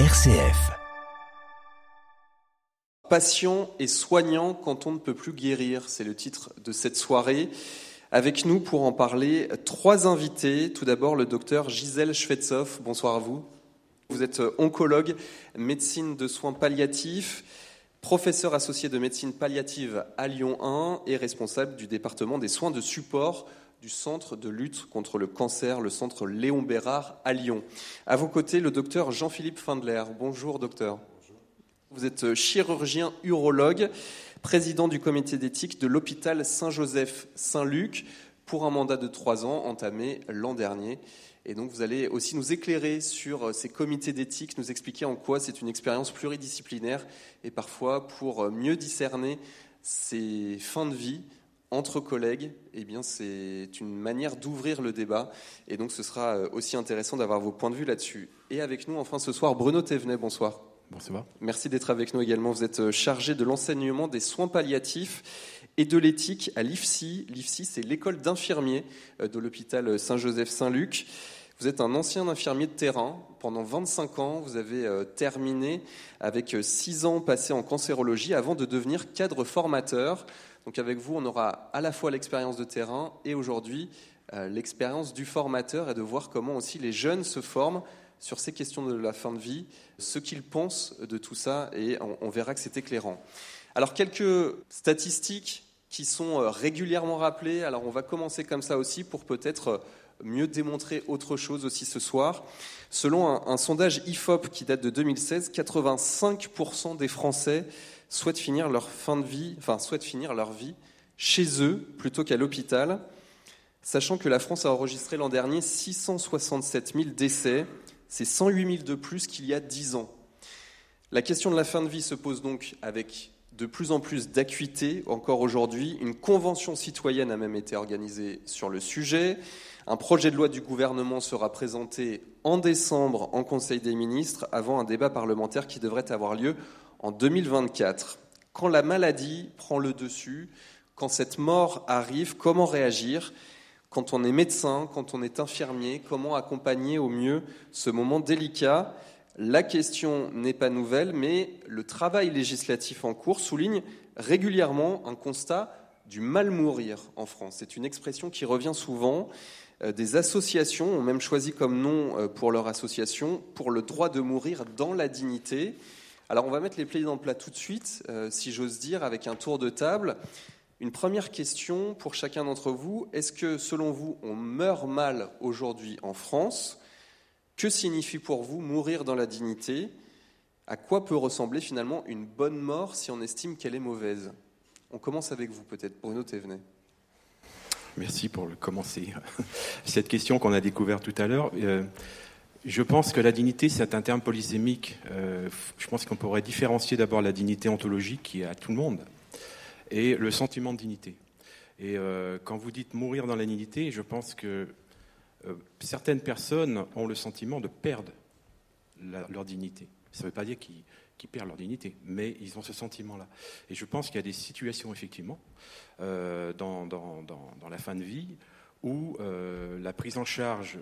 RCF. Patient et soignant quand on ne peut plus guérir, c'est le titre de cette soirée. Avec nous pour en parler, trois invités. Tout d'abord, le docteur Gisèle Schwetzhoff. Bonsoir à vous. Vous êtes oncologue, médecine de soins palliatifs, professeur associé de médecine palliative à Lyon 1 et responsable du département des soins de support du Centre de lutte contre le cancer, le Centre Léon Bérard à Lyon. À vos côtés, le docteur Jean-Philippe Findler. Bonjour, docteur. Vous êtes chirurgien urologue, président du comité d'éthique de l'hôpital Saint-Joseph-Saint-Luc pour un mandat de trois ans entamé l'an dernier. Et donc vous allez aussi nous éclairer sur ces comités d'éthique, nous expliquer en quoi c'est une expérience pluridisciplinaire et parfois pour mieux discerner ces fins de vie entre collègues, eh bien, c'est une manière d'ouvrir le débat. Et donc, ce sera euh, aussi intéressant d'avoir vos points de vue là-dessus. Et avec nous, enfin, ce soir, Bruno Thévenet, bonsoir. Bonsoir. Merci d'être avec nous également. Vous êtes euh, chargé de l'enseignement des soins palliatifs et de l'éthique à l'IFSI. L'IFSI, c'est l'école d'infirmiers euh, de l'hôpital Saint-Joseph-Saint-Luc. Vous êtes un ancien infirmier de terrain. Pendant 25 ans, vous avez terminé avec 6 ans passés en cancérologie avant de devenir cadre formateur. Donc avec vous, on aura à la fois l'expérience de terrain et aujourd'hui euh, l'expérience du formateur et de voir comment aussi les jeunes se forment sur ces questions de la fin de vie, ce qu'ils pensent de tout ça, et on, verra que c'est éclairant. Alors quelques statistiques qui sont euh, régulièrement rappelées. Alors on va commencer comme ça aussi pour peut-être euh, mieux démontrer autre chose aussi ce soir. Selon un, un sondage IFOP qui date de 2016, 85% des Français souhaitent finir leur fin de vie, enfin souhaitent finir leur vie chez eux plutôt qu'à l'hôpital, sachant que la France a enregistré l'an dernier 667 000 décès, c'est 108 000 de plus qu'il y a 10 ans. La question de la fin de vie se pose donc avec de plus en plus d'acuité encore aujourd'hui. Une convention citoyenne a même été organisée sur le sujet. Un projet de loi du gouvernement sera présenté en décembre en Conseil des ministres avant un débat parlementaire qui devrait avoir lieu en 2024. Quand la maladie prend le dessus, quand cette mort arrive, comment réagir? Quand on est médecin, quand on est infirmier, comment accompagner au mieux ce moment délicat? La question n'est pas nouvelle, mais le travail législatif en cours souligne régulièrement un constat du mal mourir en France. C'est une expression qui revient souvent. Euh, des associations ont même choisi comme nom euh, pour leur association pour le droit de mourir dans la dignité. Alors on va mettre les pieds dans le plat tout de suite, euh, si j'ose dire, avec un tour de table. Une première question pour chacun d'entre vous. Est-ce que selon vous, on meurt mal aujourd'hui en France? Que signifie pour vous mourir dans la dignité? À quoi peut ressembler finalement une bonne mort si on estime qu'elle est mauvaise? On commence avec vous peut-être, Bruno Thévenet. Merci pour le commencer. Cette question qu'on a découverte tout à l'heure. Euh, je pense que la dignité, c'est un terme polysémique. Euh, je pense qu'on pourrait différencier d'abord la dignité ontologique qui est à tout le monde et le sentiment de dignité. Et euh, quand vous dites mourir dans la dignité, je pense que euh, certaines personnes ont le sentiment de perdre leur dignité. Ça ne veut pas dire qu'ils perdent leur dignité, mais ils ont ce sentiment-là. Et je pense qu'il y a des situations, effectivement, dans, dans, la fin de vie, où la prise en charge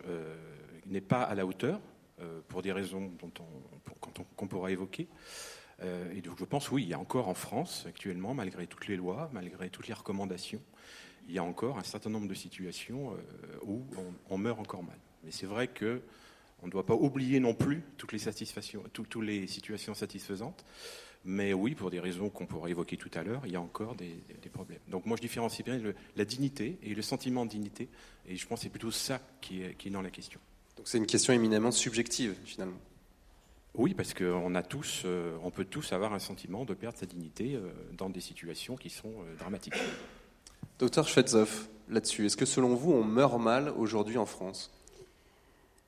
n'est pas à la hauteur, euh, pour des raisons qu'on pourra évoquer. Euh, et donc je pense, oui, il y a encore en France, actuellement, malgré toutes les lois, malgré toutes les recommandations, il y a encore un certain nombre de situations euh, où on, meurt encore mal. Mais c'est vrai que on ne doit pas oublier non plus toutes les, situations satisfaisantes. Mais oui, pour des raisons qu'on pourra évoquer tout à l'heure, il y a encore des, problèmes. Donc moi, je différencie bien la dignité et le sentiment de dignité. Et je pense que c'est plutôt ça qui est dans la question. Donc c'est une question éminemment subjective, finalement. Oui, parce qu'on a tous, euh, on peut tous avoir un sentiment de perdre sa dignité euh, dans des situations qui sont euh, dramatiques. Docteur Schwetzhoff, là-dessus, est-ce que selon vous, on meurt mal aujourd'hui en France?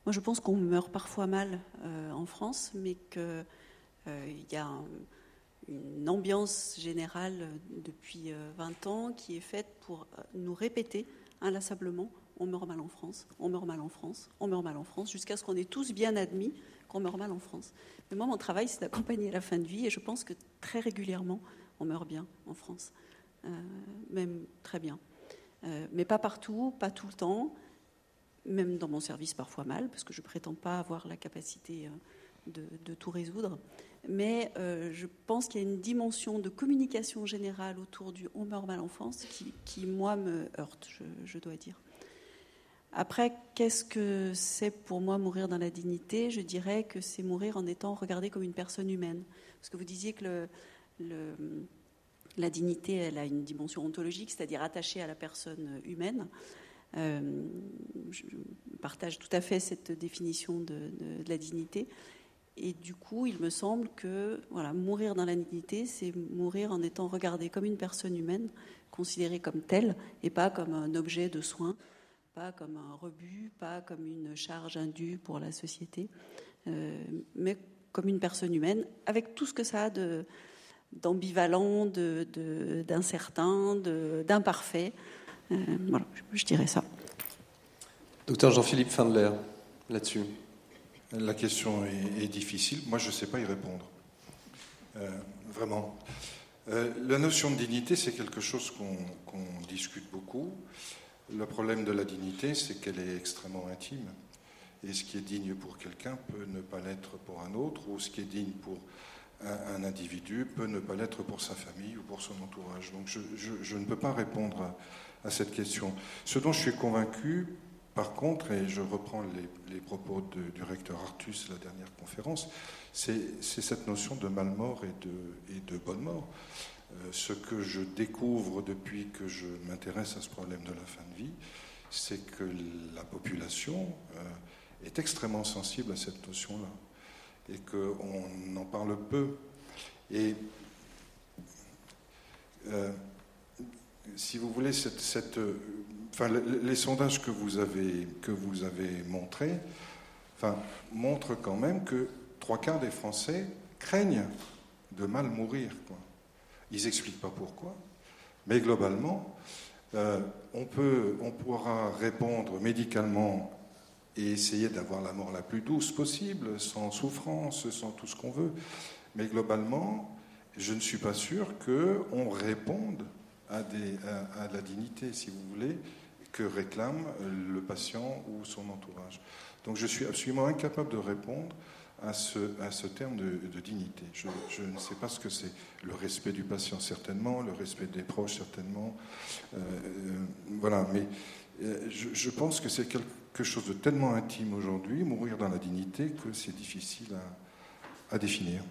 Moi, je pense qu'on meurt parfois mal en France, mais qu'il y a une ambiance générale depuis 20 ans qui est faite pour nous répéter inlassablement on meurt mal en France, on meurt mal en France, on meurt mal en France, jusqu'à ce qu'on ait tous bien admis qu'on meurt mal en France. Mais moi, mon travail, c'est d'accompagner la fin de vie, et je pense que très régulièrement, on meurt bien en France, euh, même très bien. Euh, mais pas partout, pas tout le temps, même dans mon service parfois mal, parce que je prétends pas avoir la capacité de, tout résoudre. Mais euh, je pense qu'il y a une dimension de communication générale autour du on meurt mal en France qui, moi, me heurte, je, dois dire. Après, qu'est-ce que c'est pour moi mourir dans la dignité? Je dirais que c'est mourir en étant regardé comme une personne humaine. Parce que vous disiez que la dignité, elle a une dimension ontologique, c'est-à-dire attachée à la personne humaine. Euh, je partage tout à fait cette définition de, la dignité. Et du coup, il me semble que voilà, mourir dans la dignité, c'est mourir en étant regardé comme une personne humaine, considérée comme telle, et pas comme un objet de soin, pas comme un rebut, pas comme une charge indue pour la société, euh, mais comme une personne humaine, avec tout ce que ça a d'ambivalent, d'incertain, d'imparfait. Euh, voilà, je dirais ça. Docteur Jean-Philippe Findler, là-dessus. La question est, difficile. Moi, je ne sais pas y répondre. Euh, vraiment. La notion de dignité, c'est quelque chose qu'on discute beaucoup. Le problème de la dignité, c'est qu'elle est extrêmement intime. Et ce qui est digne pour quelqu'un peut ne pas l'être pour un autre, ou ce qui est digne pour un, individu peut ne pas l'être pour sa famille ou pour son entourage. Donc je, ne peux pas répondre à, à cette question. Ce dont je suis convaincu, par contre, et je reprends les, propos du recteur Artus la dernière conférence, c'est cette notion de mal mort et de bonne mort. Euh, ce que je découvre depuis que je m'intéresse à ce problème de la fin de vie, c'est que la population euh, est extrêmement sensible à cette notion-là et qu'on en parle peu. Et euh, si vous voulez, les, sondages que vous avez, montrés montrent quand même que trois quarts des Français craignent de mal mourir. Ils n'expliquent pas pourquoi, mais globalement, euh, on, peut, on pourra répondre médicalement et essayer d'avoir la mort la plus douce possible, sans souffrance, sans tout ce qu'on veut. Mais globalement, je ne suis pas sûr qu'on réponde à, la dignité, si vous voulez, que réclame le patient ou son entourage. Donc je suis absolument incapable de répondre à ce, à ce terme de, dignité. Je, ne sais pas ce que c'est. Le respect du patient, certainement, le respect des proches, certainement. Euh, euh, voilà, mais euh, je, pense que c'est quelque chose de tellement intime aujourd'hui, mourir dans la dignité, que c'est difficile à, définir.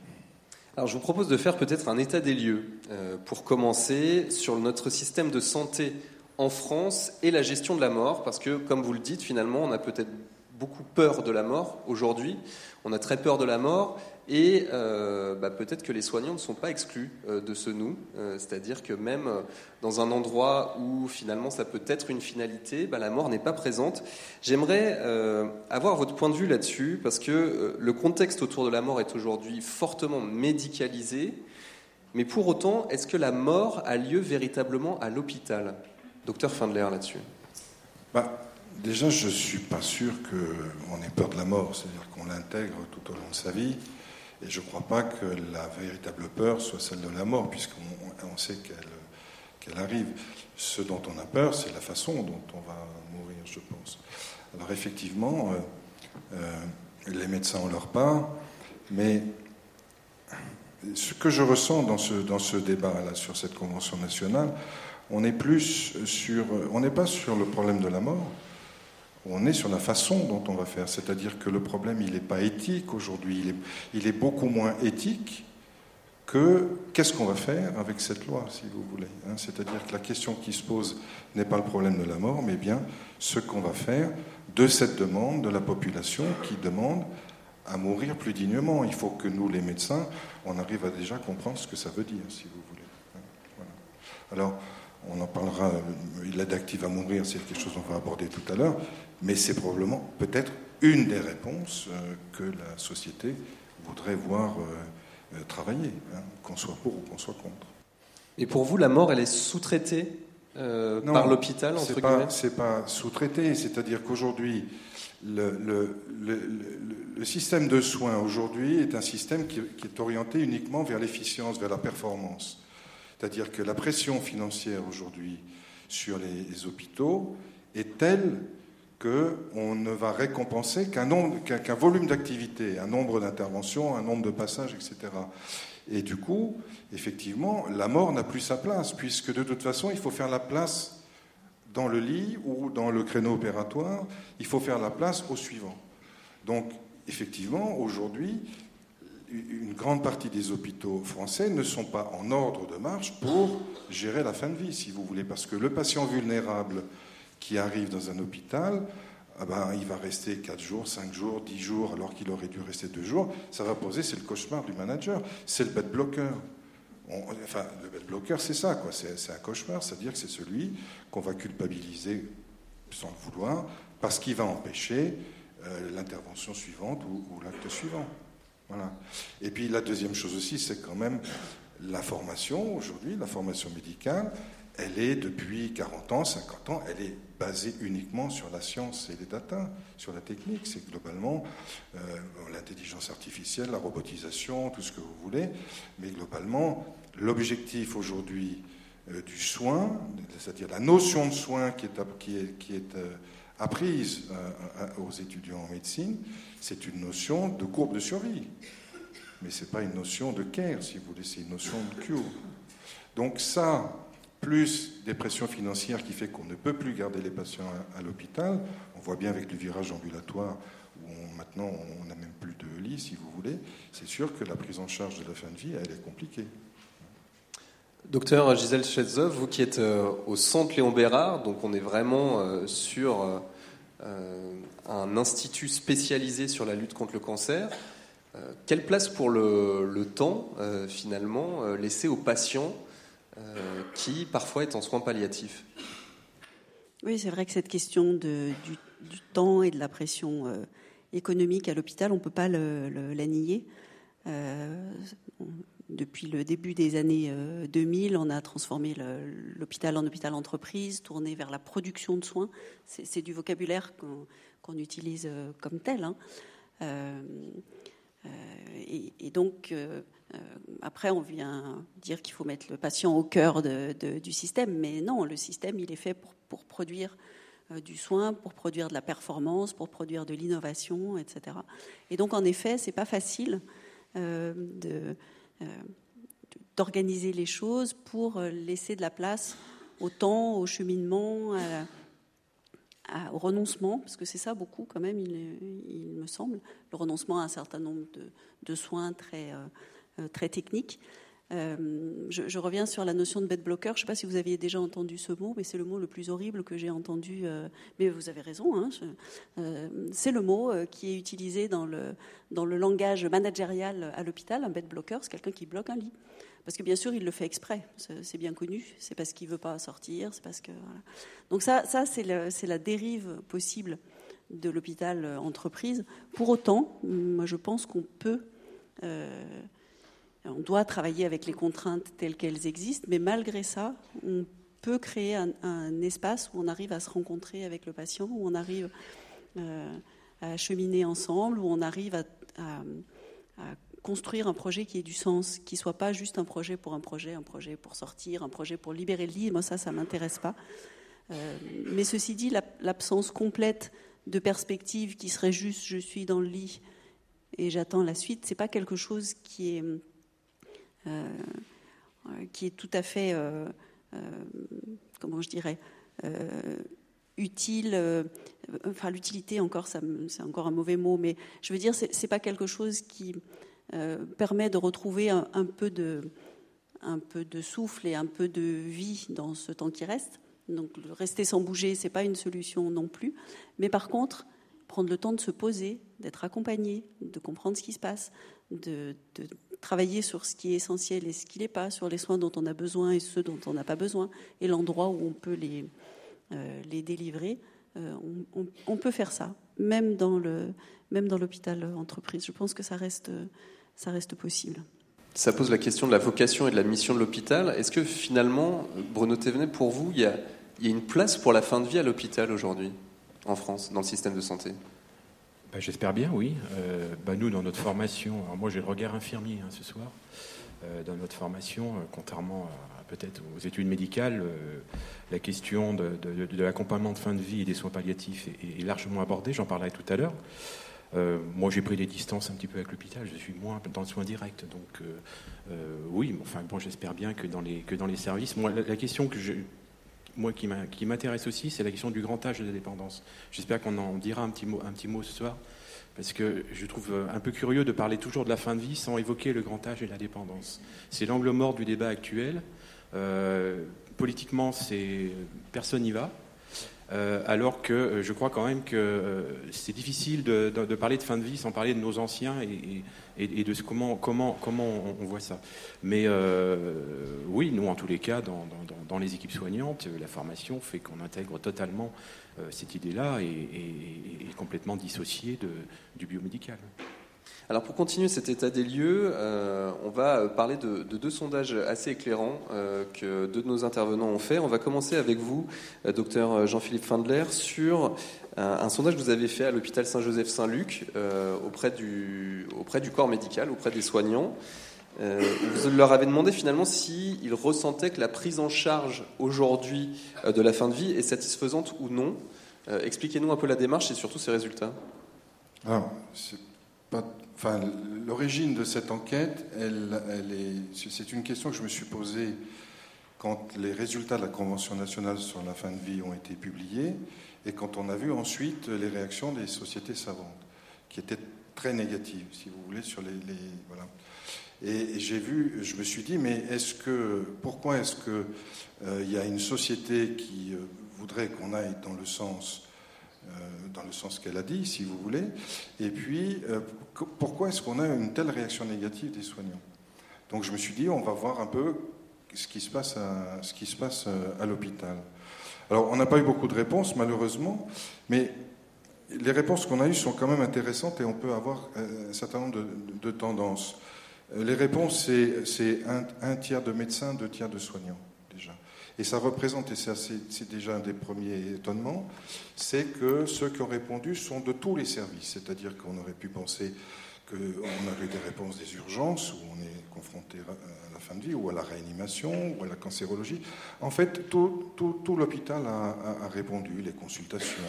Alors je vous propose de faire peut-être un état des lieux pour commencer sur notre système de santé en France et la gestion de la mort, parce que comme vous le dites, finalement, on a peut-être beaucoup peur de la mort aujourd'hui, on a très peur de la mort, et euh, bah, peut-être que les soignants ne sont pas exclus euh, de ce nous, euh, c'est-à-dire que même dans un endroit où finalement ça peut être une finalité, bah, la mort n'est pas présente. J'aimerais avoir votre point de vue là-dessus, parce que le contexte autour de la mort est aujourd'hui fortement médicalisé, mais pour autant, est-ce que la mort a lieu véritablement à l'hôpital? Docteur Findler là-dessus. Bah, déjà, je ne suis pas sûr qu'on ait peur de la mort, c'est-à-dire qu'on l'intègre tout au long de sa vie. Et je ne crois pas que la véritable peur soit celle de la mort, puisqu'on sait qu'elle arrive. Ce dont on a peur, c'est la façon dont on va mourir, je pense. Alors effectivement, euh, euh, les médecins ont leur part, mais ce que je ressens dans ce, dans ce débat-là, sur cette convention nationale, on plus sur, on n'est pas sur le problème de la mort, on est sur la façon dont on va faire. C'est-à-dire que le problème, il n'est pas éthique aujourd'hui, il est, beaucoup moins éthique que qu'est-ce qu'on va faire avec cette loi, si vous voulez. Hein. C'est-à-dire que la question qui se pose n'est pas le problème de la mort, mais bien ce qu'on va faire de cette demande de la population qui demande à mourir plus dignement. Il faut que nous, les médecins, on arrive à déjà comprendre ce que ça veut dire, si vous voulez. Hein. Alors, on en parlera, l'aide active à mourir, c'est quelque chose qu'on va aborder tout à l'heure, mais c'est probablement peut-être une des réponses euh, que la société voudrait voir euh, euh, travailler, hein, qu'on soit pour ou qu'on soit contre. Et pour vous, la mort, elle est sous-traitée par l'hôpital, entre pas, C'est pas sous-traité, c'est-à-dire qu'aujourd'hui, le, le, système de soins aujourd'hui est un système qui, est orienté uniquement vers l'efficience, vers la performance. C'est-à-dire que la pression financière aujourd'hui sur les hôpitaux est telle qu'on ne va récompenser qu'un qu'un volume d'activité, un nombre d'interventions, un nombre de passages, etc. Et du coup, effectivement, la mort n'a plus sa place, puisque de toute façon, il faut faire la place dans le lit ou dans le créneau opératoire, il faut faire la place au suivant. Donc, effectivement, aujourd'hui, une grande partie des hôpitaux français ne sont pas en ordre de marche pour gérer la fin de vie, si vous voulez, parce que le patient vulnérable qui arrive dans un hôpital, ah ben, il va rester 4 jours, 5 jours, 10 jours, alors qu'il aurait dû rester 2 jours. Ça va poser, c'est le cauchemar du manager, c'est le bed blocker. enfin, le bed blocker, c'est ça, quoi. C'est, un cauchemar, c'est-à-dire que c'est celui qu'on va culpabiliser sans le vouloir, parce qu'il va empêcher euh, l'intervention suivante ou, ou l'acte suivant. Voilà. Et puis la deuxième chose aussi, c'est quand même la formation aujourd'hui, la formation médicale, elle est depuis 40 ans, 50 ans, elle est basée uniquement sur la science et les data, sur la technique. C'est globalement euh, l'intelligence artificielle, la robotisation, tout ce que vous voulez. Mais globalement, l'objectif aujourd'hui euh, du soin, c'est-à-dire la notion de soin qui est, euh, apprise aux étudiants en médecine, c'est une notion de courbe de survie. Mais ce n'est pas une notion de care, si vous voulez, c'est une notion de cure. Donc ça, plus des pressions financières qui fait qu'on ne peut plus garder les patients à, l'hôpital. On voit bien avec le virage ambulatoire où maintenant on n'a même plus de lits, si vous voulez. C'est sûr que la prise en charge de la fin de vie, elle est compliquée. Docteur Gisèle Chetzov, vous qui êtes euh, au centre Léon Bérard, donc on est vraiment euh, sur euh, un institut spécialisé sur la lutte contre le cancer. Quelle place pour le, temps, finalement, laisser aux patients qui parfois est en soins palliatifs. Oui, c'est vrai que cette question du, temps et de la pression euh, économique à l'hôpital, on ne peut pas la nier. Euh, depuis le début des années 2000, on a transformé l'hôpital en hôpital entreprise, tourné vers la production de soins. C'est du vocabulaire qu'on utilise comme tel. Hein. et, donc, euh, après, on vient dire qu'il faut mettre le patient au cœur du système, mais non, le système, il est fait pour, produire euh, du soin, pour produire de la performance, pour produire de l'innovation, etc. Et donc, en effet, c'est pas facile euh, d'organiser les choses pour laisser de la place au temps, au cheminement, au renoncement, parce que c'est ça beaucoup quand même, il, me semble, le renoncement à un certain nombre de, soins très, euh, très technique. Euh, je, reviens sur la notion de bed blocker. Je ne sais pas si vous aviez déjà entendu ce mot, mais c'est le mot le plus horrible que j'ai entendu. Euh, mais vous avez raison. Hein, c'est le mot qui est utilisé dans le, dans le langage managérial à l'hôpital. Un bed blocker, c'est quelqu'un qui bloque un lit. Parce que bien sûr, il le fait exprès. C'est bien connu. C'est parce qu'il veut pas sortir. C'est parce que. Donc ça, ça c'est la dérive possible de l'hôpital entreprise. Pour autant, moi, je pense qu'on peut on doit travailler avec les contraintes telles qu'elles existent, mais malgré ça, on peut créer un, espace où on arrive à se rencontrer avec le patient, où on arrive euh, à cheminer ensemble, où on arrive à, construire un projet qui ait du sens, qui soit pas juste un projet pour un projet, un projet pour sortir, un projet pour libérer le lit. Moi, ça, ça m'intéresse pas. Euh, mais ceci dit, l'absence complète de perspective qui serait juste je suis dans le lit et j'attends la suite, c'est pas quelque chose qui est qui est tout à fait, euh, euh, comment je dirais, utile. enfin, l'utilité encore, c'est encore un mauvais mot, mais je veux dire, c'est pas quelque chose qui permet de retrouver un, peu de, un peu de souffle et un peu de vie dans ce temps qui reste. Donc, rester sans bouger, c'est pas une solution non plus. Mais par contre, prendre le temps de se poser, d'être accompagné, de comprendre ce qui se passe, de, travailler sur ce qui est essentiel et ce qui n'est pas, sur les soins dont on a besoin et ceux dont on n'a pas besoin, et l'endroit où on peut les, euh, les délivrer. Euh, on, peut faire ça, même dans le même dans l'hôpital entreprise. Je pense que ça reste ça reste possible. Ça pose la question de la vocation et de la mission de l'hôpital. Est-ce que finalement, Bruno Thévenet, pour vous, il y, a, il y a une place pour la fin de vie à l'hôpital aujourd'hui, en France, dans le système de santé? Bah, j'espère bien, oui. Euh, bah, nous, dans notre formation, moi j'ai le regard infirmier hein, ce soir. dans notre formation, contrairement peut-être aux études médicales, la question de, l'accompagnement de fin de vie et des soins palliatifs est, largement abordée, j'en parlerai tout à l'heure. moi, j'ai pris des distances un petit peu avec l'hôpital. Je suis moins dans le soin direct, donc oui. Enfin, bon, j'espère bien que dans les que dans les services. Moi, la question que je, moi, qui m'intéresse aussi, c'est la question du grand âge de la dépendance. J'espère qu'on en dira un petit, mot, un petit mot ce soir, parce que je trouve euh, un peu curieux de parler toujours de la fin de vie sans évoquer le grand âge et la dépendance. C'est l'angle mort du débat actuel. Euh, politiquement, personne n'y va. Euh, alors que je crois quand même que c'est difficile de, parler de fin de vie sans parler de nos anciens et, de comment, comment, comment on, voit ça. Mais euh, oui, nous, en tous les cas, dans, les équipes soignantes, la formation fait qu'on intègre totalement euh, cette idée-là et, complètement dissociée du biomédical. Alors pour continuer cet état des lieux, euh, on va parler de, deux sondages assez éclairants que deux de nos intervenants ont fait. On va commencer avec vous, docteur Jean-Philippe Findler, sur un, sondage que vous avez fait à l'hôpital Saint-Joseph-Saint-Luc euh, auprès, du, corps médical, auprès des soignants. Euh, vous leur avez demandé finalement s'ils ressentaient que la prise en charge aujourd'hui euh, de la fin de vie est satisfaisante ou non. Expliquez-nous un peu la démarche et surtout ses résultats. Alors, l'origine de cette enquête, c'est une question que je me suis posée quand les résultats de la Convention nationale sur la fin de vie ont été publiés. Et quand on a vu ensuite les réactions des sociétés savantes, qui étaient très négatives, si vous voulez, sur les. Et, j'ai vu, je me suis dit, mais pourquoi est-ce qu'il euh, y a une société qui euh, voudrait qu'on aille dans le sens, dans le sens qu'elle a dit, si vous voulez, et puis pourquoi est-ce qu'on a une telle réaction négative des soignants? Donc je me suis dit, on va voir un peu ce qui se passe à, ce qui se passe à l'hôpital. Alors, on n'a pas eu beaucoup de réponses, malheureusement, mais les réponses qu'on a eues sont quand même intéressantes et on peut avoir euh, un certain nombre de, tendances. Euh, les réponses, c'est un, tiers de médecins, deux tiers de soignants. Et ça représente, et c'est déjà un des premiers étonnements, c'est que ceux qui ont répondu sont de tous les services. C'est-à-dire qu'on aurait pu penser qu'on avait des réponses des urgences, où on est confronté à la fin de vie, ou à la réanimation, ou à la cancérologie. En fait, tout, l'hôpital a, répondu, les consultations,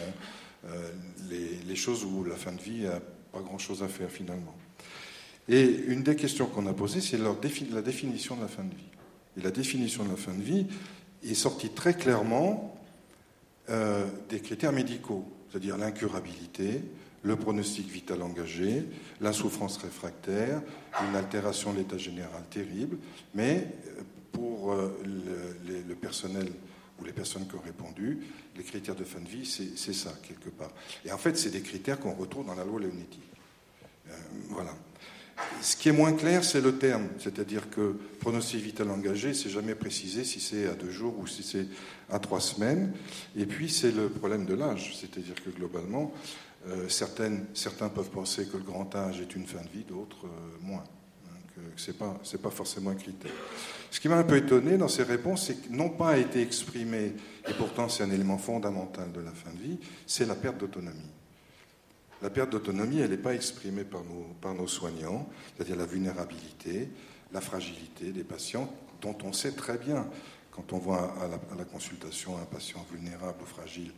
euh, les, choses où la fin de vie n'a pas grand-chose à faire finalement. Et une des questions qu'on a posées, c'est la définition de la fin de vie. Et la définition de la fin de vie est sortie très clairement euh, des critères médicaux, c'est-à-dire l'incurabilité, le pronostic vital engagé, la souffrance réfractaire, une altération de l'état général terrible, mais euh, pour euh, le, personnel ou les personnes qui ont répondu, les critères de fin de vie, c'est ça, quelque part. Et en fait, c'est des critères qu'on retrouve dans la loi Leonetti. Voilà. Ce qui est moins clair, c'est le terme. C'est-à-dire que pronostic vital engagé, c'est jamais précisé si c'est à deux jours ou si c'est à trois semaines. Et puis, c'est le problème de l'âge. C'est-à-dire que globalement, euh, certains peuvent penser que le grand âge est une fin de vie, d'autres euh, moins. Ce n'est pas, forcément un critère. Ce qui m'a un peu étonné dans ces réponses, c'est que n'ont pas été exprimé, et pourtant c'est un élément fondamental de la fin de vie, c'est la perte d'autonomie. La perte d'autonomie, elle n'est pas exprimée par nos, par nos soignants, c'est-à-dire la vulnérabilité, la fragilité des patients, dont on sait très bien, quand on voit à la, consultation un patient vulnérable ou fragile,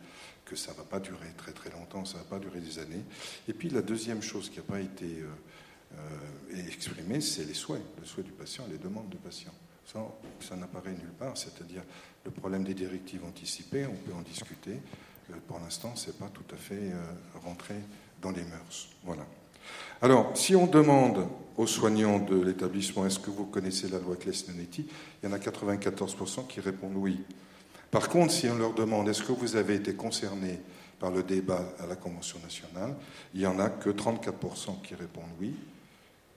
que ça ne va pas durer très très longtemps, ça ne va pas durer des années. Et puis la deuxième chose qui n'a pas été euh, euh, exprimée, c'est les souhaits, le souhait du patient, les demandes du patient. Ça, ça n'apparaît nulle part, c'est-à-dire le problème des directives anticipées, on peut en discuter. Euh, pour l'instant, ce n'est pas tout à fait rentré dans les mœurs. Voilà. Alors, si on demande aux soignants de l'établissement, est-ce que vous connaissez la loi Claes-Nenetti Il y en a 94% qui répondent oui. Par contre, si on leur demande est-ce que vous avez été concerné par le débat à la Convention nationale, il n'y en a que 34% qui répondent oui,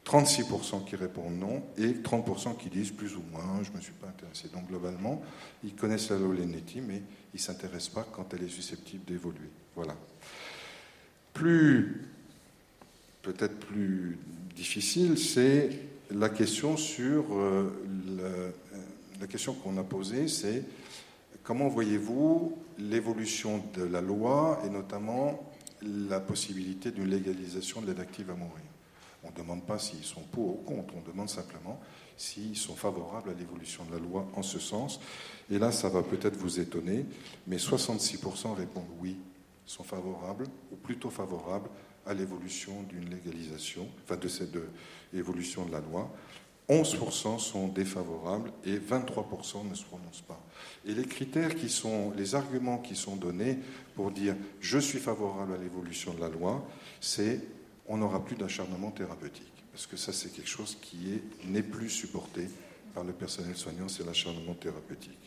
36% qui répondent non et 30% qui disent plus ou moins je ne me suis pas intéressé. Donc globalement, ils connaissent la loi Lenetti, mais ils ne s'intéressent pas quand elle est susceptible d'évoluer. Voilà. Plus, peut-être plus difficile, c'est la question sur euh, la question qu'on a posée, c'est Comment voyez-vous l'évolution de la loi et notamment la possibilité d'une légalisation de l'aide active à mourir? On demande pas s'ils sont pour ou contre, on demande simplement s'ils sont favorables à l'évolution de la loi en ce sens. Et là, ça va peut-être vous étonner, mais 66% répondent oui, sont favorables, ou plutôt favorables à l'évolution d'une légalisation, enfin de cette évolution de la loi. 11% sont défavorables et 23% ne se prononcent pas. Et les critères qui sont, les arguments qui sont donnés pour dire je suis favorable à l'évolution de la loi, c'est on n'aura plus d'acharnement thérapeutique. Parce que ça, c'est quelque chose qui n'est plus supporté par le personnel soignant, c'est l'acharnement thérapeutique.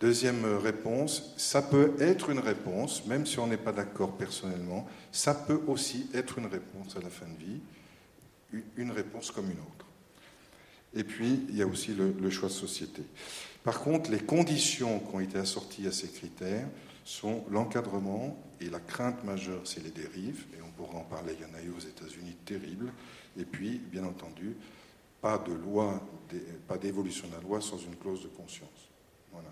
Deuxième réponse, ça peut être une réponse, même si on n'est pas d'accord personnellement, ça peut aussi être une réponse à la fin de vie, une réponse comme une autre. Et puis, il y a aussi le, choix de société. Par contre, les conditions qui ont été assorties à ces critères sont l'encadrement et la crainte majeure, c'est les dérives, et on pourra en parler, il y en a eu aux États-Unis terribles, et puis, bien entendu, pas de loi, pas d'évolution de la loi sans une clause de conscience. Voilà.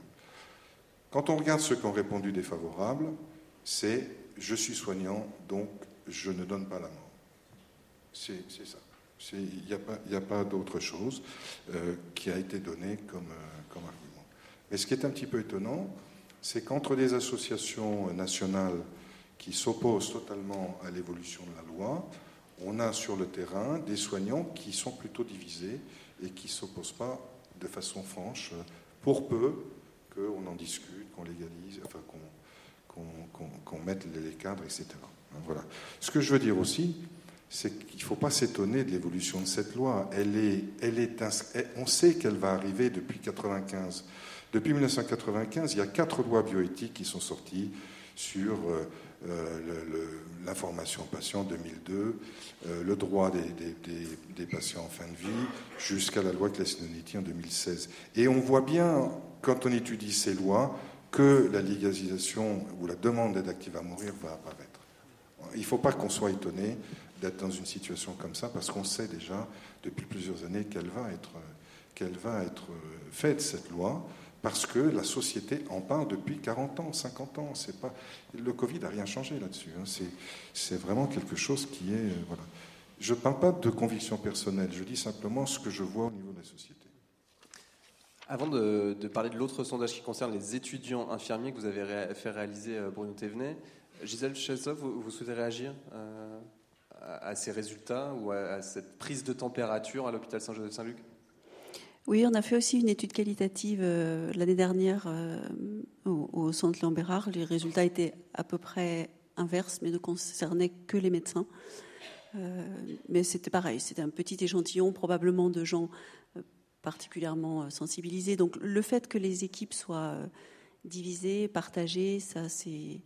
Quand on regarde ceux qui ont répondu défavorable, c'est je suis soignant, donc je ne donne pas la mort. C'est ça. Il n'y a pas, d'autre chose euh, qui a été donnée comme, euh, comme argument. Mais ce qui est un petit peu étonnant, c'est qu'entre des associations nationales qui s'opposent totalement à l'évolution de la loi, on a sur le terrain des soignants qui sont plutôt divisés et qui ne s'opposent pas de façon franche, pour peu qu'on en discute, qu'on légalise, enfin qu'on mette les cadres, etc. Voilà. Ce que je veux dire aussi, c'est qu'il ne faut pas s'étonner de l'évolution de cette loi. Elle est, on sait qu'elle va arriver depuis 1995. Depuis 1995, il y a quatre lois bioéthiques qui sont sorties sur euh, euh, l'information patient 2002, euh, le droit des, patients en fin de vie, jusqu'à la loi Claes-Noniti en 2016. Et on voit bien, quand on étudie ces lois, que la légalisation ou la demande d'aide active à mourir va apparaître. Il ne faut pas qu'on soit étonné d'être dans une situation comme ça, parce qu'on sait déjà depuis plusieurs années qu'elle va être, va être faite, cette loi parce que la société en parle depuis 40 ans, 50 ans. Pas, le Covid n'a rien changé là-dessus. Hein. C'est vraiment quelque chose qui est. Euh. Je ne parle pas de conviction personnelle, je dis simplement ce que je vois au niveau de la société. Avant de, parler de l'autre sondage qui concerne les étudiants infirmiers que vous avez fait réaliser euh, Bruno Thévenet, Gisèle Chesov, vous, souhaitez réagir euh, à, ces résultats ou à, cette prise de température à l'hôpital Saint-Joseph-Saint-Luc? Oui, on a fait aussi une étude qualitative euh, l'année dernière euh, au, centre Léon Les résultats étaient à peu près inverses, mais ne concernaient que les médecins. Mais c'était pareil, c'était un petit échantillon, probablement de gens particulièrement sensibilisés. Donc le fait que les équipes soient divisées, partagées, ça c'est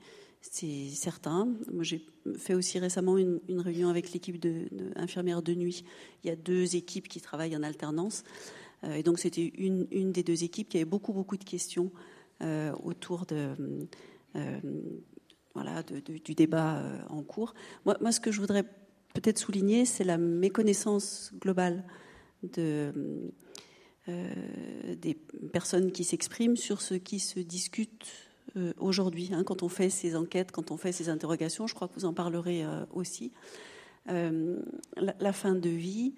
certain. Moi, j'ai fait aussi récemment une, réunion avec l'équipe de, de, de nuit. Il y a deux équipes qui travaillent en alternance. Euh, et donc c'était une, des deux équipes qui avait beaucoup beaucoup de questions euh, autour de euh, voilà, du débat en cours. Moi, moi, ce que je voudrais peut-être souligner, c'est la méconnaissance globale de, des personnes qui s'expriment sur ce qui se discute aujourd'hui. Hein, quand on fait ces enquêtes, quand on fait ces interrogations, je crois que vous en parlerez aussi. La, fin de vie,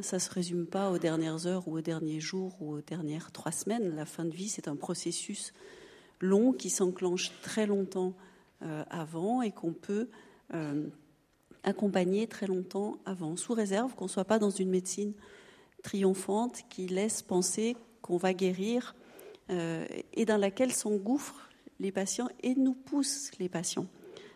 ça ne se résume pas aux dernières heures ou aux derniers jours ou aux dernières trois semaines. La fin de vie, c'est un processus long qui s'enclenche très longtemps euh, avant et qu'on peut euh, accompagner très longtemps avant, sous réserve qu'on ne soit pas dans une médecine triomphante qui laisse penser qu'on va guérir euh, et dans laquelle s'engouffrent les patients et nous poussent les patients.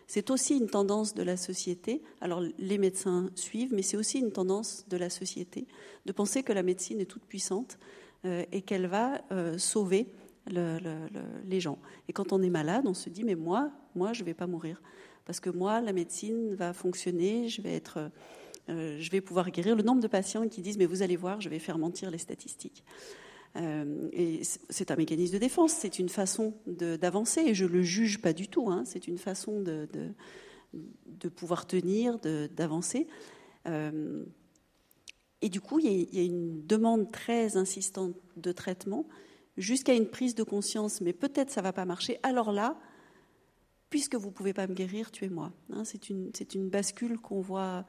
C'est aussi une tendance de la société. Alors les médecins suivent, mais c'est aussi une tendance de la société de penser que la médecine est toute puissante euh, et qu'elle va euh, sauver les gens. Et quand on est malade, on se dit mais moi, moi, je vais pas mourir parce que moi, la médecine va fonctionner, je vais être, euh, je vais pouvoir guérir. Le nombre de patients qui disent mais vous allez voir, je vais faire mentir les statistiques. Euh, et c'est un mécanisme de défense, c'est une façon d'avancer, et je le juge pas du tout, hein, c'est une façon de, pouvoir tenir, d'avancer. Euh, et du coup, il y, a, une demande très insistante de traitement jusqu'à une prise de conscience, mais peut-être ça va pas marcher. Alors là, puisque vous pouvez pas me guérir, tuez-moi. Hein, c'est une, bascule qu'on voit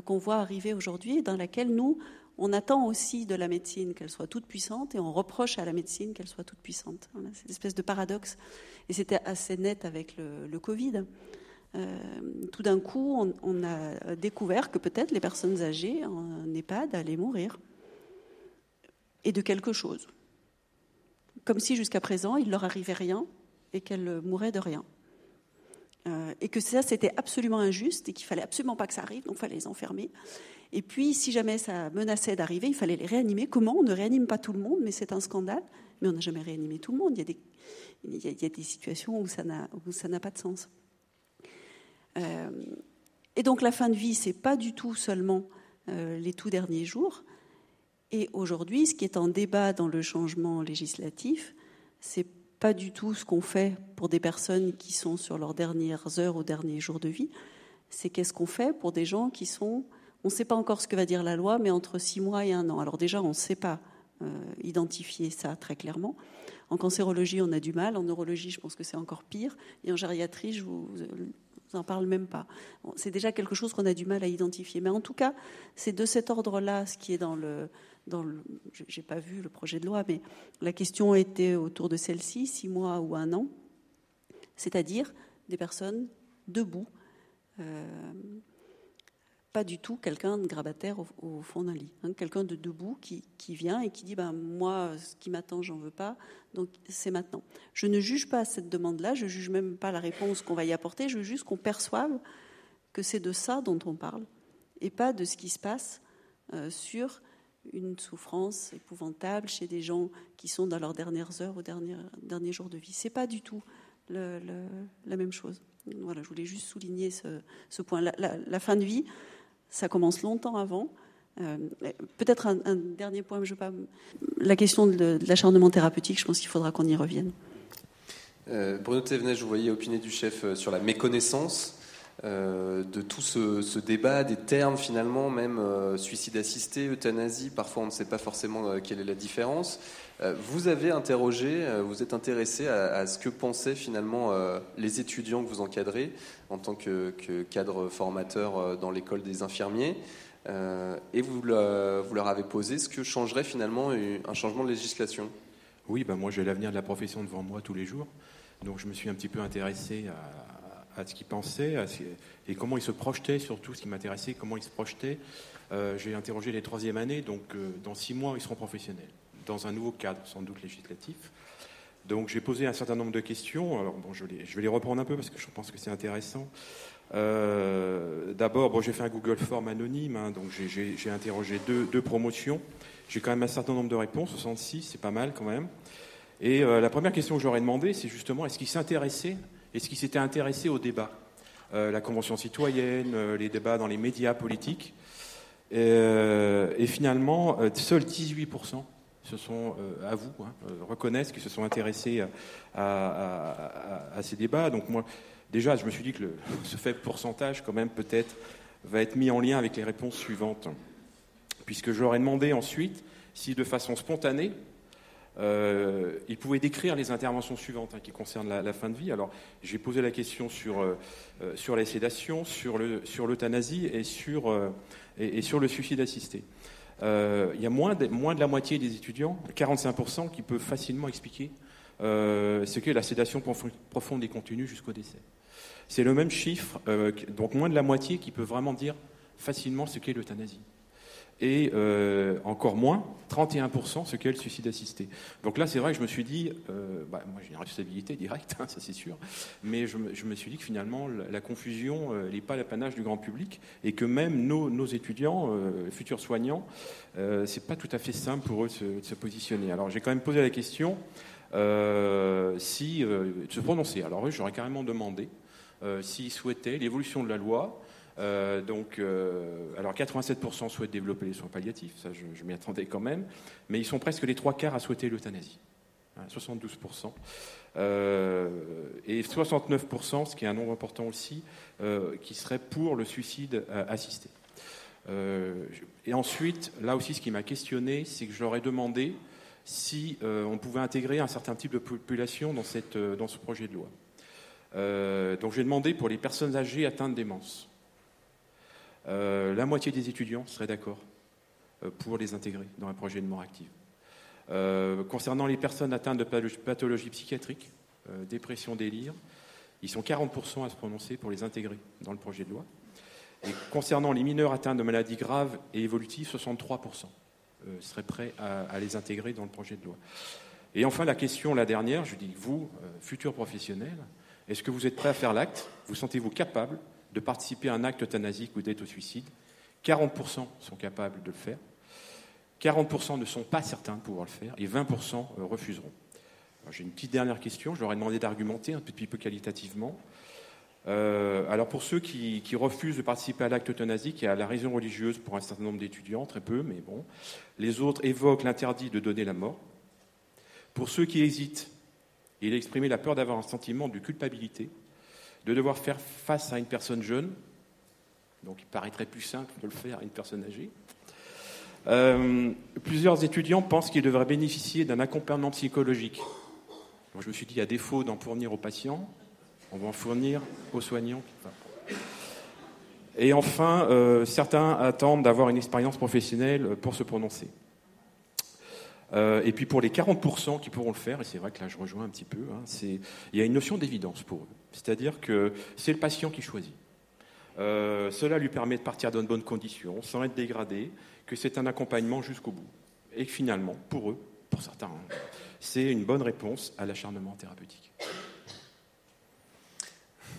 qu'on voit arriver aujourd'hui, dans laquelle nous, on attend aussi de la médecine qu'elle soit toute puissante et on reproche à la médecine qu'elle soit toute puissante. c'est une espèce de paradoxe. Et c'était assez net avec le, Covid. Euh, tout d'un coup, on, on, a découvert que peut-être les personnes âgées en EHPAD allaient mourir. Et de quelque chose. Comme si jusqu'à présent, il leur arrivait rien et qu'elles mouraient de rien. Euh, et que ça, c'était absolument injuste et qu'il fallait absolument pas que ça arrive, donc il fallait les enfermer. Et puis, si jamais ça menaçait d'arriver, il fallait les réanimer. Comment? On ne réanime pas tout le monde, mais c'est un scandale. Mais on n'a jamais réanimé tout le monde. Il y a des, situations où ça n'a pas de sens. Euh, et donc, la fin de vie, c'est pas du tout seulement euh, les tout derniers jours. Et aujourd'hui, ce qui est en débat dans le changement législatif, c'est pas du tout ce qu'on fait pour des personnes qui sont sur leurs dernières heures ou derniers jours de vie. C'est qu'est-ce qu'on fait pour des gens qui sont, on ne sait pas encore ce que va dire la loi, mais entre six mois et un an. Alors déjà, on ne sait pas euh, identifier ça très clairement. En cancérologie, on a du mal. En neurologie, je pense que c'est encore pire. Et en gériatrie, je vous, vous en parle même pas. c'est déjà quelque chose qu'on a du mal à identifier. Mais en tout cas, c'est de cet ordre-là, ce qui est dans le, dans le, j'ai pas vu le projet de loi, mais la question était autour de celle-ci, six mois ou un an, c'est-à-dire des personnes debout, euh, pas du tout quelqu'un de grabataire au, fond d'un lit, hein, quelqu'un de debout qui, vient et qui dit ben moi ce qui m'attend j'en veux pas, donc c'est maintenant. Je ne juge pas cette demande-là, je juge même pas la réponse qu'on va y apporter, je veux juste qu'on perçoive que c'est de ça dont on parle et pas de ce qui se passe euh, sur une souffrance épouvantable chez des gens qui sont dans leurs dernières heures ou derniers, derniers jours de vie. C'est pas du tout la même chose. Voilà, je voulais juste souligner ce, point. La, fin de vie, ça commence longtemps avant. Euh, peut-être un, dernier point, je pas, la question de, l'acharnement thérapeutique, je pense qu'il faudra qu'on y revienne. Euh, Bruno Thévenet, je vous voyais opiner du chef euh, sur la méconnaissance. Euh, de tout ce, débat, des termes finalement, même euh, suicide assisté, euthanasie, parfois on ne sait pas forcément euh, quelle est la différence. vous avez interrogé, vous êtes intéressé à, ce que pensaient finalement les étudiants que vous encadrez en tant que, cadre formateur dans l'école des infirmiers. et vous, vous, leur avez posé ce que changerait finalement un changement de législation. Oui, ben moi j'ai l'avenir de la profession devant moi tous les jours. Donc je me suis un petit peu intéressé à, à ce qu'ils pensaient et comment ils se projetaient, surtout ce qui m'intéressait, comment ils se projetaient. Euh, j'ai interrogé les troisième années, donc euh, dans six mois, ils seront professionnels, dans un nouveau cadre, sans doute législatif. Donc j'ai posé un certain nombre de questions. Alors bon, je, vais les reprendre un peu parce que je pense que c'est intéressant. Euh, d'abord, bon, j'ai fait un Google Form anonyme, hein, donc j'ai interrogé deux, deux promotions. J'ai quand même un certain nombre de réponses, 66, c'est pas mal quand même. Et la première question que j'aurais demandé, c'est justement est-ce qu'ils s'intéressaient est-ce qu'ils s'étaient intéressés au débat euh, La Convention citoyenne, euh, les débats dans les médias politiques. Et, euh, finalement, seuls 18% se sont, à vous, hein, reconnaissent qu'ils se sont intéressés à, ces débats. Donc moi, déjà, je me suis dit que ce faible pourcentage, quand même, peut-être, va être mis en lien avec les réponses suivantes. Puisque je leur ai demandé ensuite si, de façon spontanée, euh, il pouvait décrire les interventions suivantes hein, qui concernent la, fin de vie. Alors, j'ai posé la question sur, euh, euh, sur la sédation, sur l'euthanasie et, sur, et, sur le suicide assisté. il y a moins de, moins de la moitié des étudiants, 45%, qui peuvent facilement expliquer ce qu'est la sédation profonde et continue jusqu'au décès. C'est le même chiffre, donc moins de la moitié qui peut vraiment dire facilement ce qu'est l'euthanasie et euh, encore moins, 31%, ce qu'est le suicide assisté. Donc là, c'est vrai que je me suis dit, euh, bah, moi j'ai une responsabilité directe, hein, ça c'est sûr, mais je me, suis dit que finalement, la, confusion euh, n'est pas l'apanage du grand public et que même nos, nos étudiants, futurs soignants, c'est pas tout à fait simple pour eux de se, de se positionner. Alors j'ai quand même posé la question si, de se prononcer. Alors eux, j'aurais carrément demandé s'ils souhaitaient l'évolution de la loi euh, donc, euh, alors 87% souhaitent développer les soins palliatifs, ça je, m'y attendais quand même, mais ils sont presque les trois quarts à souhaiter l'euthanasie. 72%. Hein, euh, et 69%, ce qui est un nombre important aussi, qui serait pour le suicide assisté. et ensuite, là aussi, ce qui m'a questionné, c'est que je leur ai demandé si on pouvait intégrer un certain type de population dans, dans ce projet de loi. donc j'ai demandé pour les personnes âgées atteintes de démence. La moitié des étudiants seraient d'accord pour les intégrer dans un projet de mort active. concernant les personnes atteintes de pathologies psychiatriques, dépression, délire, ils sont 40% à se prononcer pour les intégrer dans le projet de loi. Et concernant les mineurs atteints de maladies graves et évolutives, 63% seraient prêts à, les intégrer dans le projet de loi. Et enfin, la question, la dernière, je dis, vous, futurs professionnels, est-ce que vous êtes prêt à faire l'acte? Vous sentez-vous capable de participer à un acte euthanasique ou d'aide au suicide 40% sont capables de le faire. 40% ne sont pas certains de pouvoir le faire et 20% euh, refuseront. J'ai une petite dernière question. Je leur ai demandé d'argumenter un petit peu qualitativement. Euh, alors pour ceux qui, refusent de participer à l'acte euthanasique, y a la raison religieuse pour un certain nombre d'étudiants, très peu, mais bon. Les autres évoquent l'interdit de donner la mort. Pour ceux qui hésitent, il a exprimé la peur d'avoir un sentiment de culpabilité, de devoir faire face à une personne jeune, donc il paraîtrait plus simple de le faire à une personne âgée. Euh, plusieurs étudiants pensent qu'ils devraient bénéficier d'un accompagnement psychologique. je me suis dit, à défaut d'en fournir aux patients, on va en fournir aux soignants. Et enfin, euh, certains attendent d'avoir une expérience professionnelle pour se prononcer. Euh, et puis pour les 40% qui pourront le faire, et c'est vrai que là je rejoins un petit peu, hein, il y a une notion d'évidence pour eux. C'est-à-dire que c'est le patient qui choisit. Euh, cela lui permet de partir dans de bonnes conditions, sans être dégradé, que c'est un accompagnement jusqu'au bout. Et finalement, pour eux, pour certains, hein, c'est une bonne réponse à l'acharnement thérapeutique.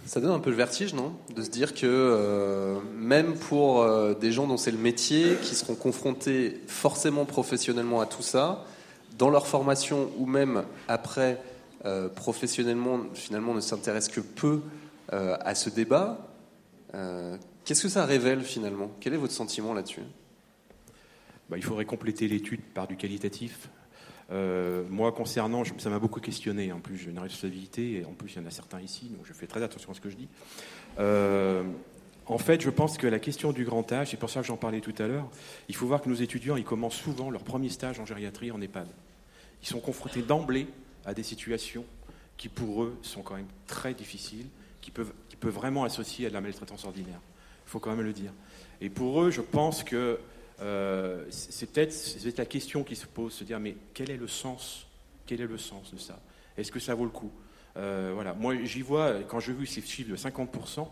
Ça donne un peu le vertige, non? De se dire que euh, même pour euh, des gens dont c'est le métier, qui seront confrontés forcément professionnellement à tout ça, dans leur formation ou même après euh, professionnellement, finalement, ne s'intéressent que peu à ce débat. Qu'est-ce que ça révèle finalement? Quel est votre sentiment là-dessus? Bah, Il faudrait compléter l'étude par du qualitatif. Euh, moi, concernant, ça m'a beaucoup questionné. En plus, j'ai une responsabilité, et en plus, il y en a certains ici, donc je fais très attention à ce que je dis. Euh, en fait, je pense que la question du grand âge, c'est pour ça que j'en parlais tout à l'heure, il faut voir que nos étudiants, ils commencent souvent leur premier stage en gériatrie en EHPAD. Ils sont confrontés d'emblée à des situations qui, pour eux, sont quand même très difficiles, qui peuvent, qui peuvent vraiment associer à de la maltraitance ordinaire. Il faut quand même le dire. Et pour eux, je pense que euh, c'est peut-être la question qui se pose, se dire mais quel est le sens Quel est le sens de ça? Est-ce que ça vaut le coup? Euh, Voilà. Moi, j'y vois quand je vu ces chiffres de 50%.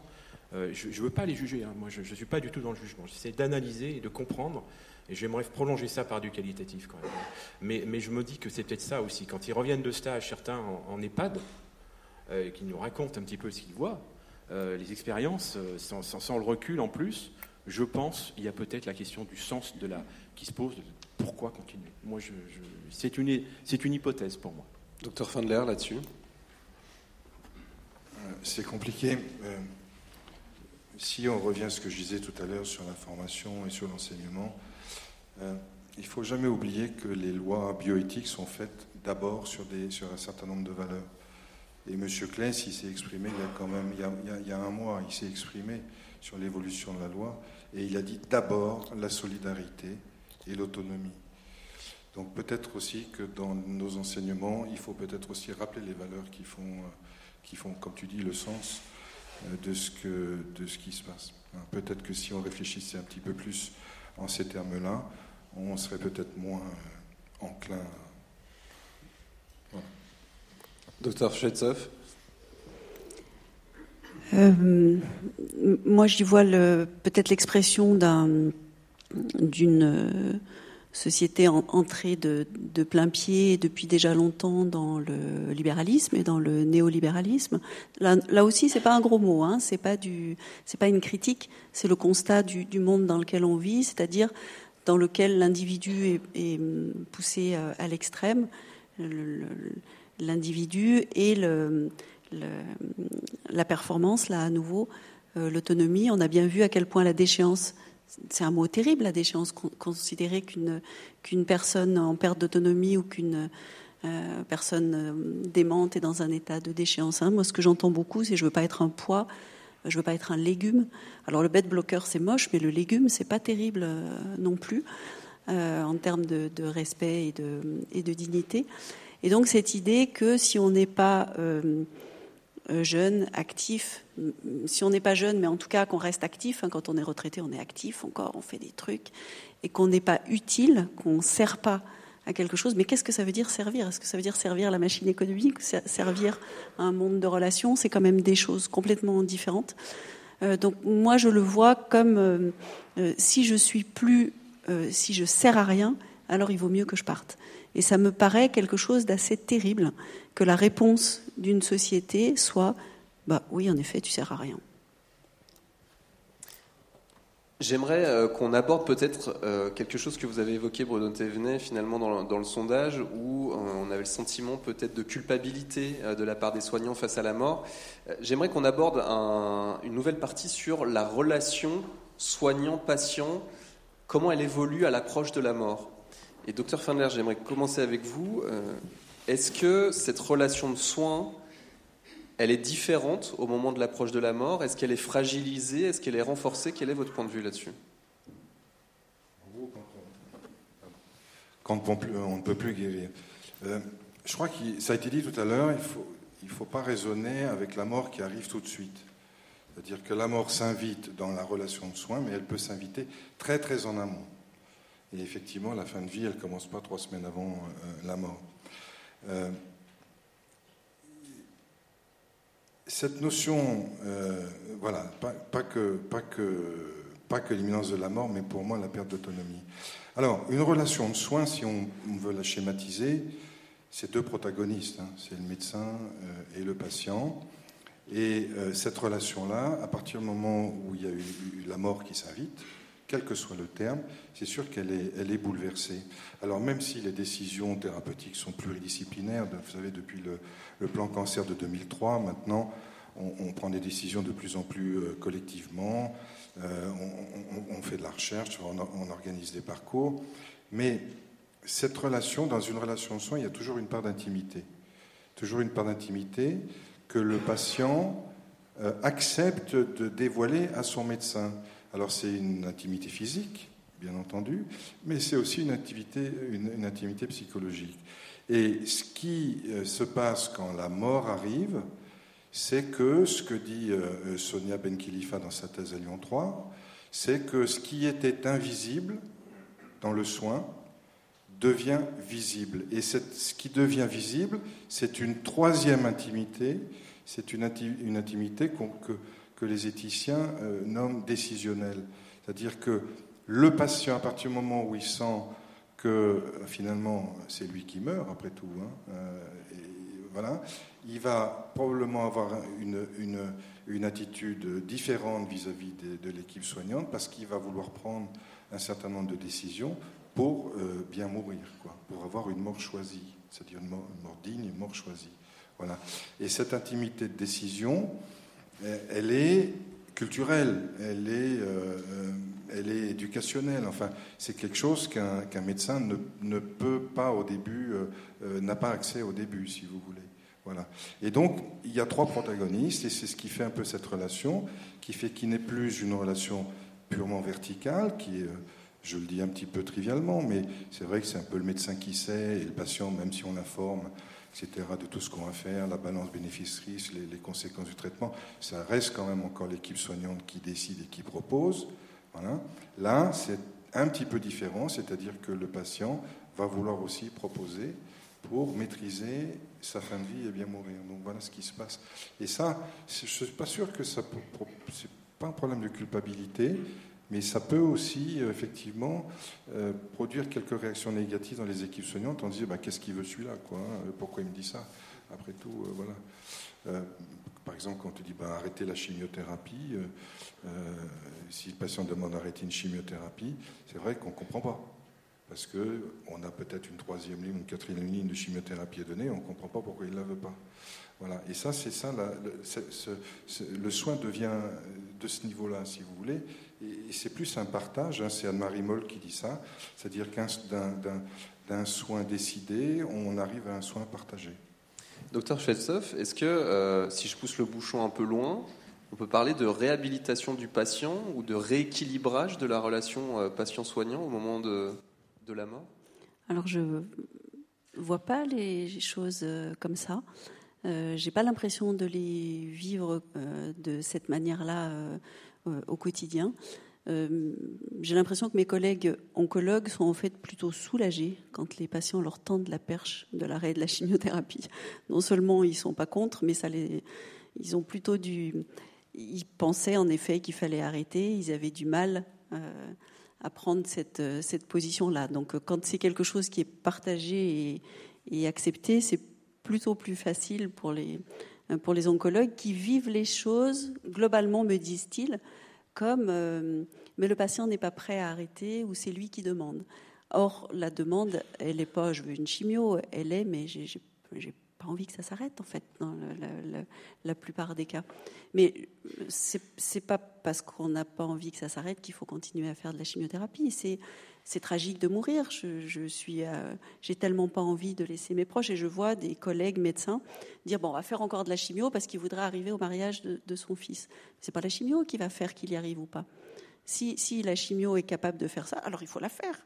Euh, je ne veux pas les juger. Hein. Moi, je ne suis pas du tout dans le jugement. J'essaie d'analyser et de comprendre. Et j'aimerais prolonger ça par du qualitatif quand même. Mais, je me dis que c'est peut-être ça aussi. Quand ils reviennent de stage, certains en, EHPAD, qui nous racontent un petit peu ce qu'ils voient, les expériences, sans, sans, le recul en plus, je pense, il y a peut-être la question du sens de la qui se pose. pourquoi continuer Moi, je, c'est une, c'est une hypothèse pour moi. Docteur Fandler, là-dessus euh, C'est compliqué. Euh, si on revient à ce que je disais tout à l'heure sur la formation et sur l'enseignement, euh, il ne faut jamais oublier que les lois bioéthiques sont faites d'abord sur, des, sur un certain nombre de valeurs. Et M. Kless, il s'est exprimé il y a quand même il y a, il y a un mois, il s'est exprimé sur l'évolution de la loi. Et il a dit d'abord la solidarité et l'autonomie. Donc peut-être aussi que dans nos enseignements, il faut peut-être aussi rappeler les valeurs qui font, euh, qui font comme tu dis, le sens euh, de ce, que, de ce qui se passe. Hein, peut-être que si on réfléchissait un petit peu plus en ces termes-là, on serait peut-être moins euh, enclin. Docteur Schwetzov euh, moi, j'y vois peut-être l'expression d'une euh, société entrée de, plein pied depuis déjà longtemps dans le libéralisme et dans le néolibéralisme. Là, là aussi, c'est pas un gros mot, hein, c'est pas une critique, c'est le constat du, monde dans lequel on vit, c'est-à-dire dans lequel l'individu est, poussé euh, à l'extrême, l'individu et le la performance, là à nouveau, euh, l'autonomie. On a bien vu à quel point la déchéance, c'est un mot terrible, la déchéance, considérer qu'une personne en perte d'autonomie ou qu'une euh, personne euh, démente est dans un état de déchéance. Hein. Moi, ce que j'entends beaucoup, c'est je veux pas être un poids, je veux pas être un légume. Alors le bête bloqueur, c'est moche, mais le légume, c'est pas terrible non plus en termes de, de, respect et de, et de dignité. Et donc cette idée que si on n'est pas jeune, actif. Si on n'est pas jeune, mais en tout cas qu'on reste actif. Hein, quand on est retraité, on est actif encore, on fait des trucs. Et qu'on n'est pas utile, qu'on ne sert pas à quelque chose. Mais qu'est-ce que ça veut dire servir? Est-ce que ça veut dire servir la machine économique Servir un monde de relations? C'est quand même des choses complètement différentes. Euh, donc moi, je le vois comme euh, si je suis plus, si je sers à rien, alors il vaut mieux que je parte. Et ça me paraît quelque chose d'assez terrible que la réponse d'une société soit bah oui, en effet, tu sers à rien. J'aimerais euh, qu'on aborde peut-être euh, quelque chose que vous avez évoqué, Bruno Thévenet, finalement dans le, sondage, où euh, on avait le sentiment peut-être de culpabilité de la part des soignants face à la mort. J'aimerais qu'on aborde une nouvelle partie sur la relation soignant-patient, comment elle évolue à l'approche de la mort? Et docteur Fendler, j'aimerais commencer avec vous. Euh, est-ce que cette relation de soins, elle est différente au moment de l'approche de la mort? Est-ce qu'elle est fragilisée? Est-ce qu'elle est renforcée? Quel est votre point de vue là-dessus? Quand on ne peut plus guérir. Euh, je crois que ça a été dit tout à l'heure, il ne faut, il faut pas raisonner avec la mort qui arrive tout de suite. C'est-à-dire que la mort s'invite dans la relation de soins, mais elle peut s'inviter très très en amont. Et effectivement, la fin de vie, elle ne commence pas trois semaines avant euh, la mort. Euh, cette notion, euh, voilà, pas, que, pas, que, pas que l'imminence de la mort, mais pour moi la perte d'autonomie. Alors, une relation de soins, si on, veut la schématiser, c'est deux protagonistes, hein. c'est le médecin et le patient. Et cette relation-là, à partir du moment où il y a eu la mort qui s'invite, quel que soit le terme, c'est sûr qu'elle est, bouleversée. Alors même si les décisions thérapeutiques sont pluridisciplinaires, vous savez, depuis le, plan cancer de 2003, maintenant, on, prend des décisions de plus en plus euh, collectivement, euh, on, fait de la recherche, on, organise des parcours, mais cette relation, dans une relation de soins, il y a toujours une part d'intimité. Toujours une part d'intimité que le patient euh, accepte de dévoiler à son médecin. Alors c'est une intimité physique, bien entendu, mais c'est aussi une, intimité psychologique. Et ce qui euh, se passe quand la mort arrive, c'est que ce que dit euh, Sonia Benkilifa dans sa thèse à Lyon 3, c'est que ce qui était invisible dans le soin devient visible. Et ce qui devient visible, c'est une troisième intimité, c'est une, intimité que, que les éthiciens euh, nomment décisionnelle. C'est-à-dire que le patient, à partir du moment où il sent que euh, finalement c'est lui qui meurt, après tout, hein, euh, voilà, il va probablement avoir une, attitude différente vis-à-vis de, l'équipe soignante parce qu'il va vouloir prendre un certain nombre de décisions pour bien mourir, quoi, pour avoir une mort choisie, c'est-à-dire une une mort digne, une mort choisie. Voilà. Et cette intimité de décision, elle est culturelle, elle est, euh, euh, elle est éducationnelle. Enfin, c'est quelque chose qu'un médecin ne, ne, peut pas au début, euh, n'a pas accès au début, si vous voulez. Voilà. Et donc, il y a trois protagonistes, et c'est ce qui fait un peu cette relation, qui fait qu'il n'est plus une relation purement verticale, qui est, je le dis un petit peu trivialement, mais c'est vrai que c'est un peu le médecin qui sait, et le patient, même si on l'informe, de tout ce qu'on va faire, la balance bénéfice-risque, les, conséquences du traitement, ça reste quand même encore l'équipe soignante qui décide et qui propose. Là, c'est un petit peu différent, c'est-à-dire que le patient va vouloir aussi proposer pour maîtriser sa fin de vie et bien mourir. Donc voilà ce qui se passe. Et ça, je ne suis pas sûr que ça... C'est pas un problème de culpabilité, mais ça peut aussi, euh, effectivement, euh, produire quelques réactions négatives dans les équipes soignantes en disant bah, qu'est-ce qu'il veut celui-là hein, Pourquoi il me dit ça? Après tout, euh, voilà. par exemple, quand on te dit bah, arrêtez la chimiothérapie, si le patient demande d'arrêter une chimiothérapie, c'est vrai qu'on ne comprend pas. Parce qu'on a peut-être une troisième ligne, une quatrième ligne de chimiothérapie à donner, on ne comprend pas pourquoi il ne la veut pas. Voilà. Et ça, c'est ça, le soin devient de ce niveau-là, si vous voulez, et c'est plus un partage, hein, c'est Anne-Marie Moll qui dit ça, c'est-à-dire qu'un d'un soin décidé, on arrive à un soin partagé. Docteur Chelsoff, est-ce que, euh, si je pousse le bouchon un peu loin, on peut parler de réhabilitation du patient ou de rééquilibrage de la relation euh, patient-soignant au moment de, de, la mort? Alors, je ne vois pas les choses euh, comme ça. Euh, J'ai pas l'impression de les vivre euh, de cette manière-là au quotidien. Euh, J'ai l'impression que mes collègues oncologues sont en fait plutôt soulagés quand les patients leur tendent la perche de l'arrêt de la chimiothérapie. Non seulement ils sont pas contre, mais ils ont plutôt du, ils pensaient en effet qu'il fallait arrêter. Ils avaient du mal euh, à prendre cette, euh, cette position-là. Donc, euh, quand c'est quelque chose qui est partagé et, accepté, c'est plutôt plus facile pour les, euh, pour les oncologues qui vivent les choses, globalement, me disent-ils, comme euh, mais le patient n'est pas prêt à arrêter ou c'est lui qui demande. Or, la demande, elle n'est pas je veux une chimio, elle est mais j'ai pas envie que ça s'arrête en fait dans la, plupart des cas. Mais c'est c'est pas parce qu'on n'a pas envie que ça s'arrête qu'il faut continuer à faire de la chimiothérapie. C'est tragique de mourir. Je, je suis, euh, j'ai tellement pas envie de laisser mes proches et je vois des collègues médecins dire bon, on va faire encore de la chimio parce qu'il voudrait arriver au mariage de, son fils. C'est pas la chimio qui va faire qu'il y arrive ou pas. Si, la chimio est capable de faire ça, alors il faut la faire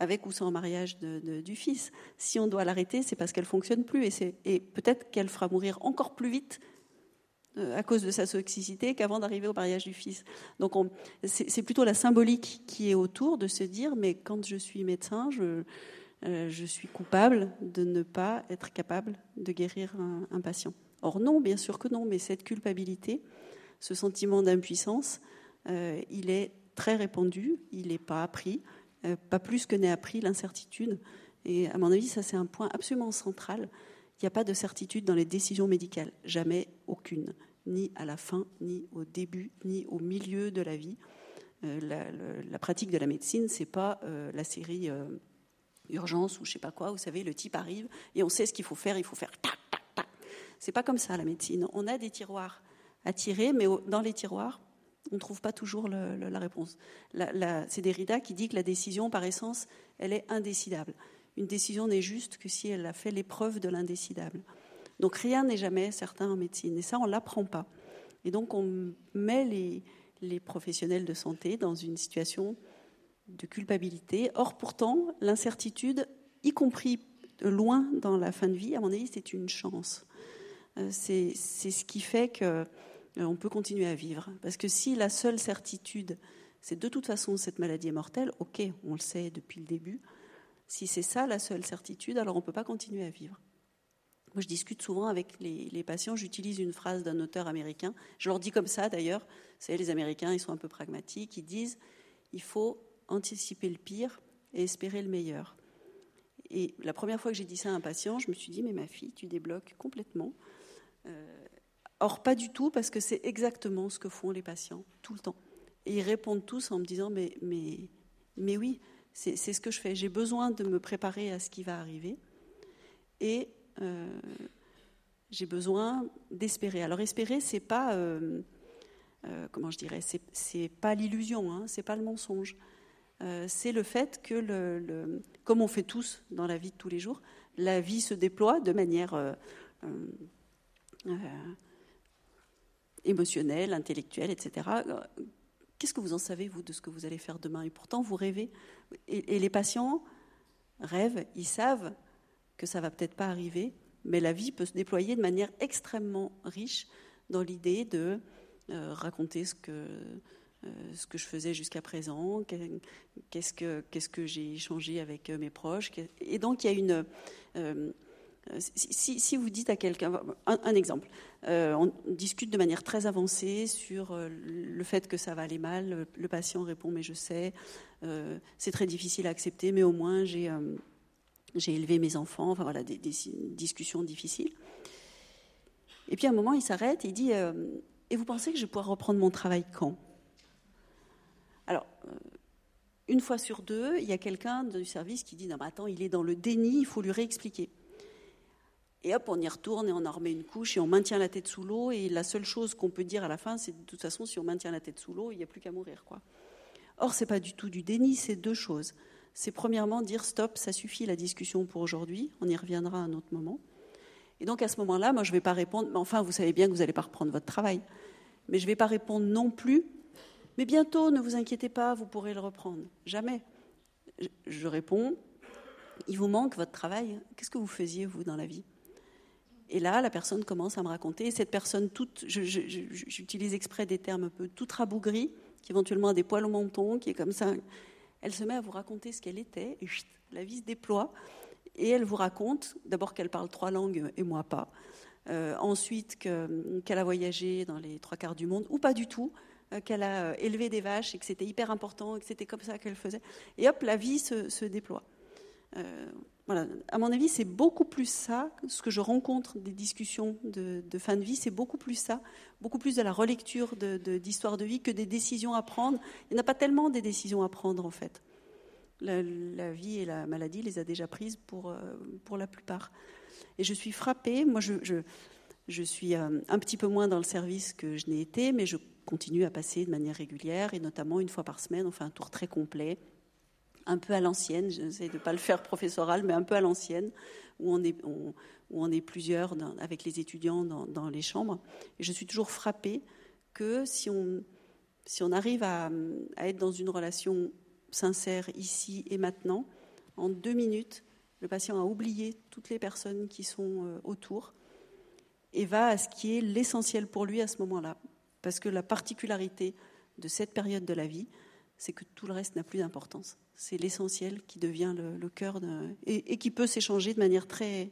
avec ou sans mariage du fils. Si on doit l'arrêter, c'est parce qu'elle fonctionne plus et, et peut-être qu'elle fera mourir encore plus vite à cause de sa toxicité qu'avant d'arriver au mariage du fils. Donc on- c'est plutôt la symbolique qui est autour de se dire mais quand je suis médecin, je, euh, suis coupable de ne pas être capable de guérir un, patient. Or non, bien sûr que non, mais cette culpabilité, ce sentiment d'impuissance, euh, il est très répandu, il n'est pas appris, euh, pas plus que n'est appris l'incertitude. Et à mon avis, ça c'est un point absolument central. Il n'y a pas de certitude dans les décisions médicales, jamais aucune, ni à la fin, ni au début, ni au milieu de la vie. Euh, la, pratique de la médecine, c'est pas euh, la série euh, urgence ou je sais pas quoi. Vous savez, le type arrive et on sait ce qu'il faut faire. Il faut faire tac tac tac. C'est pas comme ça la médecine. On a des tiroirs à tirer, mais dans les tiroirs, on ne trouve pas toujours la réponse. C'est Derrida qui dit que la décision, par essence, elle est indécidable. Une décision n'est juste que si elle a fait l'épreuve de l'indécidable. Donc rien n'est jamais certain en médecine, et ça, on ne l'apprend pas. Et donc on met les, professionnels de santé dans une situation de culpabilité. Or, pourtant, l'incertitude, y compris loin dans la fin de vie, à mon avis, c'est une chance. Euh, C'est c'est ce qui fait que euh, on peut continuer à vivre. Parce que si la seule certitude, c'est de toute façon cette maladie est mortelle, ok, on le sait depuis le début. Si c'est ça la seule certitude, alors on ne peut pas continuer à vivre. Moi, je discute souvent avec les, patients, j'utilise une phrase d'un auteur américain, je leur dis comme ça d'ailleurs, vous savez, les Américains, ils sont un peu pragmatiques, ils disent, il faut anticiper le pire et espérer le meilleur. Et la première fois que j'ai dit ça à un patient, je me suis dit, mais ma fille, tu débloques complètement. Euh, or, pas du tout, parce que c'est exactement ce que font les patients, tout le temps. Et ils répondent tous en me disant, mais, mais, mais oui, c'est c'est ce que je fais. J'ai besoin de me préparer à ce qui va arriver. Et euh, j'ai besoin d'espérer. Alors, espérer, c'est pas. euh, euh, comment je dirais C'est pas l'illusion, hein, c'est pas le mensonge. C'est le fait que, comme on fait tous dans la vie de tous les jours, la vie se déploie de manière émotionnelle, intellectuelle, etc. Qu'est-ce que vous en savez, vous, de ce que vous allez faire demain? Et pourtant, vous rêvez. Et les patients rêvent, ils savent que ça va peut-être pas arriver, mais la vie peut se déployer de manière extrêmement riche dans l'idée de euh, raconter ce que, euh, ce que je faisais jusqu'à présent, que- qu'est-ce que, qu'est-ce que j'ai échangé avec euh, mes proches. Et donc, il y a une. si, si- vous dites à quelqu'un, un, exemple, on discute de manière très avancée sur le fait que ça va aller mal, le, patient répond mais je sais, c'est très difficile à accepter, mais au moins j'ai j'ai élevé mes enfants, enfin voilà, des, discussions difficiles. Et puis à un moment, il s'arrête et il dit euh, Et vous pensez que je vais pouvoir reprendre mon travail quand? Alors, euh, une fois sur deux, il y a quelqu'un du service qui dit Non, mais attends, il est dans le déni, il faut lui réexpliquer. Et hop, on y retourne et on en remet une couche et on maintient la tête sous l'eau. Et la seule chose qu'on peut dire à la fin, c'est de toute façon, si on maintient la tête sous l'eau, il n'y a plus qu'à mourir. Quoi. Or, c'est pas du tout du déni, c'est deux choses. C'est premièrement dire stop, ça suffit la discussion pour aujourd'hui, on y reviendra à un autre moment. Et donc à ce moment-là, moi je ne vais pas répondre, enfin vous savez bien que vous n'allez pas reprendre votre travail. Mais je ne vais pas répondre non plus, mais bientôt, ne vous inquiétez pas, vous pourrez le reprendre. Jamais. Je, je réponds, il vous manque votre travail, qu'est-ce que vous faisiez vous dans la vie? Et là, la personne commence à me raconter. Et cette personne, toute, j'utilise exprès des termes un peu toute rabougrie, qui éventuellement a des poils au menton, qui est comme ça. Elle se met à vous raconter ce qu'elle était, et la vie se déploie. Et elle vous raconte, d'abord qu'elle parle trois langues et moi pas. Euh, ensuite qu'elle a voyagé dans les trois quarts du monde, ou pas du tout, euh, qu'elle a euh, élevé des vaches et que c'était hyper important et que c'était comme ça qu'elle faisait. Et hop, la vie se, déploie. À mon avis, c'est beaucoup plus ça, ce que je rencontre des discussions de, fin de vie, c'est beaucoup plus ça, beaucoup plus de la relecture d'histoire de, vie que des décisions à prendre. Il n'y a pas tellement des décisions à prendre, en fait. La, vie et la maladie les a déjà prises pour, pour la plupart. Et je suis frappée, moi je, je, suis euh, un petit peu moins dans le service que je n'ai été, mais je continue à passer de manière régulière et notamment une fois par semaine, on fait un tour très complet, un peu à l'ancienne, j'essaie de ne pas le faire professoral, mais un peu à l'ancienne, où on est, plusieurs avec les étudiants dans, les chambres. Et je suis toujours frappée que si on, arrive à, à être dans une relation sincère ici et maintenant, en deux minutes, le patient a oublié toutes les personnes qui sont euh, autour et va à ce qui est l'essentiel pour lui à ce moment-là. Parce que la particularité de cette période de la vie, c'est que tout le reste n'a plus d'importance. C'est l'essentiel qui devient le, cœur et, qui peut s'échanger de manière très,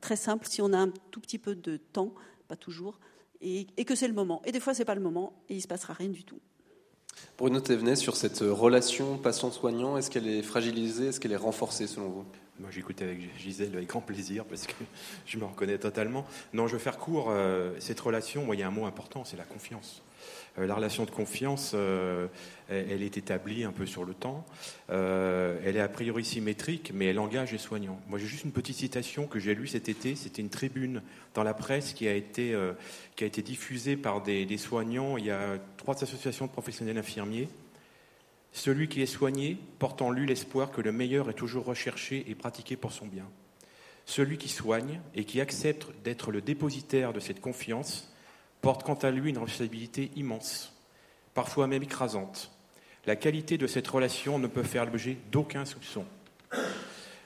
très simple si on a un tout petit peu de temps, pas toujours, et, que c'est le moment. Et des fois, c'est pas le moment et il se passera rien du tout. Bruno Thévenet, sur cette relation patient-soignant, est-ce qu'elle est fragilisée, est-ce qu'elle est renforcée selon vous? Moi, j'écoute avec Gisèle avec grand plaisir parce que je me reconnais totalement. Non, je vais faire court. Euh, cette relation, moi, il y a un mot important, c'est la confiance. Euh, la relation de confiance, euh, elle est établie un peu sur le temps. elle est a priori symétrique, mais elle engage les soignants. Moi, j'ai juste une petite citation que j'ai lue cet été. C'était une tribune dans la presse qui a été, qui a été diffusée par des, des soignants. Il y a trois associations de professionnels infirmiers celui qui est soigné porte en lui l'espoir que le meilleur est toujours recherché et pratiqué pour son bien. Celui qui soigne et qui accepte d'être le dépositaire de cette confiance porte quant à lui une responsabilité immense, parfois même écrasante. La qualité de cette relation ne peut faire l'objet d'aucun soupçon.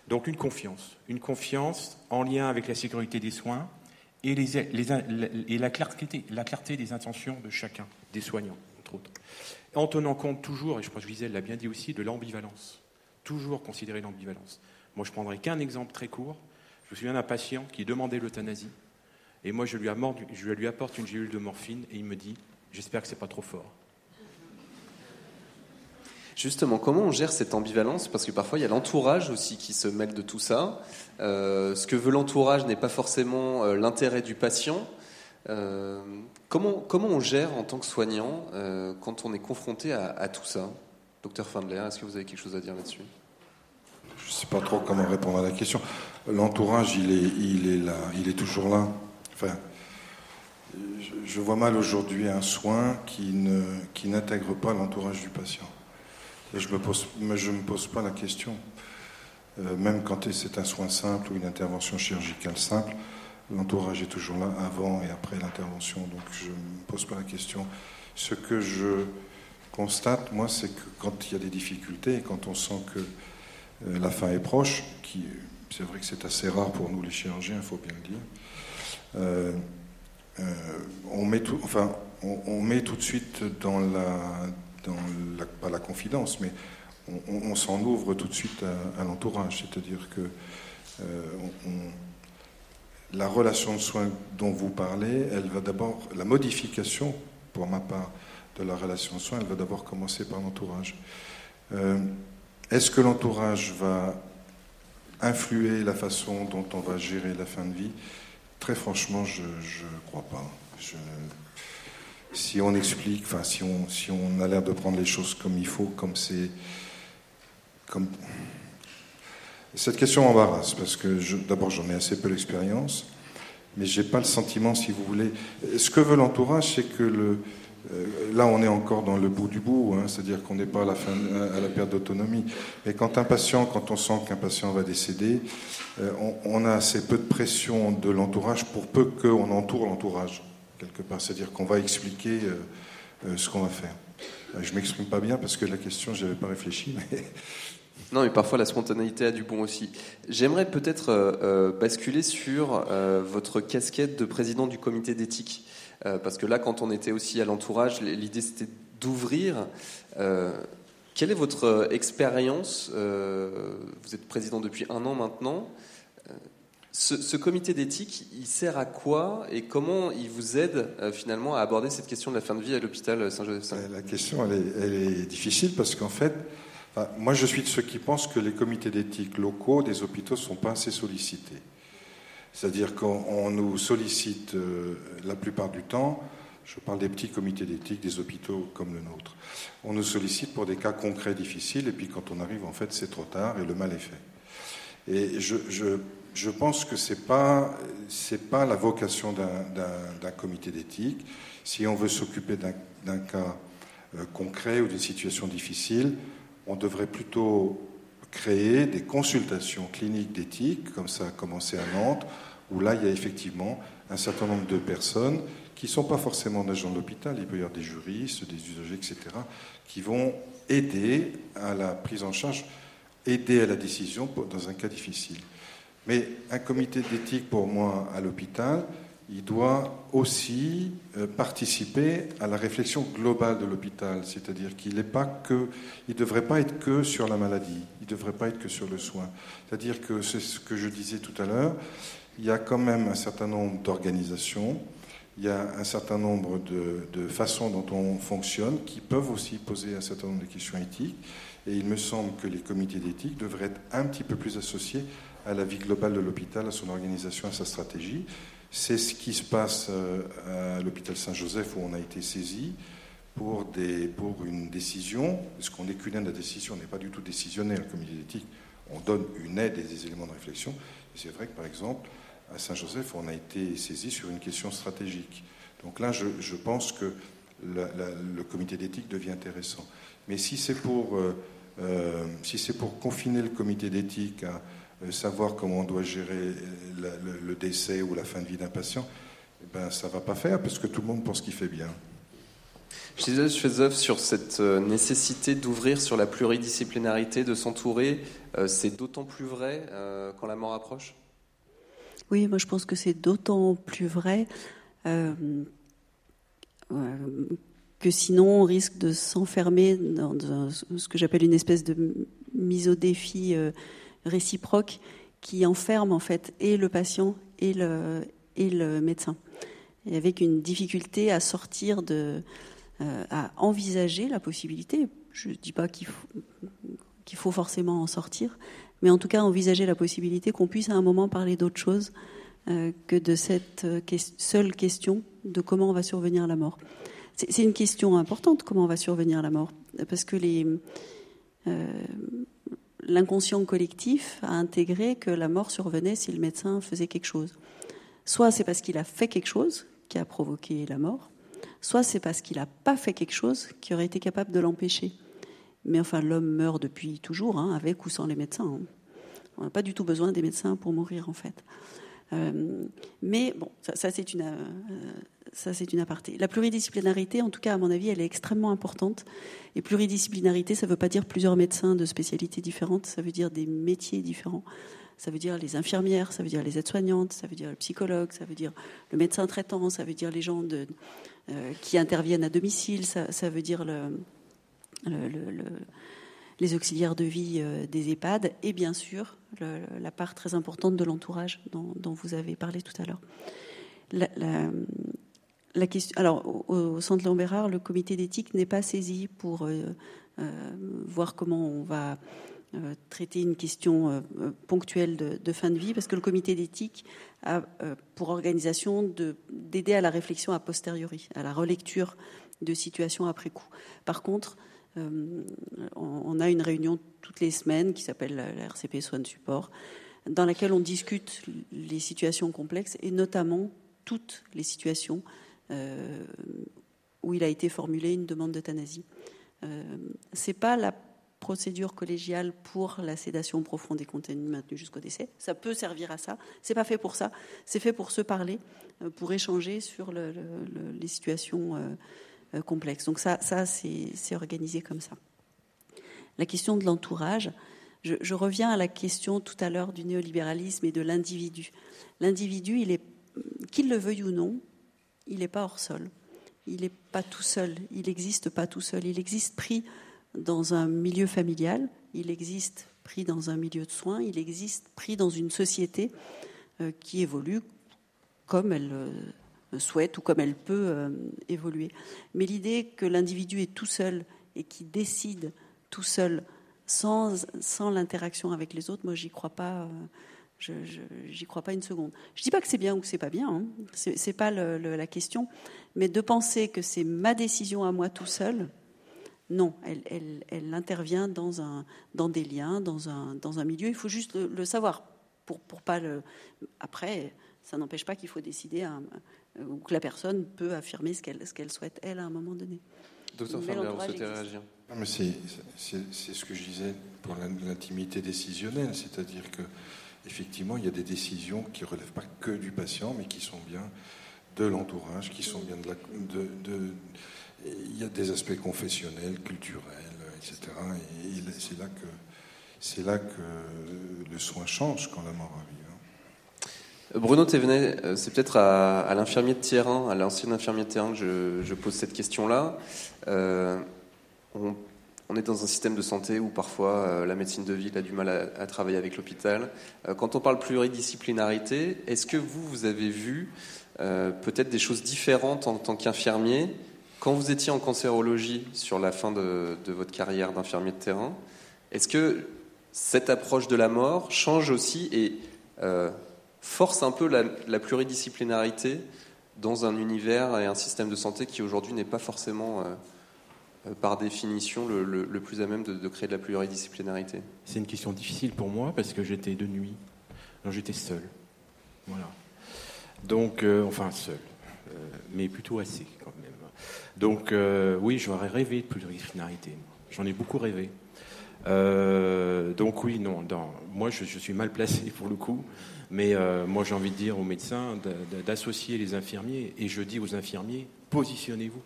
Donc une confiance, une confiance en lien avec la sécurité des soins et, la, clarté, la clarté des intentions de chacun, des soignants, entre autres en tenant compte toujours, et je pense que Gisèle l'a bien dit aussi, de l'ambivalence. Toujours considérer l'ambivalence. Moi, je prendrai qu'un exemple très court. Je me souviens d'un patient qui demandait l'euthanasie, et moi, je lui, je lui apporte une gélule de morphine, et il me dit J'espère que c'est pas trop fort. Justement, comment on gère cette ambivalence? Parce que parfois, il y a l'entourage aussi qui se mêle de tout ça. Euh, ce que veut l'entourage n'est pas forcément euh, l'intérêt du patient. Euh, comment, comment on gère en tant que soignant euh, quand on est confronté à, tout ça? Docteur Findler, est-ce que vous avez quelque chose à dire là-dessus? Je ne sais pas trop comment répondre à la question. L'entourage, il est, il est là, il est toujours là. Enfin, je, vois mal aujourd'hui un soin qui, n'intègre pas l'entourage du patient. Je ne me, pose, pas la question. Euh, même quand c'est un soin simple ou une intervention chirurgicale simple, l'entourage est toujours là avant et après l'intervention, donc je ne me pose pas la question. Ce que je constate, moi, c'est que quand il y a des difficultés et quand on sent que euh, la fin est proche, c'est vrai que c'est assez rare pour nous les chirurgiens, il faut bien le dire, euh, euh, on, met tout, enfin, on, met tout de suite dans la, la, pas la confidence, mais on, s'en ouvre tout de suite à, l'entourage, c'est-à-dire que on la relation de soins dont vous parlez, elle va d'abord, la modification, pour ma part, de la relation de soins, elle va d'abord commencer par l'entourage. Euh, est-ce que l'entourage va influer la façon dont on va gérer la fin de vie? Très franchement, je ne crois pas. si on explique, enfin, si on, si on a l'air de prendre les choses comme il faut, comme c'est. Comme, cette question m'embarrasse parce que d'abord j'en ai assez peu d'expérience, mais j'ai pas le sentiment, si vous voulez. Ce que veut l'entourage, c'est que le, là on est encore dans le bout du bout, hein, c'est-à-dire qu'on n'est pas à la, fin, à la perte d'autonomie. Mais quand un patient, quand on sent qu'un patient va décéder, euh, on, a assez peu de pression de l'entourage pour peu qu'on entoure l'entourage quelque part. C'est-à-dire qu'on va expliquer euh, ce qu'on va faire. Je m'exprime pas bien parce que la question, je n'avais pas réfléchi, Non, mais parfois la spontanéité a du bon aussi. J'aimerais peut-être euh, euh, basculer sur euh, votre casquette de président du comité d'éthique. Parce que là, quand on était aussi à l'entourage, l'idée c'était d'ouvrir. quelle est votre expérience Vous êtes président depuis un an maintenant. Ce, comité d'éthique, il sert à quoi et comment il vous aide finalement à aborder cette question de la fin de vie à l'hôpital Saint-Joseph La question, elle est, elle est difficile parce qu'en fait, moi, je suis de ceux qui pensent que les comités d'éthique locaux des hôpitaux ne sont pas assez sollicités. C'est-à-dire qu'on nous sollicite euh, la plupart du temps, je parle des petits comités d'éthique des hôpitaux comme le nôtre, on nous sollicite pour des cas concrets difficiles, et puis quand on arrive, en fait, c'est trop tard et le mal est fait. Et je, pense que ce n'est pas, pas la vocation d'un comité d'éthique. Si on veut s'occuper d'un cas euh, concret ou d'une situation difficile, on devrait plutôt créer des consultations cliniques d'éthique, comme ça a commencé à Nantes, où là, il y a effectivement un certain nombre de personnes qui ne sont pas forcément agents de l'hôpital, il peut y avoir des juristes, des usagers, etc., qui vont aider à la prise en charge, aider à la décision dans un cas difficile. Mais un comité d'éthique, pour moi, à l'hôpital, il doit aussi euh, participer à la réflexion globale de l'hôpital, c'est-à-dire qu'il n'est pas que, il ne devrait pas être que sur la maladie, il ne devrait pas être que sur le soin. C'est-à-dire que c'est ce que je disais tout à l'heure, il y a quand même un certain nombre d'organisations, il y a un certain nombre de, de, façons dont on fonctionne qui peuvent aussi poser un certain nombre de questions éthiques, et il me semble que les comités d'éthique devraient être un petit peu plus associés à la vie globale de l'hôpital, à son organisation, à sa stratégie. C'est ce qui se passe euh, à l'hôpital Saint-Joseph où on a été saisi pour, pour une décision, parce qu'on n'est qu'une aide à décision, on n'est pas du tout décisionnaire, le comité d'éthique, on donne une aide et des éléments de réflexion. c'est vrai que par exemple, à Saint-Joseph, on a été saisi sur une question stratégique. Donc là, je, pense que le comité d'éthique devient intéressant. Mais si c'est pour, euh, euh, confiner le comité d'éthique à euh, savoir comment on doit gérer le, décès ou la fin de vie d'un patient, eh ben, ça ne va pas faire parce que tout le monde pense qu'il fait bien. Je fais œuvre sur cette nécessité d'ouvrir sur la pluridisciplinarité, de s'entourer. C'est d'autant plus vrai quand la mort approche? Oui, moi je pense que c'est d'autant plus vrai que sinon on risque de s'enfermer dans ce que j'appelle une espèce de mise au défi réciproque qui enferme en fait et le patient et le, et le médecin. Et avec une difficulté à sortir de, euh, à envisager la possibilité. Je ne dis pas qu'il qu'il faut forcément en sortir, mais en tout cas envisager la possibilité qu'on puisse à un moment parler d'autre chose euh, que de cette seule question de comment on va survenir la mort. C'est, une question importante, comment on va survenir la mort, parce que euh, l'inconscient collectif a intégré que la mort survenait si le médecin faisait quelque chose. Soit c'est parce qu'il a fait quelque chose qui a provoqué la mort, soit c'est parce qu'il n'a pas fait quelque chose qui aurait été capable de l'empêcher. Mais enfin, l'homme meurt depuis toujours, hein, avec ou sans les médecins. Hein. On n'a pas du tout besoin des médecins pour mourir, en fait. Euh, mais bon, ça, c'est une, euh, ça c'est une aparté. La pluridisciplinarité, en tout cas à mon avis, elle est extrêmement importante. Et pluridisciplinarité, ça ne veut pas dire plusieurs médecins de spécialités différentes, ça veut dire des métiers différents. Ça veut dire les infirmières, ça veut dire les aides-soignantes, ça veut dire le psychologue, ça veut dire le médecin traitant, ça veut dire les gens de, euh, qui interviennent à domicile, ça, ça veut dire le, le les auxiliaires de vie euh, des EHPAD et bien sûr la part très importante de l'entourage dont, vous avez parlé tout à l'heure. La, question, alors, au, Centre Lambérard, le comité d'éthique n'est pas saisi pour euh, euh, voir comment on va traiter une question ponctuelle de, de, fin de vie, parce que le comité d'éthique a pour organisation d'aider à la réflexion a posteriori, à la relecture de situations après coup. Par contre, euh, on a une réunion toutes les semaines qui s'appelle la RCP Soins de Support, dans laquelle on discute les situations complexes et notamment toutes les situations euh, où il a été formulé une demande d'euthanasie. Euh, c'est pas la procédure collégiale pour la sédation profonde et contenue maintenue jusqu'au décès. Ça peut servir à ça. C'est pas fait pour ça. C'est fait pour se parler, pour échanger sur les situations euh, complexe. Donc ça, ça c'est organisé comme ça. La question de l'entourage, Je, reviens à la question tout à l'heure du néolibéralisme et de l'individu. L'individu, il est, qu'il le veuille ou non, il n'est pas hors sol. Il n'est pas tout seul. Il n'existe pas tout seul. Il existe pris dans un milieu familial. Il existe pris dans un milieu de soins. Il existe pris dans une société euh, qui évolue comme elle euh, souhaite ou comme elle peut euh, évoluer. Mais l'idée que l'individu est tout seul et qui décide tout seul sans, sans l'interaction avec les autres, moi j'y crois pas. Euh, je, j'y crois pas une seconde. Je dis pas que c'est bien ou que c'est pas bien, hein. c'est, pas la question, mais de penser que c'est ma décision à moi tout seul, non, elle, elle, intervient dans, un, dans des liens, dans un, dans un milieu. Il faut juste le, savoir pour, pour pas. Après, ça n'empêche pas qu'il faut décider ou que la personne peut affirmer ce qu'elle, ce qu'elle souhaite elle à un moment donné. Docteur Ferber, vous souhaitez réagir c'est, ce que je disais pour l'intimité décisionnelle, c'est-à-dire que effectivement, il y a des décisions qui ne relèvent pas que du patient, mais qui sont bien de l'entourage, qui sont bien de la. De, il y a des aspects confessionnels, culturels, etc. Et c'est là que c'est là que le soin change quand la mort arrive. Bruno Thévenet, euh, c'est peut-être à, l'infirmier de terrain, à l'ancien infirmier de terrain que je, pose cette question-là. Euh, on, est dans un système de santé où parfois euh, la médecine de ville a du mal à, travailler avec l'hôpital. Quand on parle pluridisciplinarité, est-ce que vous, vous avez vu peut-être des choses différentes en tant qu'infirmier quand vous étiez en cancérologie sur la fin de, votre carrière d'infirmier de terrain Est-ce que cette approche de la mort change aussi et force un peu la, pluridisciplinarité dans un univers et un système de santé qui aujourd'hui n'est pas forcément euh, par définition le, plus à même de, créer de la pluridisciplinarité C'est une question difficile pour moi parce que j'étais de nuit. Donc j'étais seul. Voilà. Donc, euh, enfin seul, euh, mais plutôt assez quand même. Donc oui, j'aurais rêvé de pluridisciplinarité. J'en ai beaucoup rêvé. donc oui, non, moi je, suis mal placé pour le coup, mais moi j'ai envie de dire aux médecins d'associer les infirmiers, et je dis aux infirmiers, positionnez-vous.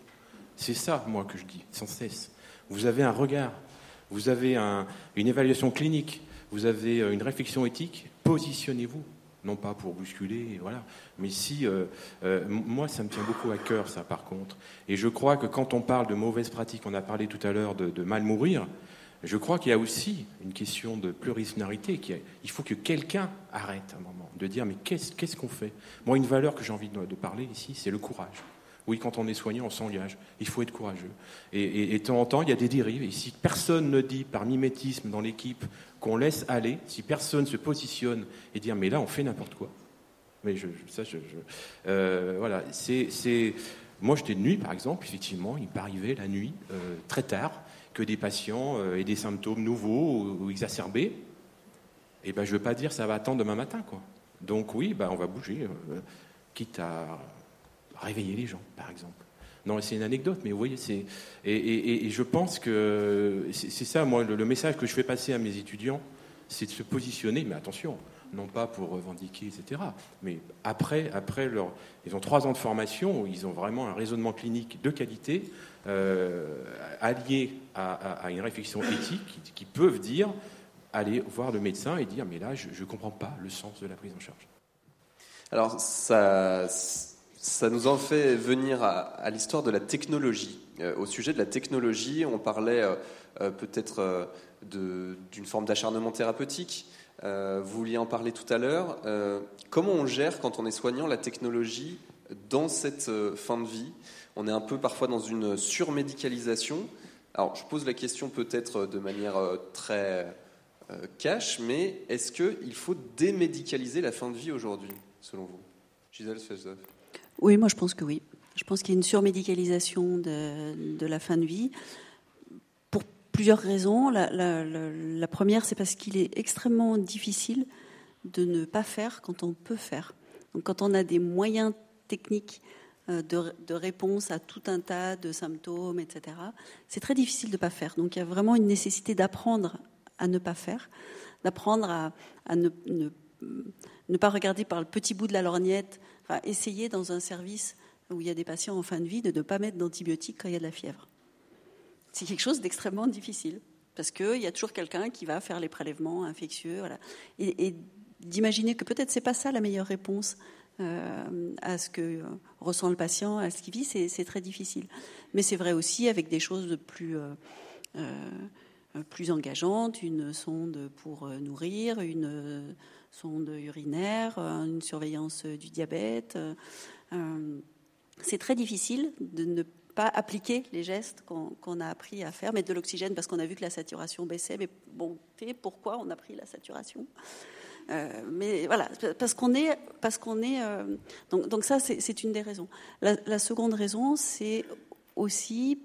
C'est ça, moi, que je dis, sans cesse. Vous avez un regard, vous avez une évaluation clinique, vous avez euh, une réflexion éthique, positionnez-vous. Non pas pour bousculer, voilà. Mais si, euh, euh, moi, ça me tient beaucoup à cœur, ça, par contre. Et je crois que quand on parle de mauvaises pratiques, on a parlé tout à l'heure de, mal mourir, je crois qu'il y a aussi une question de pluridisciplinarité. Il faut que quelqu'un arrête un moment de dire mais qu'est-ce qu'on fait? Moi, une valeur que j'ai envie de parler ici, c'est le courage. Oui, quand on est soignant, on s'engage. Il faut être courageux. Et, de temps en temps, il y a des dérives. Et si personne ne dit par mimétisme dans l'équipe qu'on laisse aller, si personne se positionne et dire mais là on fait n'importe quoi. Mais je, ça, je, euh, voilà, c'est, moi j'étais de nuit par exemple. Effectivement, il m'arrivait la nuit euh, très tard que des patients euh, aient des symptômes nouveaux ou, exacerbés. Et ben je veux pas dire ça va attendre demain matin quoi. Donc oui, ben, on va bouger, quitte à réveiller les gens, par exemple. Non, c'est une anecdote, mais vous voyez, c'est. Et, je pense que c'est ça, moi, le, message que je fais passer à mes étudiants, c'est de se positionner, mais attention, non pas pour revendiquer, etc. Mais après, après leur, ils ont trois ans de formation ils ont vraiment un raisonnement clinique de qualité, euh, allié à, une réflexion éthique, qui, peuvent dire, aller voir le médecin et dire, mais là, je ne comprends pas le sens de la prise en charge. Alors, ça ça nous en fait venir à, l'histoire de la technologie. Euh, au sujet de la technologie, on parlait euh, euh, peut-être d'une forme d'acharnement thérapeutique. vous vouliez en parler tout à l'heure. comment on gère, quand on est soignant, la technologie dans cette fin de vie? On est un peu parfois dans une surmédicalisation. Alors, je pose la question peut-être de manière très cash, mais est-ce qu'il faut démédicaliser la fin de vie aujourd'hui, selon vous? Gisèle Svezov oui, moi je pense que oui. Je pense qu'il y a une surmédicalisation de, de la fin de vie pour plusieurs raisons. La, première, c'est parce qu'il est extrêmement difficile de ne pas faire quand on peut faire. Donc quand on a des moyens techniques euh, de, de, réponse à tout un tas de symptômes, etc. C'est très difficile de ne pas faire. Donc il y a vraiment une nécessité d'apprendre à ne pas faire, d'apprendre à, ne, pas regarder par le petit bout de la lorgnette enfin, essayer dans un service où il y a des patients en fin de vie de ne pas mettre d'antibiotiques quand il y a de la fièvre. C'est quelque chose d'extrêmement difficile. Parce qu'il y a toujours quelqu'un qui va faire les prélèvements infectieux. Et, d'imaginer que peut-être c'est pas ça la meilleure réponse euh, à ce que ressent le patient, à ce qu'il vit, c'est très difficile. Mais c'est vrai aussi avec des choses de plus, euh, euh, plus engageantes, une sonde pour nourrir, une sonde urinaire, une surveillance du diabète. c'est très difficile de ne pas appliquer les gestes qu'on a appris à faire, mettre de l'oxygène parce qu'on a vu que la saturation baissait. Mais bon, pourquoi on a pris la saturation? Euh, mais voilà, parce qu'on est, parce qu'on est. Euh, donc, ça, c'est une des raisons. La, seconde raison, c'est aussi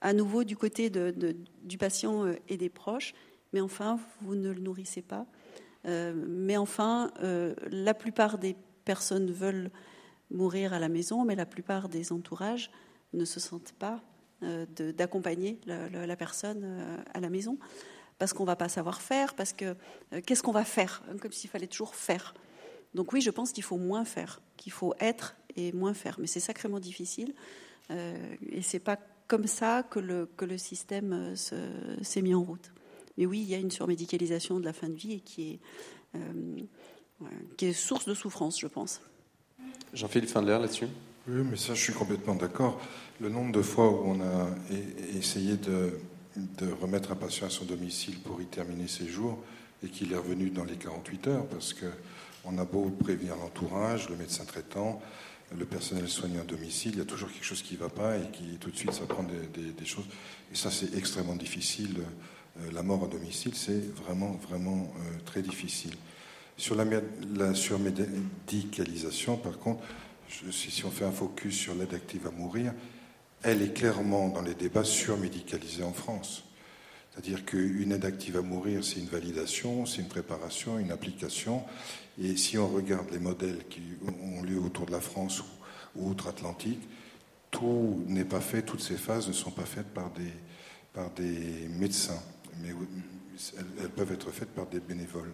à nouveau du côté du patient euh, et des proches. Mais enfin, vous ne le nourrissez pas. mais enfin, la plupart des personnes veulent mourir à la maison, mais la plupart des entourages ne se sentent pas euh, d'accompagner la, personne euh, à la maison parce qu'on va pas savoir faire, parce que euh, qu'est-ce qu'on va faire? Comme s'il fallait toujours faire. Donc oui, je pense qu'il faut moins faire, qu'il faut être et moins faire. Mais c'est sacrément difficile. et c'est pas comme ça que le, que le système s'est mis en route. Mais oui, il y a une surmédicalisation de la fin de vie et qui est, qui est source de souffrance, je pense. Jean-Philippe Findler là-dessus oui, mais ça, je suis complètement d'accord. Le nombre de fois où on a essayé de, remettre un patient à son domicile pour y terminer ses jours et qu'il est revenu dans les 48 heures, parce qu'on a beau prévenir l'entourage, le médecin traitant, le personnel soignant à domicile, il y a toujours quelque chose qui ne va pas et qui tout de suite ça prend des, choses. Et ça, c'est extrêmement difficile. Euh, la mort à domicile, c'est vraiment, vraiment euh, très difficile. Sur la, la surmédicalisation, par contre, si on fait un focus sur l'aide active à mourir, elle est clairement dans les débats surmédicalisée en France. C'est-à-dire qu'une aide active à mourir, c'est une validation, c'est une préparation, une application. Et si on regarde les modèles qui ont lieu autour de la France ou, outre-Atlantique, tout n'est pas fait, toutes ces phases ne sont pas faites par des, médecins, mais elles, peuvent être faites par des bénévoles.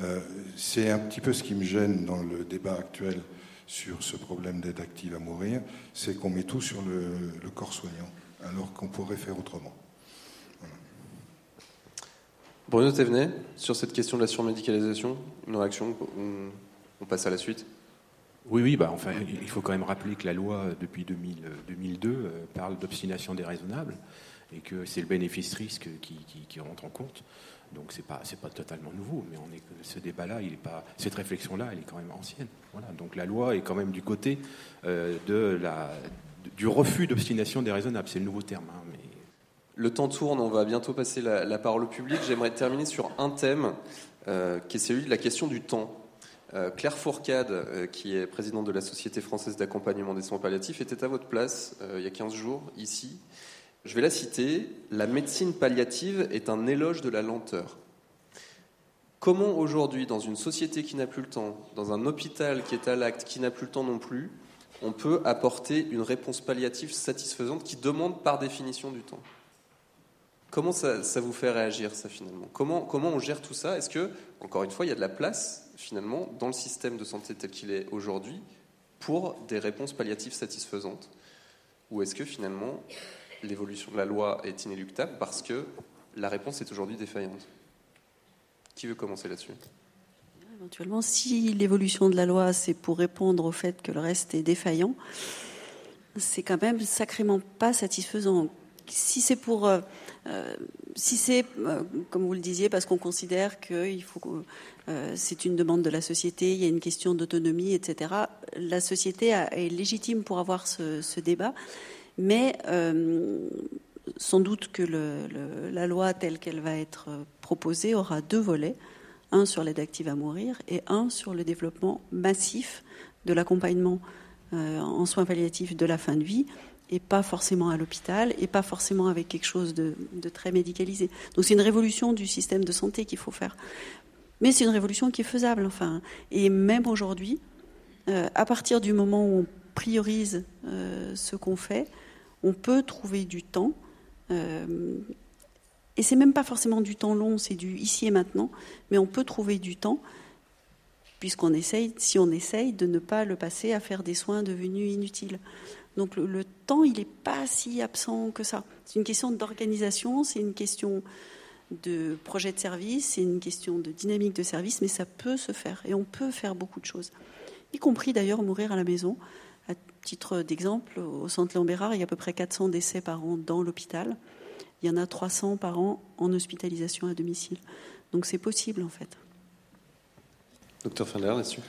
Euh, c'est un petit peu ce qui me gêne dans le débat actuel sur ce problème d'aide active à mourir, c'est qu'on met tout sur le, corps soignant, alors qu'on pourrait faire autrement. Bruno Thévenet, sur cette question de la surmédicalisation, une réaction on, passe à la suite? Oui, oui, bah, enfin, il faut quand même rappeler que la loi depuis 2002 euh, parle d'obstination déraisonnable et que c'est le bénéfice-risque qui, rentre en compte. Donc c'est pas pas totalement nouveau, mais on est ce débat-là, il pas cette réflexion-là, elle est quand même ancienne. Voilà. Donc la loi est quand même du côté euh, du refus d'obstination déraisonnable. C'est le nouveau terme. Hein. Le temps tourne, on va bientôt passer la, parole au public. J'aimerais terminer sur un thème euh, qui est celui de la question du temps. Euh, Claire Fourcade, qui est présidente de la Société française d'accompagnement des soins palliatifs, était à votre place il y a 15 jours ici je vais la citer. La médecine palliative est un éloge de la lenteur. Comment aujourd'hui, dans une société qui n'a plus le temps, dans un hôpital qui est à l'acte, qui n'a plus le temps non plus, on peut apporter une réponse palliative satisfaisante qui demande par définition du temps? Comment ça, vous fait réagir, ça, finalement? Comment, comment on gère tout ça? Est-ce que, encore une fois, il y a de la place, finalement, dans le système de santé tel qu'il est aujourd'hui, pour des réponses palliatives satisfaisantes? Ou est-ce que, finalement, l'évolution de la loi est inéluctable parce que la réponse est aujourd'hui défaillante? Qui veut commencer là-dessus? Éventuellement, si l'évolution de la loi, c'est pour répondre au fait que le reste est défaillant, c'est quand même sacrément pas satisfaisant. Si c'est pour, euh, euh, si c'est, euh, comme vous le disiez, parce qu'on considère que faut, c'est une demande de la société, il y a une question d'autonomie, etc. La société est légitime pour avoir ce, débat. Mais euh, sans doute que la loi telle qu'elle va être proposée aura deux volets, un sur l'aide active à mourir et un sur le développement massif de l'accompagnement euh, en soins palliatifs de la fin de vie, et pas forcément à l'hôpital, et pas forcément avec quelque chose de, très médicalisé. Donc c'est une révolution du système de santé qu'il faut faire. Mais c'est une révolution qui est faisable, enfin. Et même aujourd'hui, euh, à partir du moment où on priorise ce qu'on fait, on peut trouver du temps. Euh, et c'est même pas forcément du temps long, c'est du ici et maintenant, mais on peut trouver du temps puisqu'on essaye, si on essaye, de ne pas le passer à faire des soins devenus inutiles. Donc le, temps, il n'est pas si absent que ça. C'est une question d'organisation, c'est une question de projet de service, c'est une question de dynamique de service, mais ça peut se faire et on peut faire beaucoup de choses, y compris d'ailleurs mourir à la maison. À titre d'exemple, au centre Léon Bérard, il y a à peu près 400 décès par an dans l'hôpital. Il y en a 300 par an en hospitalisation à domicile. Donc c'est possible en fait. Docteur Feller, là-dessus?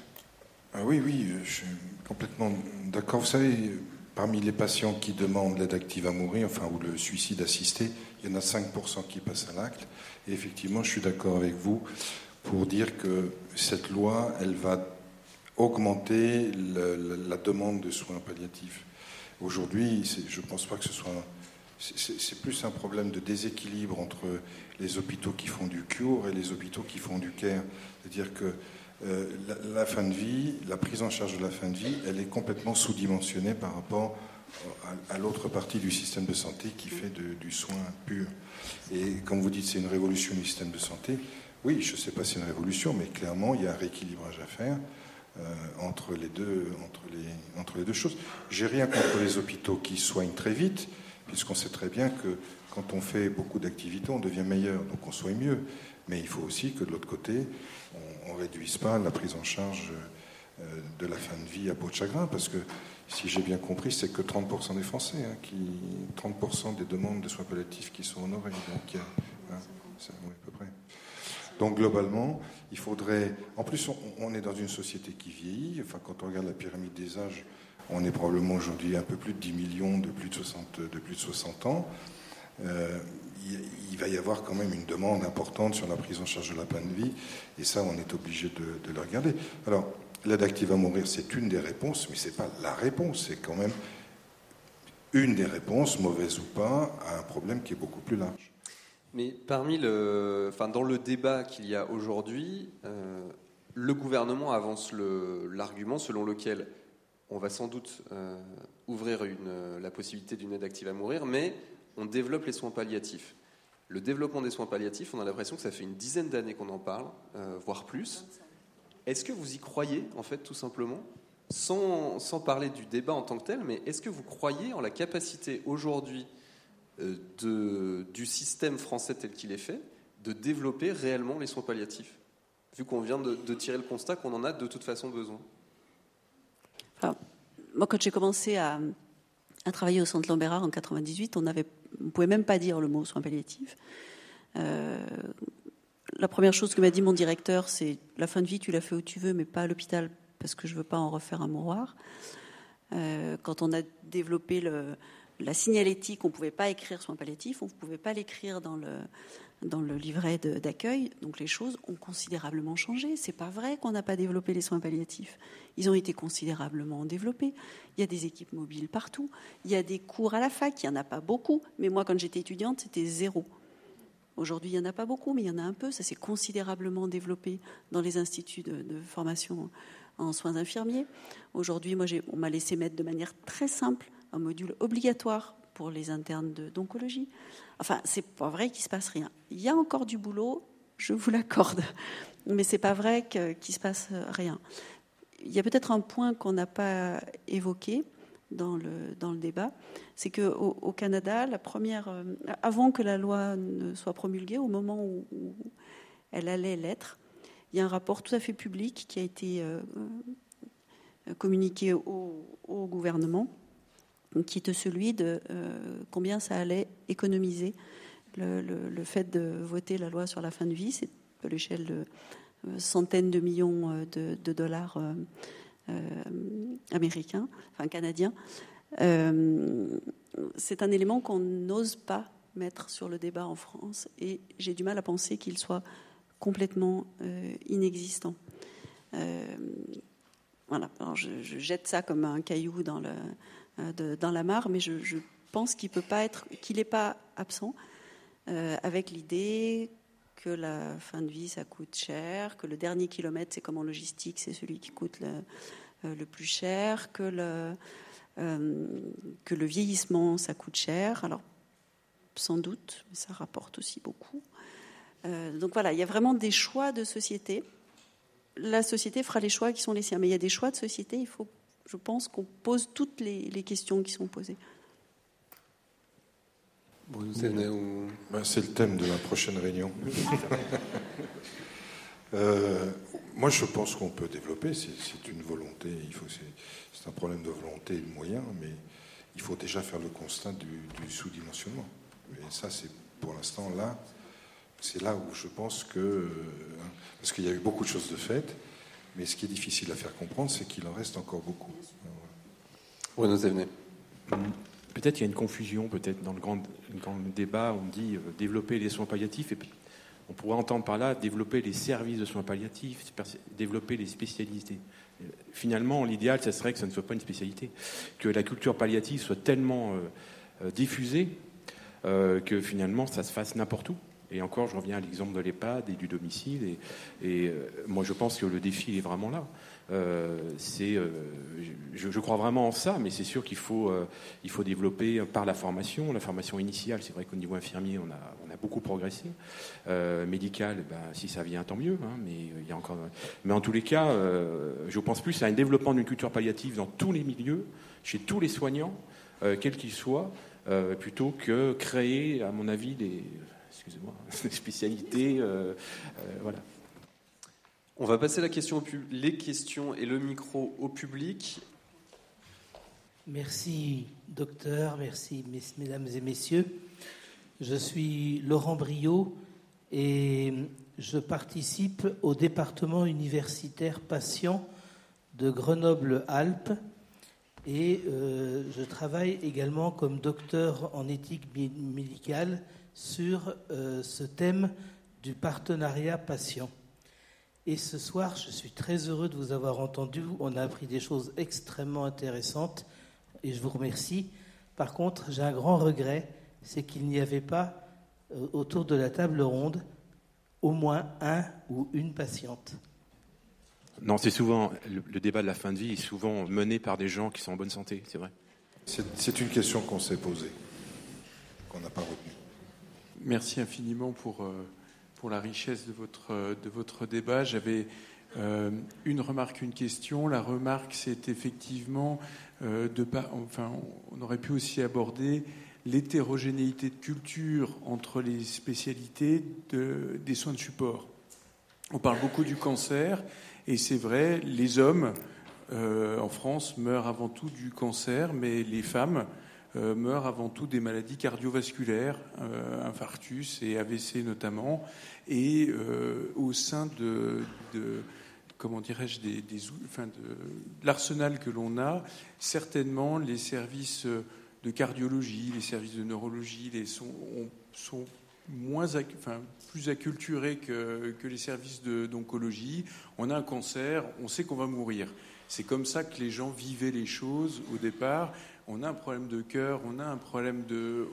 Ah Oui, oui, je suis complètement d'accord. Vous savez, parmi les patients qui demandent l'aide active à mourir, enfin, ou le suicide assisté, il y en a 5% qui passent à l'acte. Et effectivement, je suis d'accord avec vous pour dire que cette loi, elle va augmenter la demande de soins palliatifs. Aujourd'hui, je ne pense pas que ce soit. C'est plus un problème de déséquilibre entre les hôpitaux qui font du cure et les hôpitaux qui font du care. C'est-à-dire que euh, la, fin de vie, la prise en charge de la fin de vie, elle est complètement sous-dimensionnée par rapport à, l'autre partie du système de santé qui fait du soin pur. Et comme vous dites, c'est une révolution du système de santé. Oui, je ne sais pas si c'est une révolution, mais clairement, il y a un rééquilibrage à faire euh, entre, les deux, choses. J'ai rien contre les hôpitaux qui soignent très vite, puisqu'on sait très bien que quand on fait beaucoup d'activités, on devient meilleur, donc on soigne mieux. Mais il faut aussi que de l'autre côté, on ne réduise pas la prise en charge euh, de la fin de vie à peau de chagrin, parce que si j'ai bien compris, c'est que 30% des Français, hein, qui, 30% des demandes de soins palliatifs qui sont honorées. Donc, hein, à peu près. Donc globalement, il faudrait. En plus, on, est dans une société qui vieillit. Quand on regarde la pyramide des âges, on est probablement aujourd'hui un peu plus de 10 millions de plus de 60, de plus de 60 ans. Euh, il, va y avoir quand même une demande importante sur la prise en charge de la fin de vie, et ça, on est obligé de, le regarder. Alors, l'aide active à mourir, c'est une des réponses, mais ce n'est pas la réponse, c'est quand même une des réponses, mauvaise ou pas, à un problème qui est beaucoup plus large. Mais parmi le, enfin, dans le débat qu'il y a aujourd'hui, euh, le gouvernement avance l'argument selon lequel on va sans doute euh, ouvrir la possibilité d'une aide active à mourir, mais on développe les soins palliatifs. Le développement des soins palliatifs, on a l'impression que ça fait une dizaine d'années qu'on en parle, euh, voire plus. Est-ce que vous y croyez, en fait, tout simplement? Sans, parler du débat en tant que tel, mais est-ce que vous croyez en la capacité aujourd'hui euh, du système français tel qu'il est fait de développer réellement les soins palliatifs, vu qu'on vient de, tirer le constat qu'on en a de toute façon besoin Moi, quand j'ai commencé à, travailler au Centre Lambérard en 98, on ne pouvait même pas dire le mot soins palliatifs. Euh, la première chose que m'a dit mon directeur, c'est la fin de vie, tu la fais où tu veux, mais pas à l'hôpital, parce que je ne veux pas en refaire un mouroir. Euh, quand on a développé la signalétique, on ne pouvait pas écrire soins palliatifs, on ne pouvait pas l'écrire dans le, dans le livret d'accueil. Donc les choses ont considérablement changé. C'est pas vrai qu'on n'a pas développé les soins palliatifs. Ils ont été considérablement développés. Il y a des équipes mobiles partout. Il y a des cours à la fac. Il n'y en a pas beaucoup. Mais moi, quand j'étais étudiante, c'était zéro. Aujourd'hui, il n'y en a pas beaucoup, mais il y en a un peu. Ça s'est considérablement développé dans les instituts de, de formation en soins infirmiers. Aujourd'hui, moi, on m'a laissé mettre de manière très simple un module obligatoire pour les internes d'oncologie. Enfin, c'est pas vrai qu'il se passe rien. Il y a encore du boulot, je vous l'accorde, mais c'est pas vrai qu'il ne se passe rien. Il y a peut-être un point qu'on n'a pas évoqué dans le, dans le débat, c'est qu'au au Canada, la première, euh, avant que la loi ne soit promulguée, au moment où, elle allait l'être, il y a un rapport tout à fait public qui a été euh, euh, communiqué au gouvernement qui était celui de euh, combien ça allait économiser le, fait de voter la loi sur la fin de vie. C'est à l'échelle de euh, centaines de millions euh, de, dollars américains, enfin canadiens. c'est un élément qu'on n'ose pas mettre sur le débat en France et j'ai du mal à penser qu'il soit complètement inexistant. voilà, je, jette ça comme un caillou dans le, euh, dans la mare, mais je, pense qu'il peut pas être, qu'il n'est pas absent, euh, avec l'idée que la fin de vie ça coûte cher, que le dernier kilomètre c'est comme en logistique, c'est celui qui coûte le, euh, plus cher, que le vieillissement ça coûte cher. Alors sans doute, mais ça rapporte aussi beaucoup. donc voilà, il y a vraiment des choix de société. La société fera les choix qui sont les siens, mais il y a des choix de société. Il faut je pense qu'on pose toutes les, questions qui sont posées. Ben, c'est le thème de la prochaine réunion. Euh, moi, je pense qu'on peut développer. C'est une volonté. Il faut. C'est un problème de volonté et de moyens, mais il faut déjà faire le constat du, sous-dimensionnement. Et ça, c'est pour l'instant là. C'est là où je pense que euh, parce qu'il y a eu beaucoup de choses de faites, mais ce qui est difficile à faire comprendre, c'est qu'il en reste encore beaucoup. Bruno Zévenet. Peut-être il y a une confusion, peut-être dans le grand, grand débat, on dit euh, développer les soins palliatifs et on pourrait entendre par là développer les services de soins palliatifs, développer les spécialités. Finalement, l'idéal, ce serait que ce ne soit pas une spécialité, que la culture palliative soit tellement euh, euh, diffusée euh, que finalement, ça se fasse n'importe où. Et encore, je reviens à l'exemple de l'EHPAD et du domicile. Et, moi, je pense que le défi est vraiment là. Euh, euh, je, crois vraiment en ça, mais c'est sûr qu'il faut, euh, faut développer par la formation, la formation initiale. C'est vrai qu'au niveau infirmier, on a, on a beaucoup progressé. médical, ben, si ça vient, tant mieux. Hein, mais y a encore. Mais en tous les cas, je pense plus à un développement d'une culture palliative dans tous les milieux, chez tous les soignants, quels qu'ils soient, plutôt que créer, à mon avis, des, excusez-moi, des spécialités. voilà. On va passer la question les questions et le micro au public. Merci, docteur. Merci, mesdames et messieurs. Je suis Laurent Briot et je participe au département universitaire patient de Grenoble-Alpes et euh, je travaille également comme docteur en éthique médicale sur euh, ce thème du partenariat patient. Et ce soir, je suis très heureux de vous avoir entendu. On a appris des choses extrêmement intéressantes et je vous remercie. Par contre, j'ai un grand regret, c'est qu'il n'y avait pas euh, autour de la table ronde au moins un ou une patiente. Non, c'est souvent le, débat de la fin de vie est souvent mené par des gens qui sont en bonne santé, c'est vrai. C'est une question qu'on s'est posée, qu'on n'a pas retenue. Merci infiniment pour. Euh, pour la richesse de votre, de votre débat. J'avais euh, une remarque, une question. La remarque, c'est effectivement euh, de. Enfin, on aurait pu aussi aborder l'hétérogénéité de culture entre les spécialités de, des soins de support. On parle beaucoup du cancer, et c'est vrai, les hommes euh, en France meurent avant tout du cancer, mais les femmes euh, meurent avant tout des maladies cardiovasculaires, euh, infarctus et AVC notamment, et euh, au sein de, comment dirais-je, des, enfin de, l'arsenal que l'on a, certainement les services de cardiologie, les services de neurologie les sont, sont moins, enfin, plus acculturés que, que les services d'oncologie. On a un cancer, on sait qu'on va mourir. C'est comme ça que les gens vivaient les choses au départ on a un problème de cœur, on a un problème de.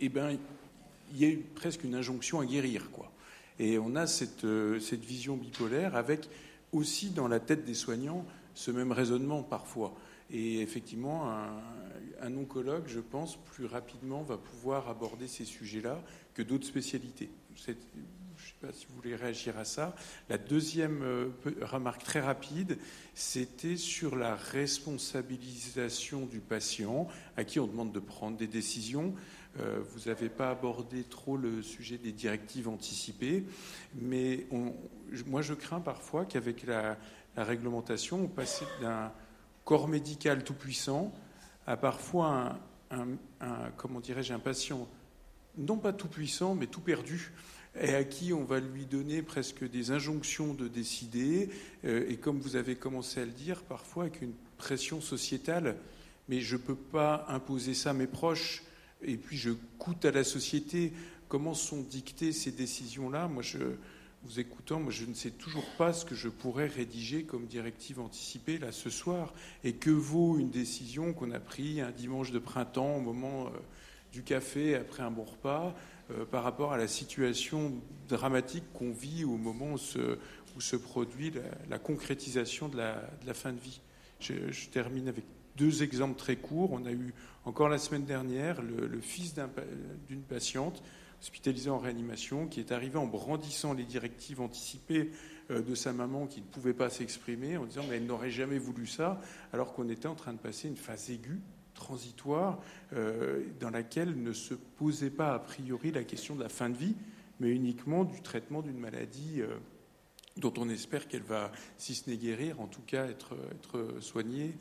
Eh bien, il y a presque une injonction à guérir, quoi. Et on a cette, euh, cette vision bipolaire avec aussi dans la tête des soignants ce même raisonnement parfois. Et effectivement, un, oncologue, je pense, plus rapidement va pouvoir aborder ces sujets-là que d'autres spécialités. Sais pas si vous voulez réagir à ça. La deuxième euh, remarque très rapide, c'était sur la responsabilisation du patient, à qui on demande de prendre des décisions. Euh, vous n'avez pas abordé trop le sujet des directives anticipées, mais moi je crains parfois qu'avec la, réglementation, on passe d'un corps médical tout puissant à parfois comment dirais-je, un patient non pas tout puissant, mais tout perdu et à qui on va lui donner presque des injonctions de décider, euh, et comme vous avez commencé à le dire, parfois avec une pression sociétale, mais je ne peux pas imposer ça à mes proches, et puis je coûte à la société. Comment sont dictées ces décisions-là? Moi, je, vous écoutant, moi, je ne sais toujours pas ce que je pourrais rédiger comme directive anticipée là ce soir, et que vaut une décision qu'on a prise un dimanche de printemps au moment euh, du café après un bon repas euh, par rapport à la situation dramatique qu'on vit au moment où se, produit la, concrétisation de la, fin de vie. Je, termine avec deux exemples très courts. On a eu encore la semaine dernière le, fils d'une patiente hospitalisée en réanimation qui est arrivé en brandissant les directives anticipées de sa maman qui ne pouvait pas s'exprimer en disant mais elle n'aurait jamais voulu ça, alors qu'on était en train de passer une phase aiguë transitoire dans laquelle ne se posait pas a priori la question de la fin de vie, mais uniquement du traitement d'une maladie dont on espère qu'elle va, si ce n'est guérir, en tout cas être, soignée.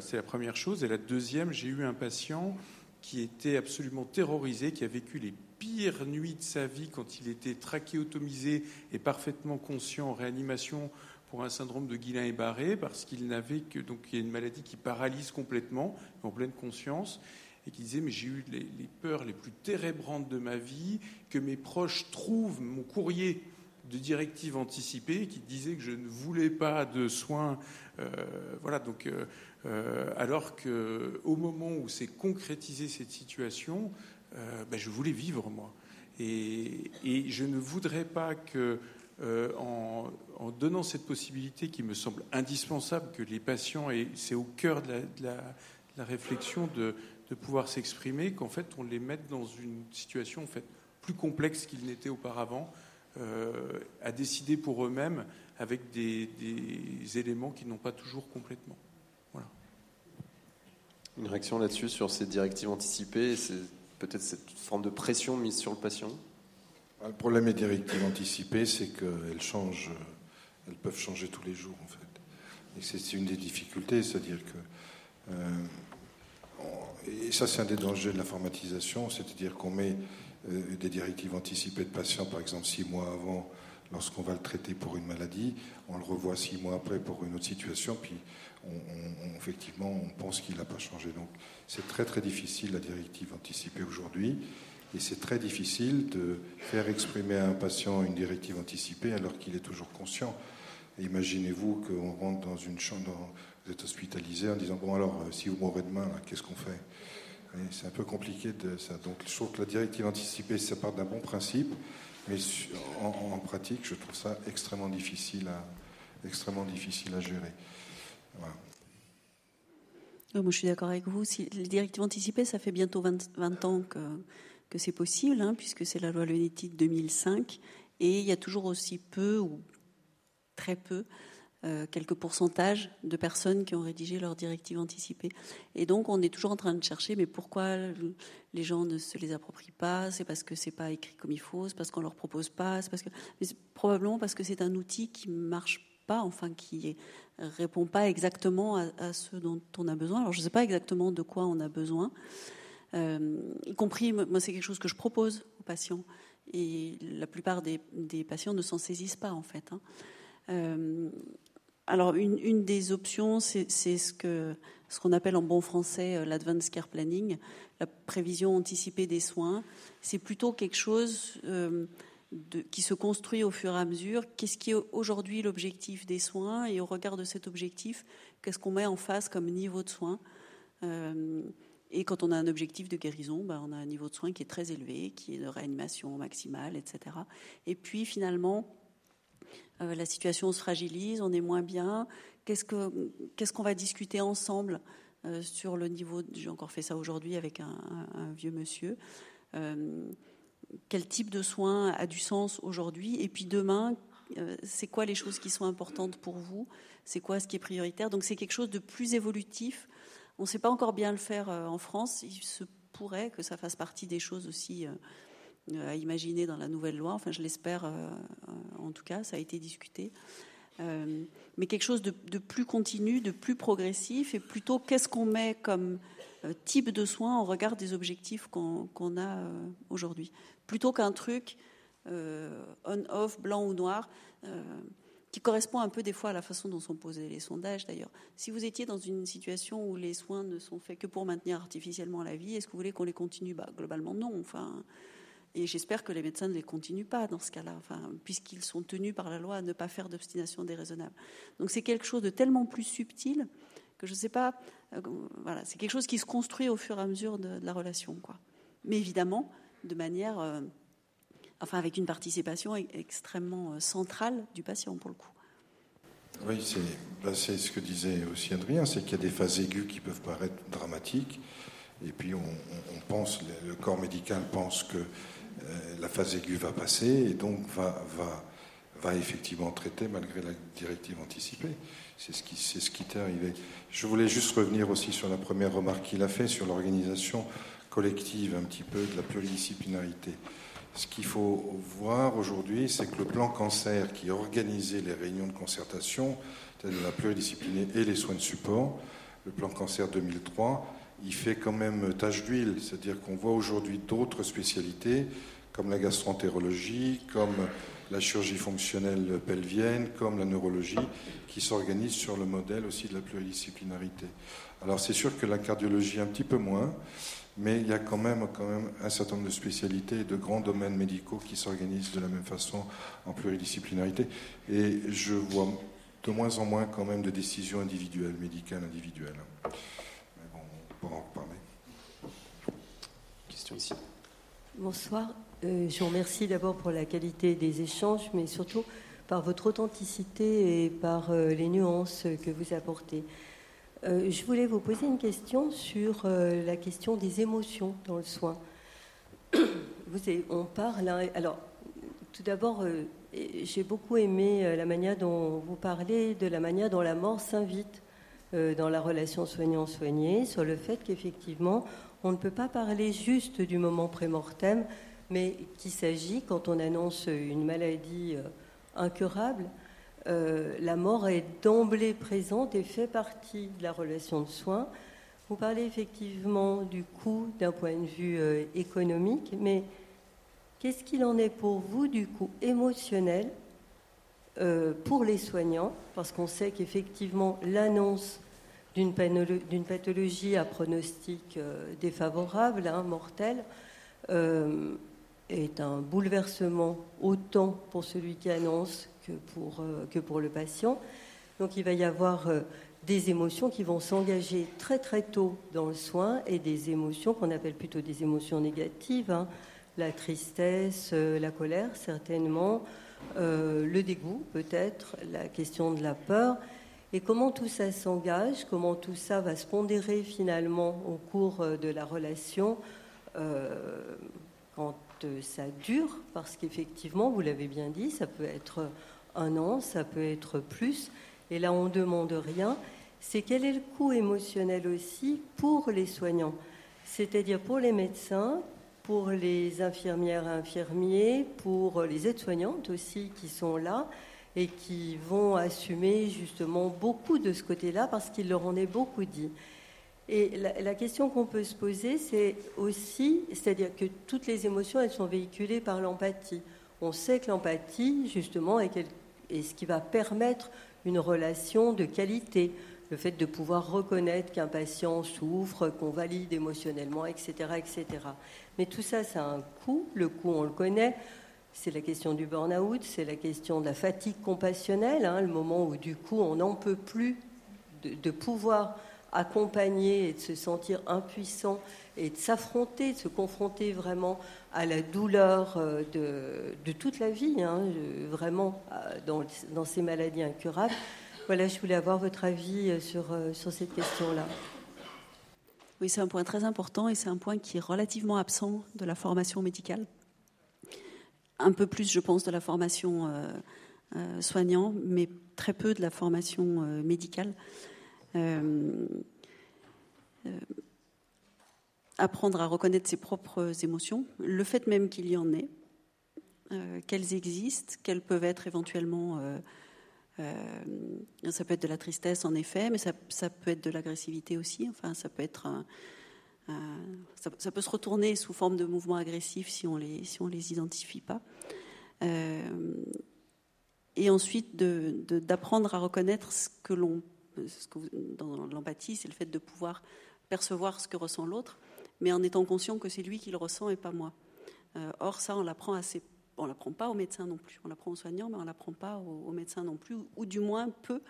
C'est la première chose. Et la deuxième, j'ai eu un patient qui était absolument terrorisé, qui a vécu les pires nuits de sa vie quand il était trachéotomisé et parfaitement conscient en réanimation pour un syndrome de Guillain-Barré, parce qu'il n'avait que donc il y a une maladie qui paralyse complètement, en pleine conscience, et qui disait mais j'ai eu les, peurs les plus térébrantes de ma vie, que mes proches trouvent mon courrier de directive anticipée qui disait que je ne voulais pas de soins, euh, voilà donc. Euh, euh, alors qu'au moment où s'est concrétisée cette situation, ben, je voulais vivre moi. Et, je ne voudrais pas que, euh, en, donnant cette possibilité qui me semble indispensable, que les patients, et c'est au cœur de la, réflexion de, pouvoir s'exprimer, qu'en fait on les mette dans une situation en fait, plus complexe qu'ils n'étaient auparavant, à décider pour eux-mêmes avec des éléments qui n'ont pas toujours complètement. Une réaction là-dessus sur ces directives anticipées et peut-être cette forme de pression mise sur le patient? Le problème des directives anticipées, c'est qu'elles changent, elles peuvent changer tous les jours en fait. Et c'est une des difficultés, c'est-à-dire que. Euh, et ça, c'est un des dangers de l'informatisation, c'est-à-dire qu'on met euh, des directives anticipées de patients, par exemple, six mois avant, lorsqu'on va le traiter pour une maladie, on le revoit six mois après pour une autre situation, puis effectivement, on pense qu'il n'a pas changé. Donc, c'est très très difficile la directive anticipée aujourd'hui, et c'est très difficile de faire exprimer à un patient une directive anticipée alors qu'il est toujours conscient. Imaginez-vous qu'on rentre dans une chambre, vous êtes hospitalisé en disant bon alors, euh, si vous mourrez demain, qu'est-ce qu'on fait? C'est un peu compliqué de ça. Donc, je trouve que la directive anticipée, ça part d'un bon principe, mais en, pratique, je trouve ça extrêmement difficile à, gérer. Moi, je suis d'accord avec vous. Si, les directives anticipées, ça fait bientôt 20, ans que, que c'est possible, hein, puisque c'est la loi Lenetti de 2005. Et il y a toujours aussi peu, ou très peu, euh, quelques pourcentages de personnes qui ont rédigé leurs directives anticipées. Et donc, on est toujours en train de chercher, mais pourquoi les gens ne se les approprient pas? C'est parce que c'est pas écrit comme il faut, c'est parce qu'on leur propose pas, c'est parce que, mais probablement parce que c'est un outil qui marche pas, enfin qui répond pas exactement à, ce dont on a besoin. Alors je ne sais pas exactement de quoi on a besoin, y compris moi c'est quelque chose que je propose aux patients et la plupart des, patients ne s'en saisissent pas en fait. Hein. Euh, alors une, des options c'est ce qu'on appelle en bon français euh, l'advance care planning, la prévision anticipée des soins. C'est plutôt quelque chose qui se construit au fur et à mesure. Qu'est-ce qui est aujourd'hui l'objectif des soins? Et au regard de cet objectif, qu'est-ce qu'on met en face comme niveau de soins? Euh, Et quand on a un objectif de guérison, ben, on a un niveau de soins qui est très élevé, qui est de réanimation maximale, etc. Et puis finalement, euh, la situation se fragilise, on est moins bien. Qu'est-ce qu'on ce qu'on va discuter ensemble euh, sur le niveau J'ai encore fait ça aujourd'hui avec un, vieux monsieur quel type de soins a du sens aujourd'hui? Et puis demain euh, c'est quoi les choses qui sont importantes pour vous? C'est quoi ce qui est prioritaire? Donc c'est quelque chose de plus évolutif on ne sait pas encore bien le faire euh, en France. Il se pourrait que ça fasse partie des choses aussi euh, à imaginer dans la nouvelle loi. Enfin je l'espère en tout cas ça a été discuté. Mais quelque chose de, plus continu, de plus progressif, et plutôt qu'est-ce qu'on met comme type de soins au regard des objectifs qu'on a aujourd'hui? Plutôt qu'un truc euh, on-off, blanc ou noir, euh, qui correspond un peu des fois à la façon dont sont posés les sondages d'ailleurs. Si vous étiez dans une situation où les soins ne sont faits que pour maintenir artificiellement la vie, est-ce que vous voulez qu'on les continue? Bah, Globalement non. Enfin, et j'espère que les médecins ne les continuent pas dans ce cas-là, enfin, puisqu'ils sont tenus par la loi à ne pas faire d'obstination déraisonnable. Donc c'est quelque chose de tellement plus subtil que je ne sais pas. Euh, voilà, c'est quelque chose qui se construit au fur et à mesure de, la relation, quoi. Mais évidemment, de manière, euh, enfin avec une participation e-, extrêmement euh, centrale du patient pour le coup. Oui, c'est ce que disait aussi Adrien, c'est qu'il y a des phases aiguës qui peuvent paraître dramatiques, et puis on, pense, le corps médical pense que euh, la phase aiguë va passer, et donc va, effectivement traité malgré la directive anticipée. C'est ce qui, c'est ce qui t'est arrivé. Je voulais juste revenir aussi sur la première remarque qu'il a fait sur l'organisation collective un petit peu de la pluridisciplinarité. Ce qu'il faut voir aujourd'hui, c'est que le plan cancer qui organisait les réunions de concertation, de la pluridisciplinarité et les soins de support, le plan cancer 2003, il fait quand même tache d'huile. C'est-à-dire qu'on voit aujourd'hui d'autres spécialités, comme la gastroentérologie, comme la chirurgie fonctionnelle pelvienne, comme la neurologie, qui s'organisent sur le modèle aussi de la pluridisciplinarité. Alors c'est sûr que la cardiologie un petit peu moins, mais il y a quand même, quand même un certain nombre de spécialités et de grands domaines médicaux qui s'organisent de la même façon en pluridisciplinarité. Et je vois de moins en moins quand même de décisions individuelles, médicales individuelles. Mais bon, on pourra en reparler. Question ici. Bonsoir. Euh, je vous remercie d'abord pour la qualité des échanges, mais surtout par votre authenticité et par euh, les nuances que vous apportez. Euh, je voulais vous poser une question sur euh, la question des émotions dans le soin. Vous, on parle. hein, alors, tout d'abord, euh, j'ai beaucoup aimé la manière dont vous parlez de la manière dont la mort s'invite dans la relation soignant-soigné, sur le fait qu'effectivement, on ne peut pas parler juste du moment prémortem, mais qu'il s'agit, quand on annonce une maladie incurable, euh, la mort est d'emblée présente et fait partie de la relation de soins. Vous parlez effectivement du coût d'un point de vue euh, économique, mais qu'est-ce qu'il en est pour vous du coût émotionnel euh, pour les soignants? Parce qu'on sait qu'effectivement l'annonce d'une pathologie à pronostic défavorable, hein, mortel, est un bouleversement autant pour celui qui annonce que pour, euh, que pour le patient. Donc il va y avoir euh, des émotions qui vont s'engager très très tôt dans le soin et des émotions qu'on appelle plutôt des émotions négatives, hein. la tristesse, euh, la colère certainement, le dégoût peut-être, la question de la peur. Et comment tout ça s'engage, comment tout ça va se pondérer finalement au cours de la relation quand ça dure, parce qu'effectivement, vous l'avez bien dit, ça peut être un an, ça peut être plus. Et là, on ne demande rien. C'est quel est le coût émotionnel aussi pour les soignants, c'est-à-dire pour les médecins, pour les infirmières infirmiers, pour les aides-soignantes aussi qui sont là et qui vont assumer justement beaucoup de ce côté-là parce qu'il leur en est beaucoup dit. Et la, la question qu'on peut se poser, c'est aussi, c'est-à-dire que toutes les émotions, elles sont véhiculées par l'empathie. On sait que l'empathie, justement, est quelque et ce qui va permettre une relation de qualité. Le fait de pouvoir reconnaître qu'un patient souffre, qu'on valide émotionnellement, etc., etc. Mais tout ça, ça a un coût. Le coût, on le connaît. C'est la question du burn-out, c'est la question de la fatigue compassionnelle, hein, le moment où du coup on n'en peut plus de, de pouvoir accompagner et de se sentir impuissant et de s'affronter, de se confronter vraiment à la douleur euh, de, toute la vie, hein, vraiment euh, dans, ces maladies incurables. Voilà, je voulais avoir votre avis euh, sur, sur cette question-là. Oui, c'est un point très important et c'est un point qui est relativement absent de la formation médicale. Un peu plus, je pense, de la formation euh, soignant, mais très peu de la formation médicale. Euh, apprendre à reconnaître ses propres émotions, le fait même qu'il y en ait, euh, qu'elles existent, qu'elles peuvent être éventuellement... Euh, euh, ça peut être de la tristesse en effet, mais ça, peut être de l'agressivité aussi. Enfin, ça peut être ça, peut se retourner sous forme de mouvements agressifs si on les si on les identifie pas. et ensuite d'apprendre à reconnaître ce que l'on dans l'empathie, c'est le fait de pouvoir percevoir ce que ressent l'autre mais en étant conscient que c'est lui qui le ressent et pas moi. Euh, or, ça, on l'apprend assez. On l'apprend pas aux médecins non plus. On l'apprend aux soignants, mais on l'apprend pas aux, aux, médecins non plus, ou, du moins peu.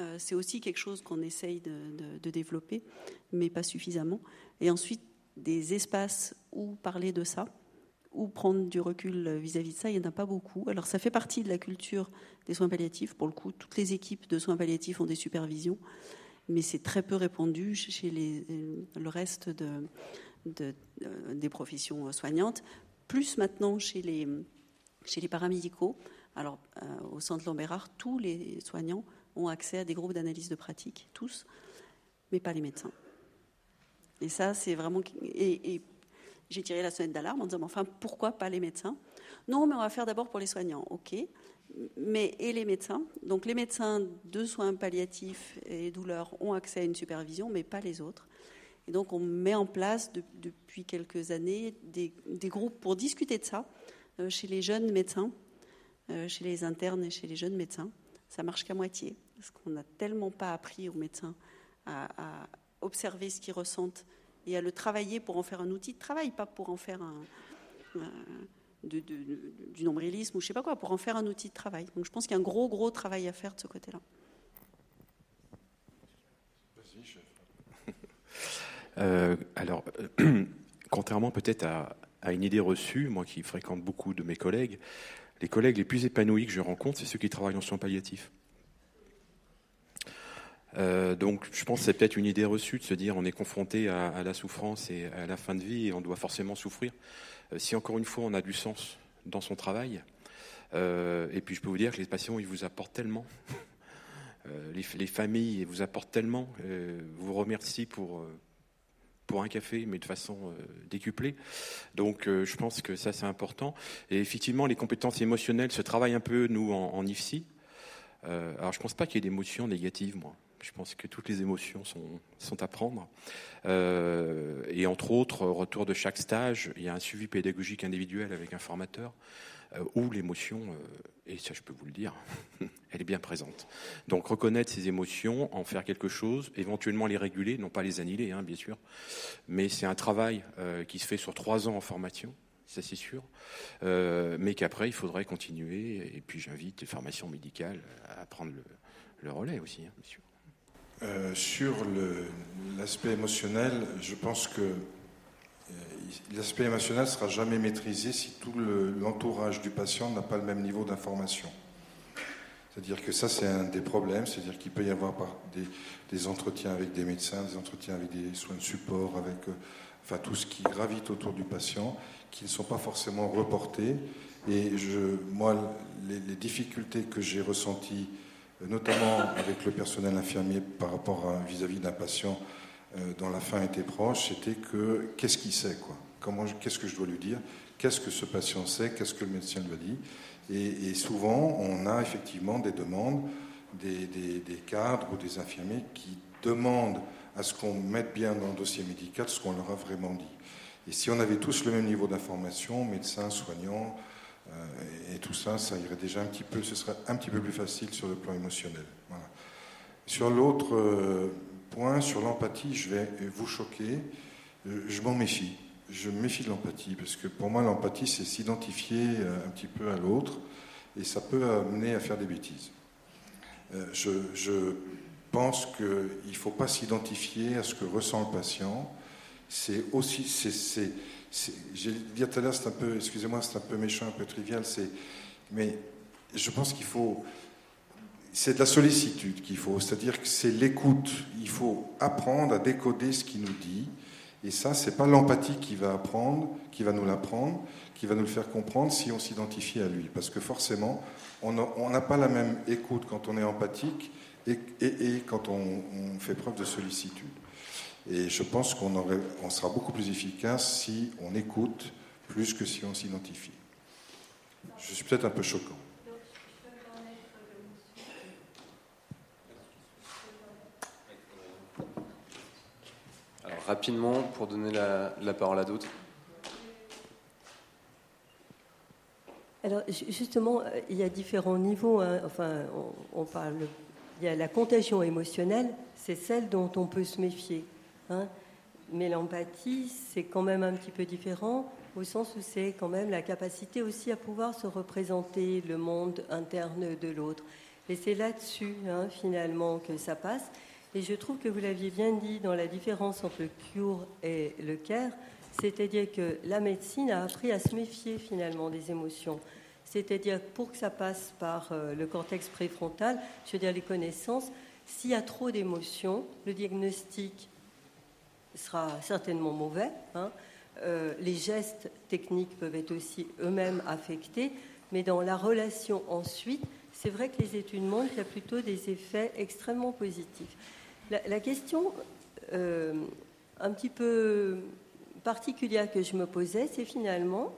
Euh, c'est aussi quelque chose qu'on essaye de, développer, mais pas suffisamment. Et ensuite, des espaces où parler de ça, où prendre du recul vis-à-vis -vis de ça, il n'y en a pas beaucoup. Alors, ça fait partie de la culture des soins palliatifs. Pour le coup, toutes les équipes de soins palliatifs ont des supervisions mais c'est très peu répandu chez les, le reste de, des professions soignantes, plus maintenant chez les, paramédicaux. Alors, au centre Lambérard, tous les soignants ont accès à des groupes d'analyse de pratique, tous, mais pas les médecins. Et ça, c'est vraiment. J'ai tiré la sonnette d'alarme en disant enfin, pourquoi pas les médecins? Non, mais on va faire d'abord pour les soignants, ok. Mais et les médecins? Donc, les médecins de soins palliatifs et douleurs ont accès à une supervision, mais pas les autres. Et donc, on met en place depuis quelques années des, groupes pour discuter de ça euh, chez les jeunes médecins, euh, chez les internes et chez les jeunes médecins. Ça marche qu'à moitié, parce qu'on n'a tellement pas appris aux médecins à, observer ce qu'ils ressentent et à le travailler pour en faire un outil de travail, pas pour en faire un, du nombrilisme ou je sais pas quoi, pour en faire un outil de travail. Donc je pense qu'il y a un gros, gros travail à faire de ce côté-là. Euh, alors, contrairement peut-être à, à, une idée reçue, moi qui fréquente beaucoup de mes collègues, les collègues les plus épanouis que je rencontre, c'est ceux qui travaillent en soins palliatifs. Euh, donc, je pense que c'est peut-être une idée reçue de se dire on est confronté à, la souffrance et à la fin de vie et on doit forcément souffrir. Euh, si encore une fois on a du sens dans son travail, euh, et puis je peux vous dire que les patients ils vous apportent tellement, les, les, familles vous apportent tellement, vous remercie pour pour un café, mais de façon décuplée. Donc, je pense que ça c'est important. Et effectivement, les compétences émotionnelles se travaillent un peu nous en, en IFSI. alors, je pense pas qu'il y ait d'émotions négatives, moi. Je pense que toutes les émotions sont, à prendre. Euh, et entre autres, au retour de chaque stage, il y a un suivi pédagogique individuel avec un formateur euh, où l'émotion, euh, et ça je peux vous le dire, elle est bien présente. Donc reconnaître ces émotions, en faire quelque chose, éventuellement les réguler, non pas les annihiler, hein, bien sûr, mais c'est un travail qui se fait sur trois ans en formation ça c'est sûr, mais qu'après il faudrait continuer. Et puis j'invite les formations médicales à prendre le, relais aussi, hein, bien sûr. Euh, sur l'aspect émotionnel, je pense que euh, l'aspect émotionnel ne sera jamais maîtrisé si tout l'entourage du patient n'a pas le même niveau d'information. C'est-à-dire que ça, c'est un des problèmes, c'est-à-dire qu'il peut y avoir des, entretiens avec des médecins, des entretiens avec des soins de support, avec euh, enfin, tout ce qui gravite autour du patient, qui ne sont pas forcément reportés. Et moi, les difficultés que j'ai ressenties notamment avec le personnel infirmier par rapport vis-à-vis d'un patient euh, dont la fin était proche, c'était que qu'est-ce qu'il sait quoi? Comment, qu'est-ce que je dois lui dire? Qu'est-ce que ce patient sait? Qu'est-ce que le médecin lui a dit? Et, souvent, on a effectivement des demandes des, des, cadres ou des infirmiers qui demandent à ce qu'on mette bien dans le dossier médical ce qu'on leur a vraiment dit. Et si on avait tous le même niveau d'information, médecins, soignants, euh, et tout ça, ça irait déjà un petit peu, ce serait un petit peu plus facile sur le plan émotionnel. Sur l'autre euh, point, sur l'empathie, je vais vous choquer. Euh, je m'en méfie. Je me méfie de l'empathie parce que pour moi, l'empathie, c'est s'identifier un petit peu à l'autre et ça peut amener à faire des bêtises. Je, je pense qu'il ne faut pas s'identifier à ce que ressent le patient. C'est aussi, c'est j'ai dit tout à l'heure, c'est un peu, excusez-moi, c'est un peu méchant, un peu trivial, c'est, mais je pense qu'il faut, c'est de la sollicitude qu'il faut, c'est-à-dire que c'est l'écoute. Il faut apprendre à décoder ce qu'il nous dit, et ça, c'est pas l'empathie qui va apprendre, qui va nous l'apprendre, qui va nous le faire comprendre si on s'identifie à lui, parce que forcément, on n'a pas la même écoute quand on est empathique et, et, quand on fait preuve de sollicitude. Et je pense qu'on on sera beaucoup plus efficace si on écoute plus que si on s'identifie. Je suis peut-être un peu choquant. Alors rapidement, pour donner la, parole à d'autres. Alors justement, il y a différents niveaux. Hein. Enfin, on parle. Il y a la contagion émotionnelle, c'est celle dont on peut se méfier. Hein. Mais l'empathie, c'est quand même un petit peu différent, au sens où c'est quand même la capacité aussi à pouvoir se représenter le monde interne de l'autre. Et c'est là-dessus, hein, finalement, que ça passe. Et je trouve que vous l'aviez bien dit dans la différence entre le cure et le care, c'est-à-dire que la médecine a appris à se méfier finalement des émotions. C'est-à-dire pour que ça passe par euh, le cortex préfrontal, je veux dire les connaissances, s'il y a trop d'émotions, le diagnostic sera certainement mauvais. Hein. Euh, les gestes techniques peuvent être aussi eux-mêmes affectés. mais dans la relation ensuite, c'est vrai que les études montrent qu'il y a plutôt des effets extrêmement positifs. La, question euh, un petit peu particulière que je me posais, c'est finalement,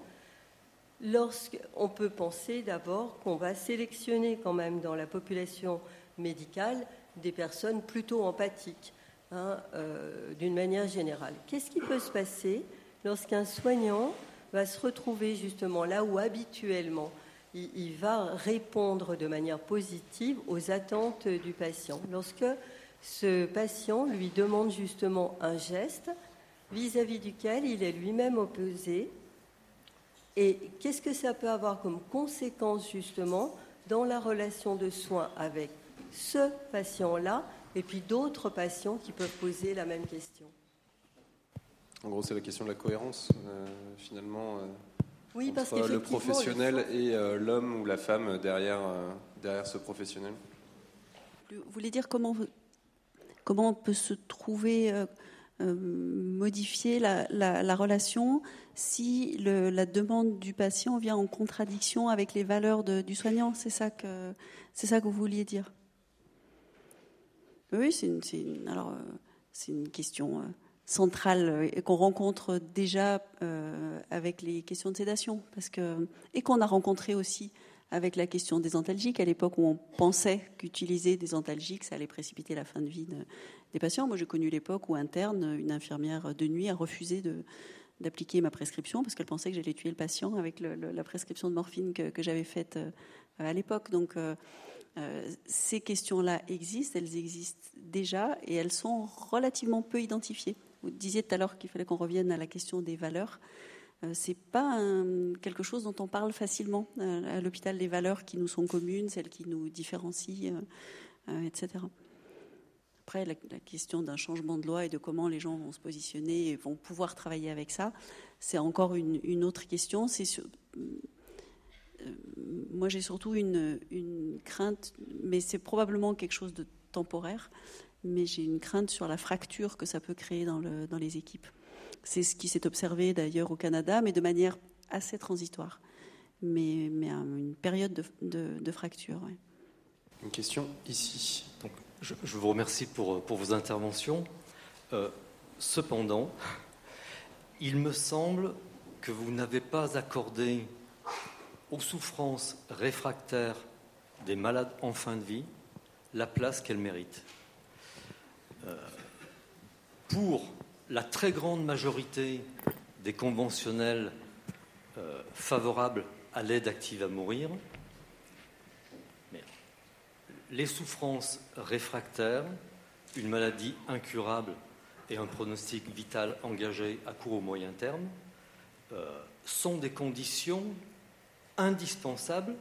lorsqu'on peut penser d'abord qu'on va sélectionner quand même dans la population médicale des personnes plutôt empathiques, hein, euh, d'une manière générale. Qu'est-ce qui peut se passer lorsqu'un soignant va se retrouver justement là où habituellement il, va répondre de manière positive aux attentes du patient? Lorsque ce patient lui demande justement un geste vis-à-vis duquel il est lui-même opposé, et qu'est-ce que ça peut avoir comme conséquence justement dans la relation de soins avec ce patient-là et puis d'autres patients qui peuvent poser la même question En gros, c'est la question de la cohérence, euh, finalement. Euh, oui, parce entre le professionnel et euh, l'homme ou la femme derrière, euh, derrière ce professionnel. Vous voulez dire comment, comment on peut se trouver, euh, modifier la, la, relation si le, la demande du patient vient en contradiction avec les valeurs de, du soignant? C'est ça, que, c'est ça que vous vouliez dire? Oui, c'est une, alors, c'est une question centrale euh, et qu'on rencontre déjà euh, avec les questions de sédation, parce que et qu'on a rencontré aussi avec la question des antalgiques à l'époque où on pensait qu'utiliser des antalgiques ça allait précipiter la fin de vie des patients. Moi, j'ai connu l'époque où interne, une infirmière de nuit a refusé d'appliquer ma prescription parce qu'elle pensait que j'allais tuer le patient avec la prescription de morphine que, j'avais faite euh, à l'époque. Donc ces questions-là existent, elles existent déjà et elles sont relativement peu identifiées. Vous disiez tout à l'heure qu'il fallait qu'on revienne à la question des valeurs. Euh, c'est pas quelque chose dont on parle facilement euh, à l'hôpital des valeurs qui nous sont communes, celles qui nous différencient, euh, etc. Après, la, question d'un changement de loi et de comment les gens vont se positionner et vont pouvoir travailler avec ça, c'est encore une, autre question. Moi, j'ai surtout une, crainte, mais c'est probablement quelque chose de temporaire mais j'ai une crainte sur la fracture que ça peut créer dans, le, dans les équipes. C'est ce qui s'est observé d'ailleurs au Canada, mais de manière assez transitoire, mais, mais une période de, fracture. Une question ici. Je, vous remercie pour, pour vos interventions. Euh, cependant, il me semble que vous n'avez pas accordé aux souffrances réfractaires des malades en fin de vie la place qu'elles méritent. Euh, pour la très grande majorité des conventionnels euh, favorables à l'aide active à mourir, les souffrances réfractaires, une maladie incurable et un pronostic vital engagé à court ou moyen terme euh, sont des conditions indispensables.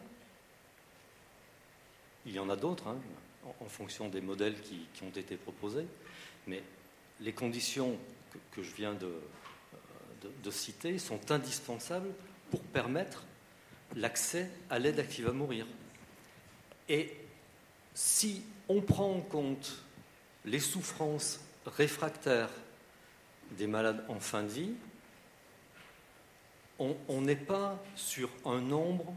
Il y en a d'autres, hein, en, fonction des modèles qui, ont été proposés. Mais les conditions que, je viens de, de, citer sont indispensables pour permettre l'accès à l'aide active à mourir. Et si on prend en compte les souffrances réfractaires des malades en fin de vie, on n'est pas sur un nombre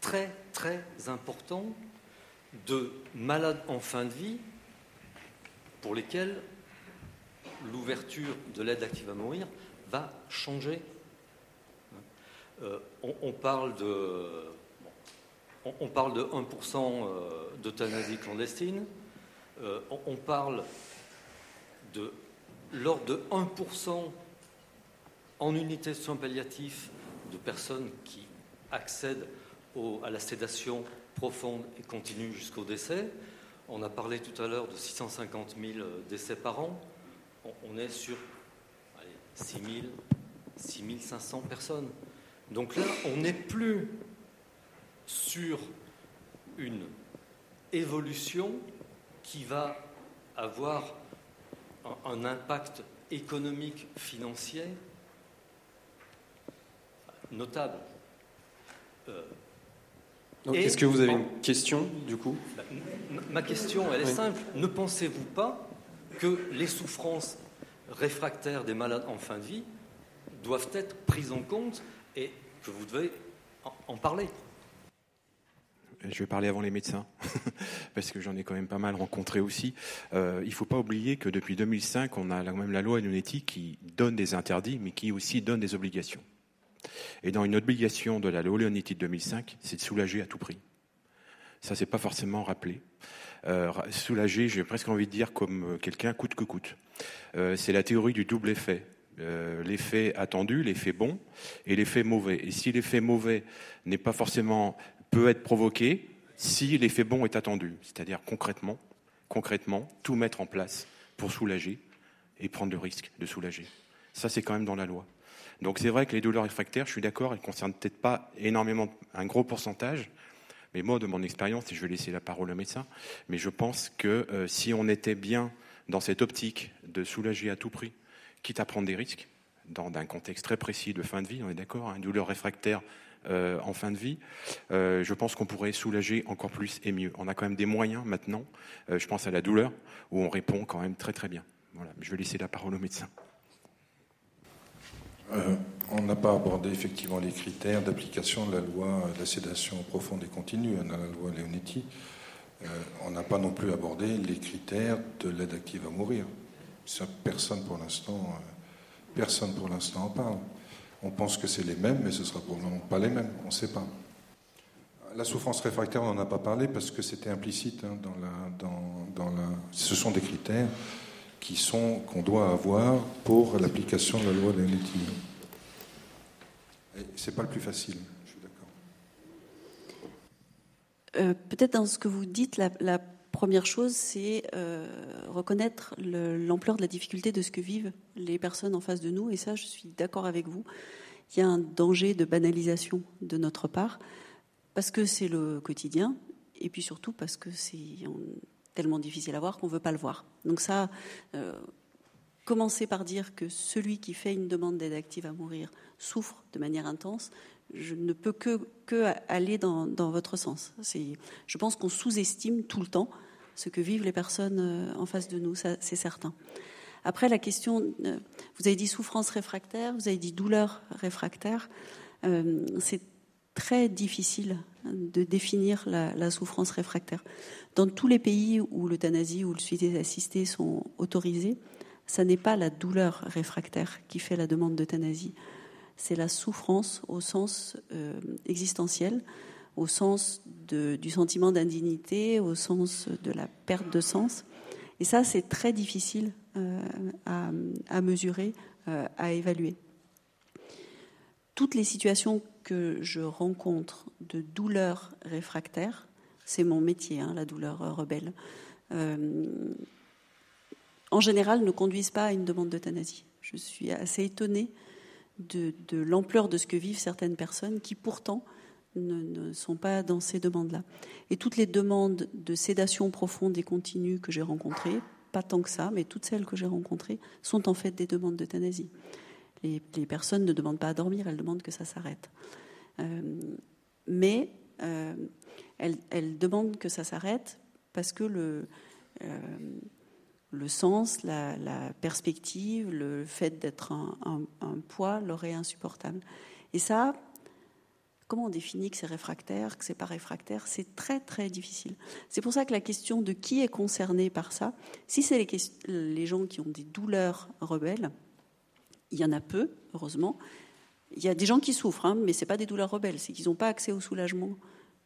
très très important de malades en fin de vie pour lesquels l'ouverture de l'aide active à mourir va changer. Euh, on, parle de, on, parle de 1% euh, d'euthanasie clandestine, euh, on, parle de l'ordre de 1% en unité de soins palliatifs de personnes qui accèdent à la sédation profonde et continue jusqu'au décès. On a parlé tout à l'heure de 650 000 euh, décès par an. On est sur 6 000, 6 500 personnes. Donc là, on n'est plus sur une évolution qui va avoir un, impact économique, financier notable. Euh, est-ce que vous avez une question, du coup Ma question, elle est simple. Ne pensez-vous pas que les souffrances réfractaires des malades en fin de vie doivent être prises en compte et que vous devez en parler? Je vais parler avant les médecins, parce que j'en ai quand même pas mal rencontré aussi. Euh, il ne faut pas oublier que depuis 2005, on a quand même la loi Enonetti qui donne des interdits, mais qui aussi donne des obligations. Et dans une obligation de la loi Leonetti de 2005, c'est de soulager à tout prix. Ça, c'est pas forcément rappelé. Euh, soulager, j'ai presque envie de dire comme quelqu'un coûte que coûte. Euh, c'est la théorie du double effet. Euh, l'effet attendu, l'effet bon et l'effet mauvais. Et si l'effet mauvais n'est pas forcément peut être provoqué si l'effet bon est attendu, c'est-à-dire concrètement, concrètement, tout mettre en place pour soulager et prendre le risque de soulager. Ça, c'est quand même dans la loi. Donc c'est vrai que les douleurs réfractaires, je suis d'accord, elles ne concernent peut-être pas énormément, un gros pourcentage, mais moi, de mon expérience, et je vais laisser la parole au médecin, mais je pense que euh, si on était bien dans cette optique de soulager à tout prix, quitte à prendre des risques, dans un contexte très précis de fin de vie, on est d'accord, hein, une douleur réfractaire euh, en fin de vie, euh, je pense qu'on pourrait soulager encore plus et mieux. On a quand même des moyens maintenant, je pense à la douleur, où on répond quand même très très bien. Voilà, je vais laisser la parole au médecin. On n'a pas abordé effectivement les critères d'application de la loi de la sédation profonde et continue, dans la loi Leonetti. on n'a pas non plus abordé les critères de l'aide active à mourir. personne pour l'instant, personne pour l'instant en parle. On pense que c'est les mêmes, mais ce sera probablement pas les mêmes, on ne sait pas. La souffrance réfractaire, on n'en a pas parlé parce que c'était implicite hein, dans, la. Ce sont des critères qui sont qu'on doit avoir pour l'application de la loi Ce C'est pas le plus facile, je suis d'accord. Euh, peut-être dans ce que vous dites, la, première chose, c'est euh, reconnaître l'ampleur de la difficulté de ce que vivent les personnes en face de nous. Et ça, je suis d'accord avec vous. Il y a un danger de banalisation de notre part, parce que c'est le quotidien, et puis surtout parce que c'est tellement difficile à voir qu'on ne veut pas le voir. Donc ça, euh, commencer par dire que celui qui fait une demande d'aide active à mourir souffre de manière intense, je ne peux que, que aller dans, dans votre sens. Je pense qu'on sous-estime tout le temps ce que vivent les personnes euh, en face de nous, c'est certain. Après, la question, euh, vous avez dit souffrance réfractaire, vous avez dit douleur réfractaire. C'est très difficile de définir la, souffrance réfractaire. Dans tous les pays où l'euthanasie ou le suicide assisté sont autorisés, ça n'est pas la douleur réfractaire qui fait la demande d'euthanasie c'est la souffrance au sens euh, existentiel, au sens du sentiment d'indignité, au sens de la perte de sens. Et ça, c'est très difficile euh, à, mesurer, euh, à évaluer. Toutes les situations que je rencontre de douleur réfractaire, c'est mon métier, hein, la douleur rebelle, en général ne conduisent pas à une demande d'euthanasie. Je suis assez étonnée de, l'ampleur de ce que vivent certaines personnes qui pourtant ne, sont pas dans ces demandes-là. Et toutes les demandes de sédation profonde et continue que j'ai rencontrées, pas tant que ça, mais toutes celles que j'ai rencontrées, sont en fait des demandes d'euthanasie. Les, personnes ne demandent pas à dormir, elles demandent que ça s'arrête. Euh, mais euh, elles, demandent que ça s'arrête parce que le, euh, le sens, la, perspective, le fait d'être un, poids leur est insupportable. Et ça, comment on définit que c'est réfractaire, que c'est pas réfractaire? C'est très très difficile. C'est pour ça que la question de qui est concerné par ça, si c'est les, les, gens qui ont des douleurs rebelles, il y en a peu, heureusement. Il y a des gens qui souffrent, hein, mais c'est pas des douleurs rebelles, c'est qu'ils n'ont pas accès au soulagement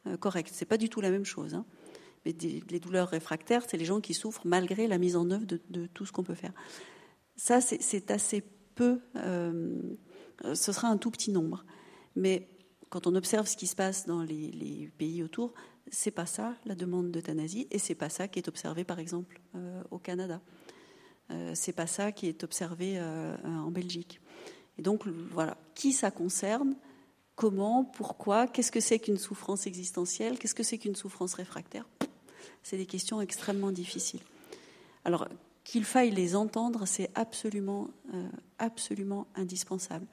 euh, correct. C'est pas du tout la même chose. Hein les douleurs réfractaires, c'est les gens qui souffrent malgré la mise en œuvre de, tout ce qu'on peut faire. Ça, c'est assez peu, euh, ce sera un tout petit nombre. Mais quand on observe ce qui se passe dans les, pays autour, c'est pas ça la demande d'euthanasie, et c'est pas ça qui est observé, par exemple, euh, au Canada. Euh, c'est pas ça qui est observé en Belgique. Et donc, voilà, qui ça concerne? Comment? Pourquoi? Qu'est-ce que c'est qu'une souffrance existentielle? Qu'est-ce que c'est qu'une souffrance réfractaire? C'est des questions extrêmement difficiles. Alors, qu'il faille les entendre, c'est absolument, euh, absolument indispensable.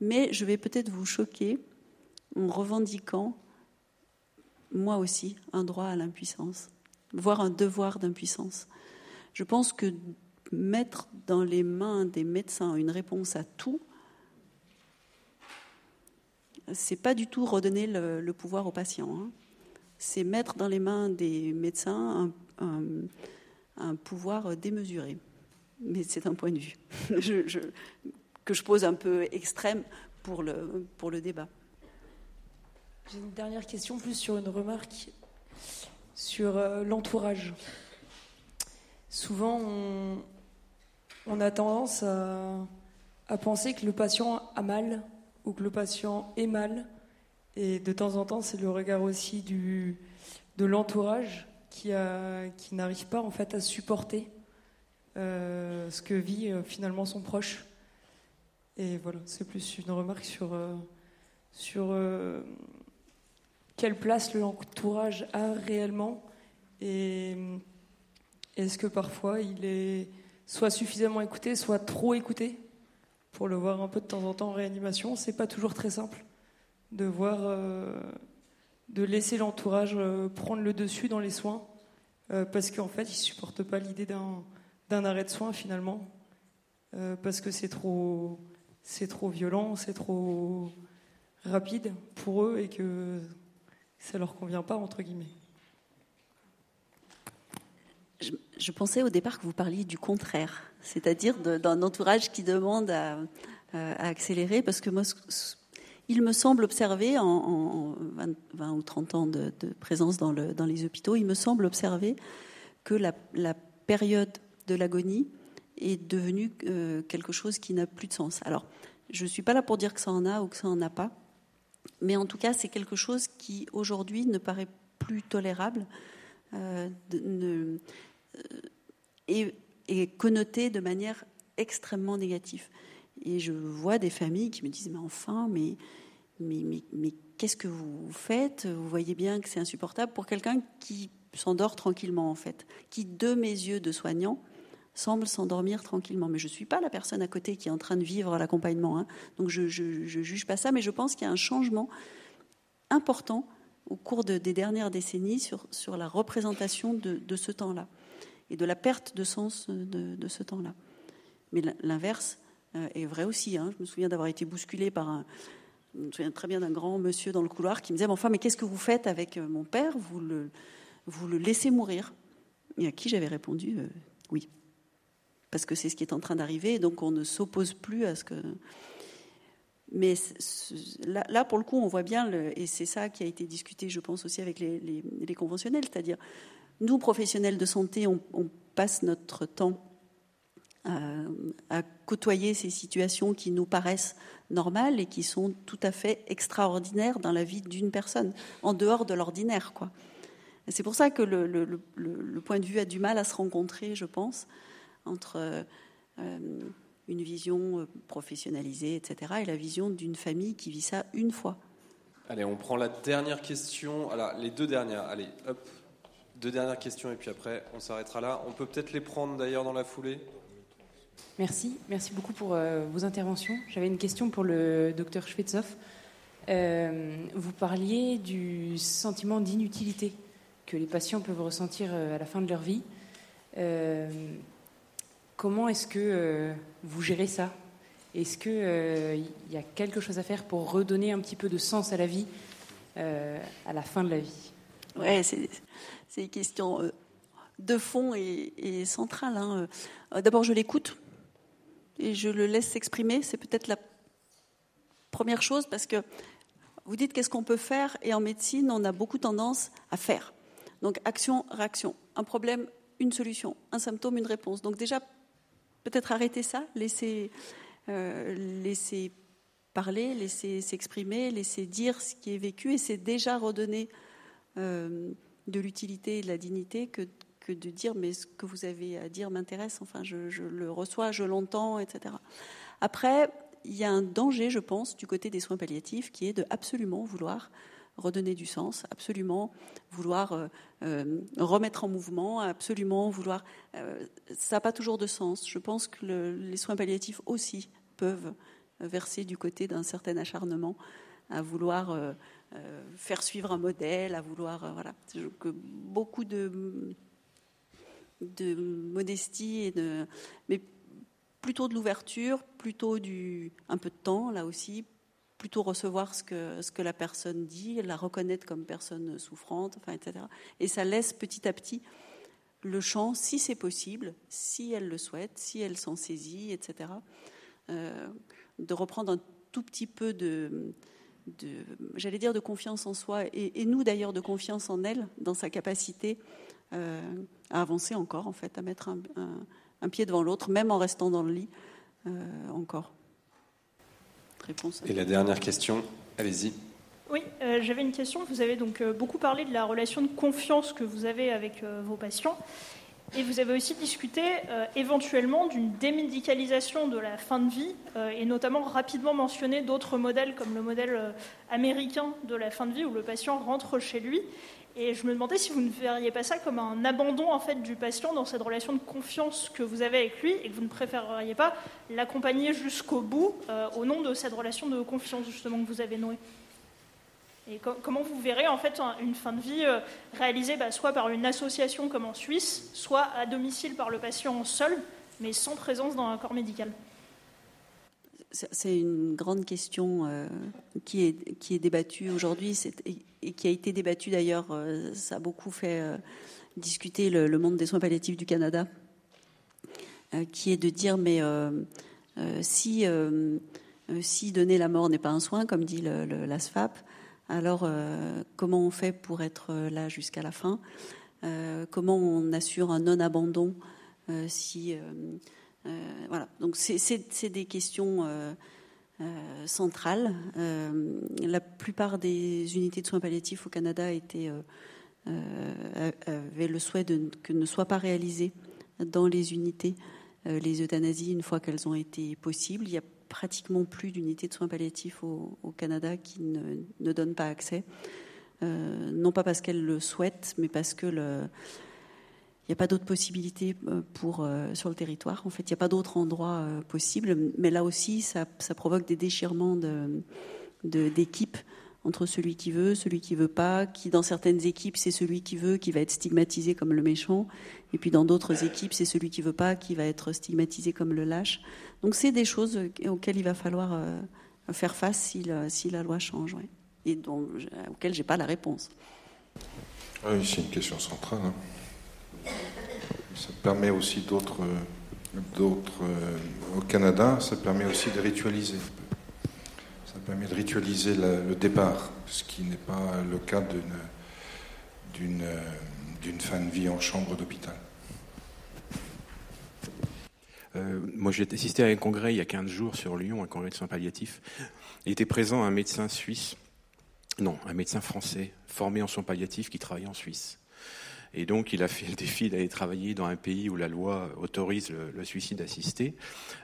Mais je vais peut-être vous choquer en revendiquant, moi aussi, un droit à l'impuissance, voire un devoir d'impuissance. Je pense que mettre dans les mains des médecins une réponse à tout, c'est pas du tout redonner le, pouvoir aux patients. Hein c'est mettre dans les mains des médecins un, pouvoir démesuré. Mais c'est un point de vue que je pose un peu extrême pour le, pour le débat. J'ai une dernière question, plus sur une remarque sur euh, l'entourage. Souvent, on, a tendance à, à, penser que le patient a mal ou que le patient est mal. Et de temps en temps, c'est le regard aussi de l'entourage qui, n'arrive pas en fait à supporter euh, ce que vit euh, finalement son proche. Et voilà, c'est plus une remarque sur quelle place l'entourage a réellement et est-ce que parfois il est soit suffisamment écouté, soit trop écouté pour le voir un peu de temps en temps en réanimation. C'est pas toujours très simple de voir, euh, de laisser l'entourage euh, prendre le dessus dans les soins euh, parce qu'en fait ils supportent pas l'idée d'un arrêt de soins finalement parce que c'est trop c'est trop violent, c'est trop rapide pour eux et que ça leur convient pas, entre guillemets. Je, pensais au départ que vous parliez du contraire, c'est-à-dire d'un entourage qui demande à, accélérer, parce que moi, il me semble observer, en, 20, ou 30 ans de, présence dans, les hôpitaux, il me semble observer que la, période de l'agonie est devenue euh, quelque chose qui n'a plus de sens. Alors, je ne suis pas là pour dire que ça en a ou que ça en a pas. Mais en tout cas, c'est quelque chose qui aujourd'hui ne paraît plus tolérable euh, euh, et, connoté de manière extrêmement négative. Et je vois des familles qui me disent Mais enfin, mais, mais, mais, mais qu'est-ce que vous faites? Vous voyez bien que c'est insupportable pour quelqu'un qui s'endort tranquillement, en fait, qui, de mes yeux de soignant, semble s'endormir tranquillement. Mais je ne suis pas la personne à côté qui est en train de vivre l'accompagnement. Hein. Donc je ne juge pas ça, mais je pense qu'il y a un changement important au cours des dernières décennies sur, sur la représentation de, ce temps-là et de la perte de sens de, ce temps-là. Mais l'inverse euh, est vrai aussi. Hein. Je me souviens d'avoir été bousculée par un... Je me souviens très bien d'un grand monsieur dans le couloir qui me disait Enfin, mais qu'est-ce que vous faites avec euh, mon père? Vous le, laissez mourir Et à qui j'avais répondu euh, Oui parce que c'est ce qui est en train d'arriver, donc on ne s'oppose plus à ce que. Mais là, pour le coup, on voit bien, et c'est ça qui a été discuté, je pense, aussi avec les, conventionnels, c'est-à-dire, nous, professionnels de santé, on, passe notre temps à, côtoyer ces situations qui nous paraissent normales et qui sont tout à fait extraordinaires dans la vie d'une personne, en dehors de l'ordinaire. C'est pour ça que le, point de vue a du mal à se rencontrer, je pense entre euh, une vision euh, professionnalisée, etc., et la vision d'une famille qui vit ça une fois. Allez, on prend la dernière question. Alors, les deux dernières. Allez, hop. Deux dernières questions et puis après, on s'arrêtera là. On peut peut-être les prendre d'ailleurs dans la foulée. Merci. Merci beaucoup pour euh, vos interventions. J'avais une question pour le docteur Schwetzhoff. vous parliez du sentiment d'inutilité que les patients peuvent ressentir à la fin de leur vie. Comment est-ce que euh, vous gérez ça? Est-ce qu'il euh, y a quelque chose à faire pour redonner un petit peu de sens à la vie euh, à la fin de la vie? Oui, c'est une question de fond et, centrale. Hein. D'abord, je l'écoute et je le laisse s'exprimer. C'est peut-être la première chose parce que vous dites qu'est-ce qu'on peut faire et en médecine, on a beaucoup tendance à faire. Donc action, réaction, un problème, une solution, un symptôme, une réponse. Donc déjà, peut-être arrêter ça, laisser, euh, laisser parler, laisser s'exprimer, laisser dire ce qui est vécu, et c'est déjà redonner euh, de l'utilité et de la dignité que, que, de dire mais ce que vous avez à dire m'intéresse, enfin je, je, le reçois, je l'entends, etc. Après, il y a un danger, je pense, du côté des soins palliatifs qui est de absolument vouloir redonner du sens, absolument vouloir euh, euh, remettre en mouvement, absolument vouloir. Euh, ça n'a pas toujours de sens. Je pense que les soins palliatifs aussi peuvent verser du côté d'un certain acharnement à vouloir faire suivre un modèle, à vouloir. voilà. Que beaucoup de, de modestie et de. Mais plutôt de l'ouverture, plutôt du un peu de temps là aussi, plutôt recevoir ce que, ce que la personne dit, la reconnaître comme personne souffrante, enfin, etc. Et ça laisse petit à petit le champ, si c'est possible, si elle le souhaite, si elle s'en saisit, etc., euh, de reprendre un tout petit peu de, de j'allais dire, de confiance en soi, et, nous d'ailleurs de confiance en elle, dans sa capacité euh, à avancer encore, en fait, à mettre un, un, pied devant l'autre, même en restant dans le lit, euh, encore. Réponse. Et la dernière question, allez-y. Oui, euh, j'avais une question. Vous avez donc beaucoup parlé de la relation de confiance que vous avez avec euh, vos patients. Et vous avez aussi discuté éventuellement d'une démédicalisation de la fin de vie, et notamment rapidement mentionné d'autres modèles comme le modèle américain de la fin de vie où le patient rentre chez lui. Et je me demandais si vous ne verriez pas ça comme un abandon en fait du patient dans cette relation de confiance que vous avez avec lui et que vous ne préféreriez pas l'accompagner jusqu'au bout au nom de cette relation de confiance justement que vous avez nouée. Et comment vous verrez en fait une fin de vie euh, réalisée bah, soit par une association comme en Suisse, soit à domicile par le patient seul, mais sans présence dans un corps médical? C'est une grande question euh, qui, est, qui est débattue aujourd'hui. Et qui a été débattue d'ailleurs, euh, ça a beaucoup fait discuter le, monde des soins palliatifs du Canada, qui est de dire mais si, si donner la mort n'est pas un soin, comme dit l'ASFAP, alors, euh, comment on fait pour être euh, là jusqu'à la fin? Euh, Comment on assure un non-abandon si voilà. Donc, c'est des questions centrales. la plupart des unités de soins palliatifs au Canada avaient le souhait de, que ne soient pas réalisées dans les unités les euthanasies une fois qu'elles ont été possibles. Pratiquement plus d'unités de soins palliatifs au, Canada qui ne, ne, donnent pas accès. Euh, non pas parce qu'elles le souhaitent, mais parce que il n'y a pas d'autres possibilités euh, euh, sur le territoire. En fait, il n'y a pas d'autres endroits possibles. Mais là aussi, ça, provoque des déchirements d'équipes. Entre celui qui veut, celui qui veut pas, qui dans certaines équipes c'est celui qui veut qui va être stigmatisé comme le méchant, et puis dans d'autres équipes c'est celui qui veut pas qui va être stigmatisé comme le lâche. Donc c'est des choses auxquelles il va falloir euh, faire face si, la loi change, et dont, auxquelles j'ai pas la réponse. Oui, c'est une question centrale. Hein. Ça permet aussi d'autres, euh, au Canada, ça permet aussi de ritualiser permet de ritualiser le départ, ce qui n'est pas le cas d'une, d'une, fin de vie en chambre d'hôpital. Euh, moi, j'ai assisté à un congrès il y a 15 jours sur Lyon, un congrès de soins palliatifs. Il était présent un médecin suisse, non, un médecin français formé en soins palliatifs qui travaillait en Suisse. Et donc, il a fait le défi d'aller travailler dans un pays où la loi autorise le, suicide assisté,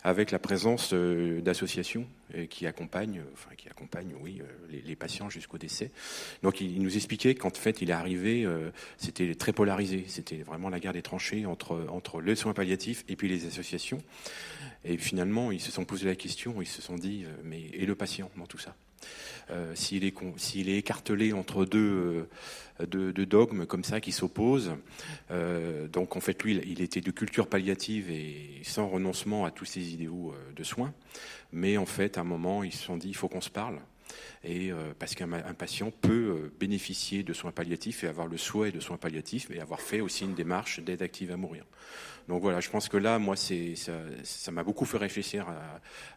avec la présence euh, d'associations euh, qui accompagnent, enfin qui accompagnent, oui, euh, les, patients jusqu'au décès. Donc, il, nous expliquait qu'en fait, il est arrivé, c'était très polarisé, c'était vraiment la guerre des tranchées entre entre les soins palliatifs et puis les associations. Et finalement, ils se sont posé la question, ils se sont dit, mais et le patient dans tout ça? Euh, s'il est, s'il est écartelé entre deux, euh, deux, dogmes comme ça qui s'opposent. Euh, donc en fait, lui, il était de culture palliative et sans renoncement à tous ses idéaux de soins. Mais en fait, à un moment, ils se sont dit, il faut qu'on se parle. Et parce qu'un patient peut bénéficier de soins palliatifs et avoir le souhait de soins palliatifs, et avoir fait aussi une démarche d'aide active à mourir. Donc voilà, je pense que là, moi, ça, m'a beaucoup fait réfléchir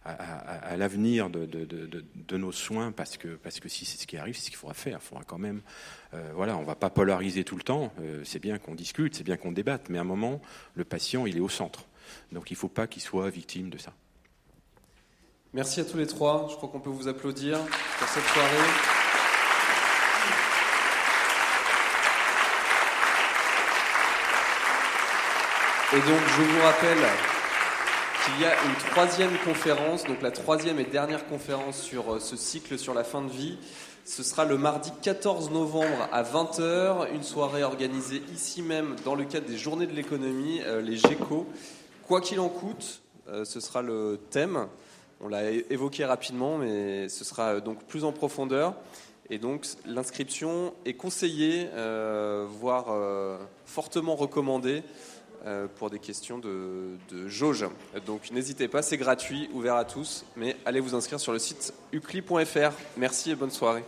à, l'avenir de, nos soins, parce que, si c'est ce qui arrive, c'est ce qu'il faudra faire. Il faudra quand même, euh, voilà, on va pas polariser tout le temps. Euh, c'est bien qu'on discute, c'est bien qu'on débatte, mais à un moment, le patient, il est au centre. Donc il ne faut pas qu'il soit victime de ça. Merci à tous les trois. Je crois qu'on peut vous applaudir pour cette soirée. Et donc, je vous rappelle qu'il y a une troisième conférence, donc la troisième et dernière conférence sur euh, ce cycle sur la fin de vie. Ce sera le mardi 14 novembre à 20h, une soirée organisée ici même dans le cadre des Journées de l'économie, euh, les GECO. Quoi qu'il en coûte, euh, ce sera le thème. On l'a évoqué rapidement, mais ce sera donc plus en profondeur. Et donc l'inscription est conseillée, voire fortement recommandée pour des questions de, de jauge. Donc n'hésitez pas, c'est gratuit, ouvert à tous, mais allez vous inscrire sur le site ucli.fr. Merci et bonne soirée.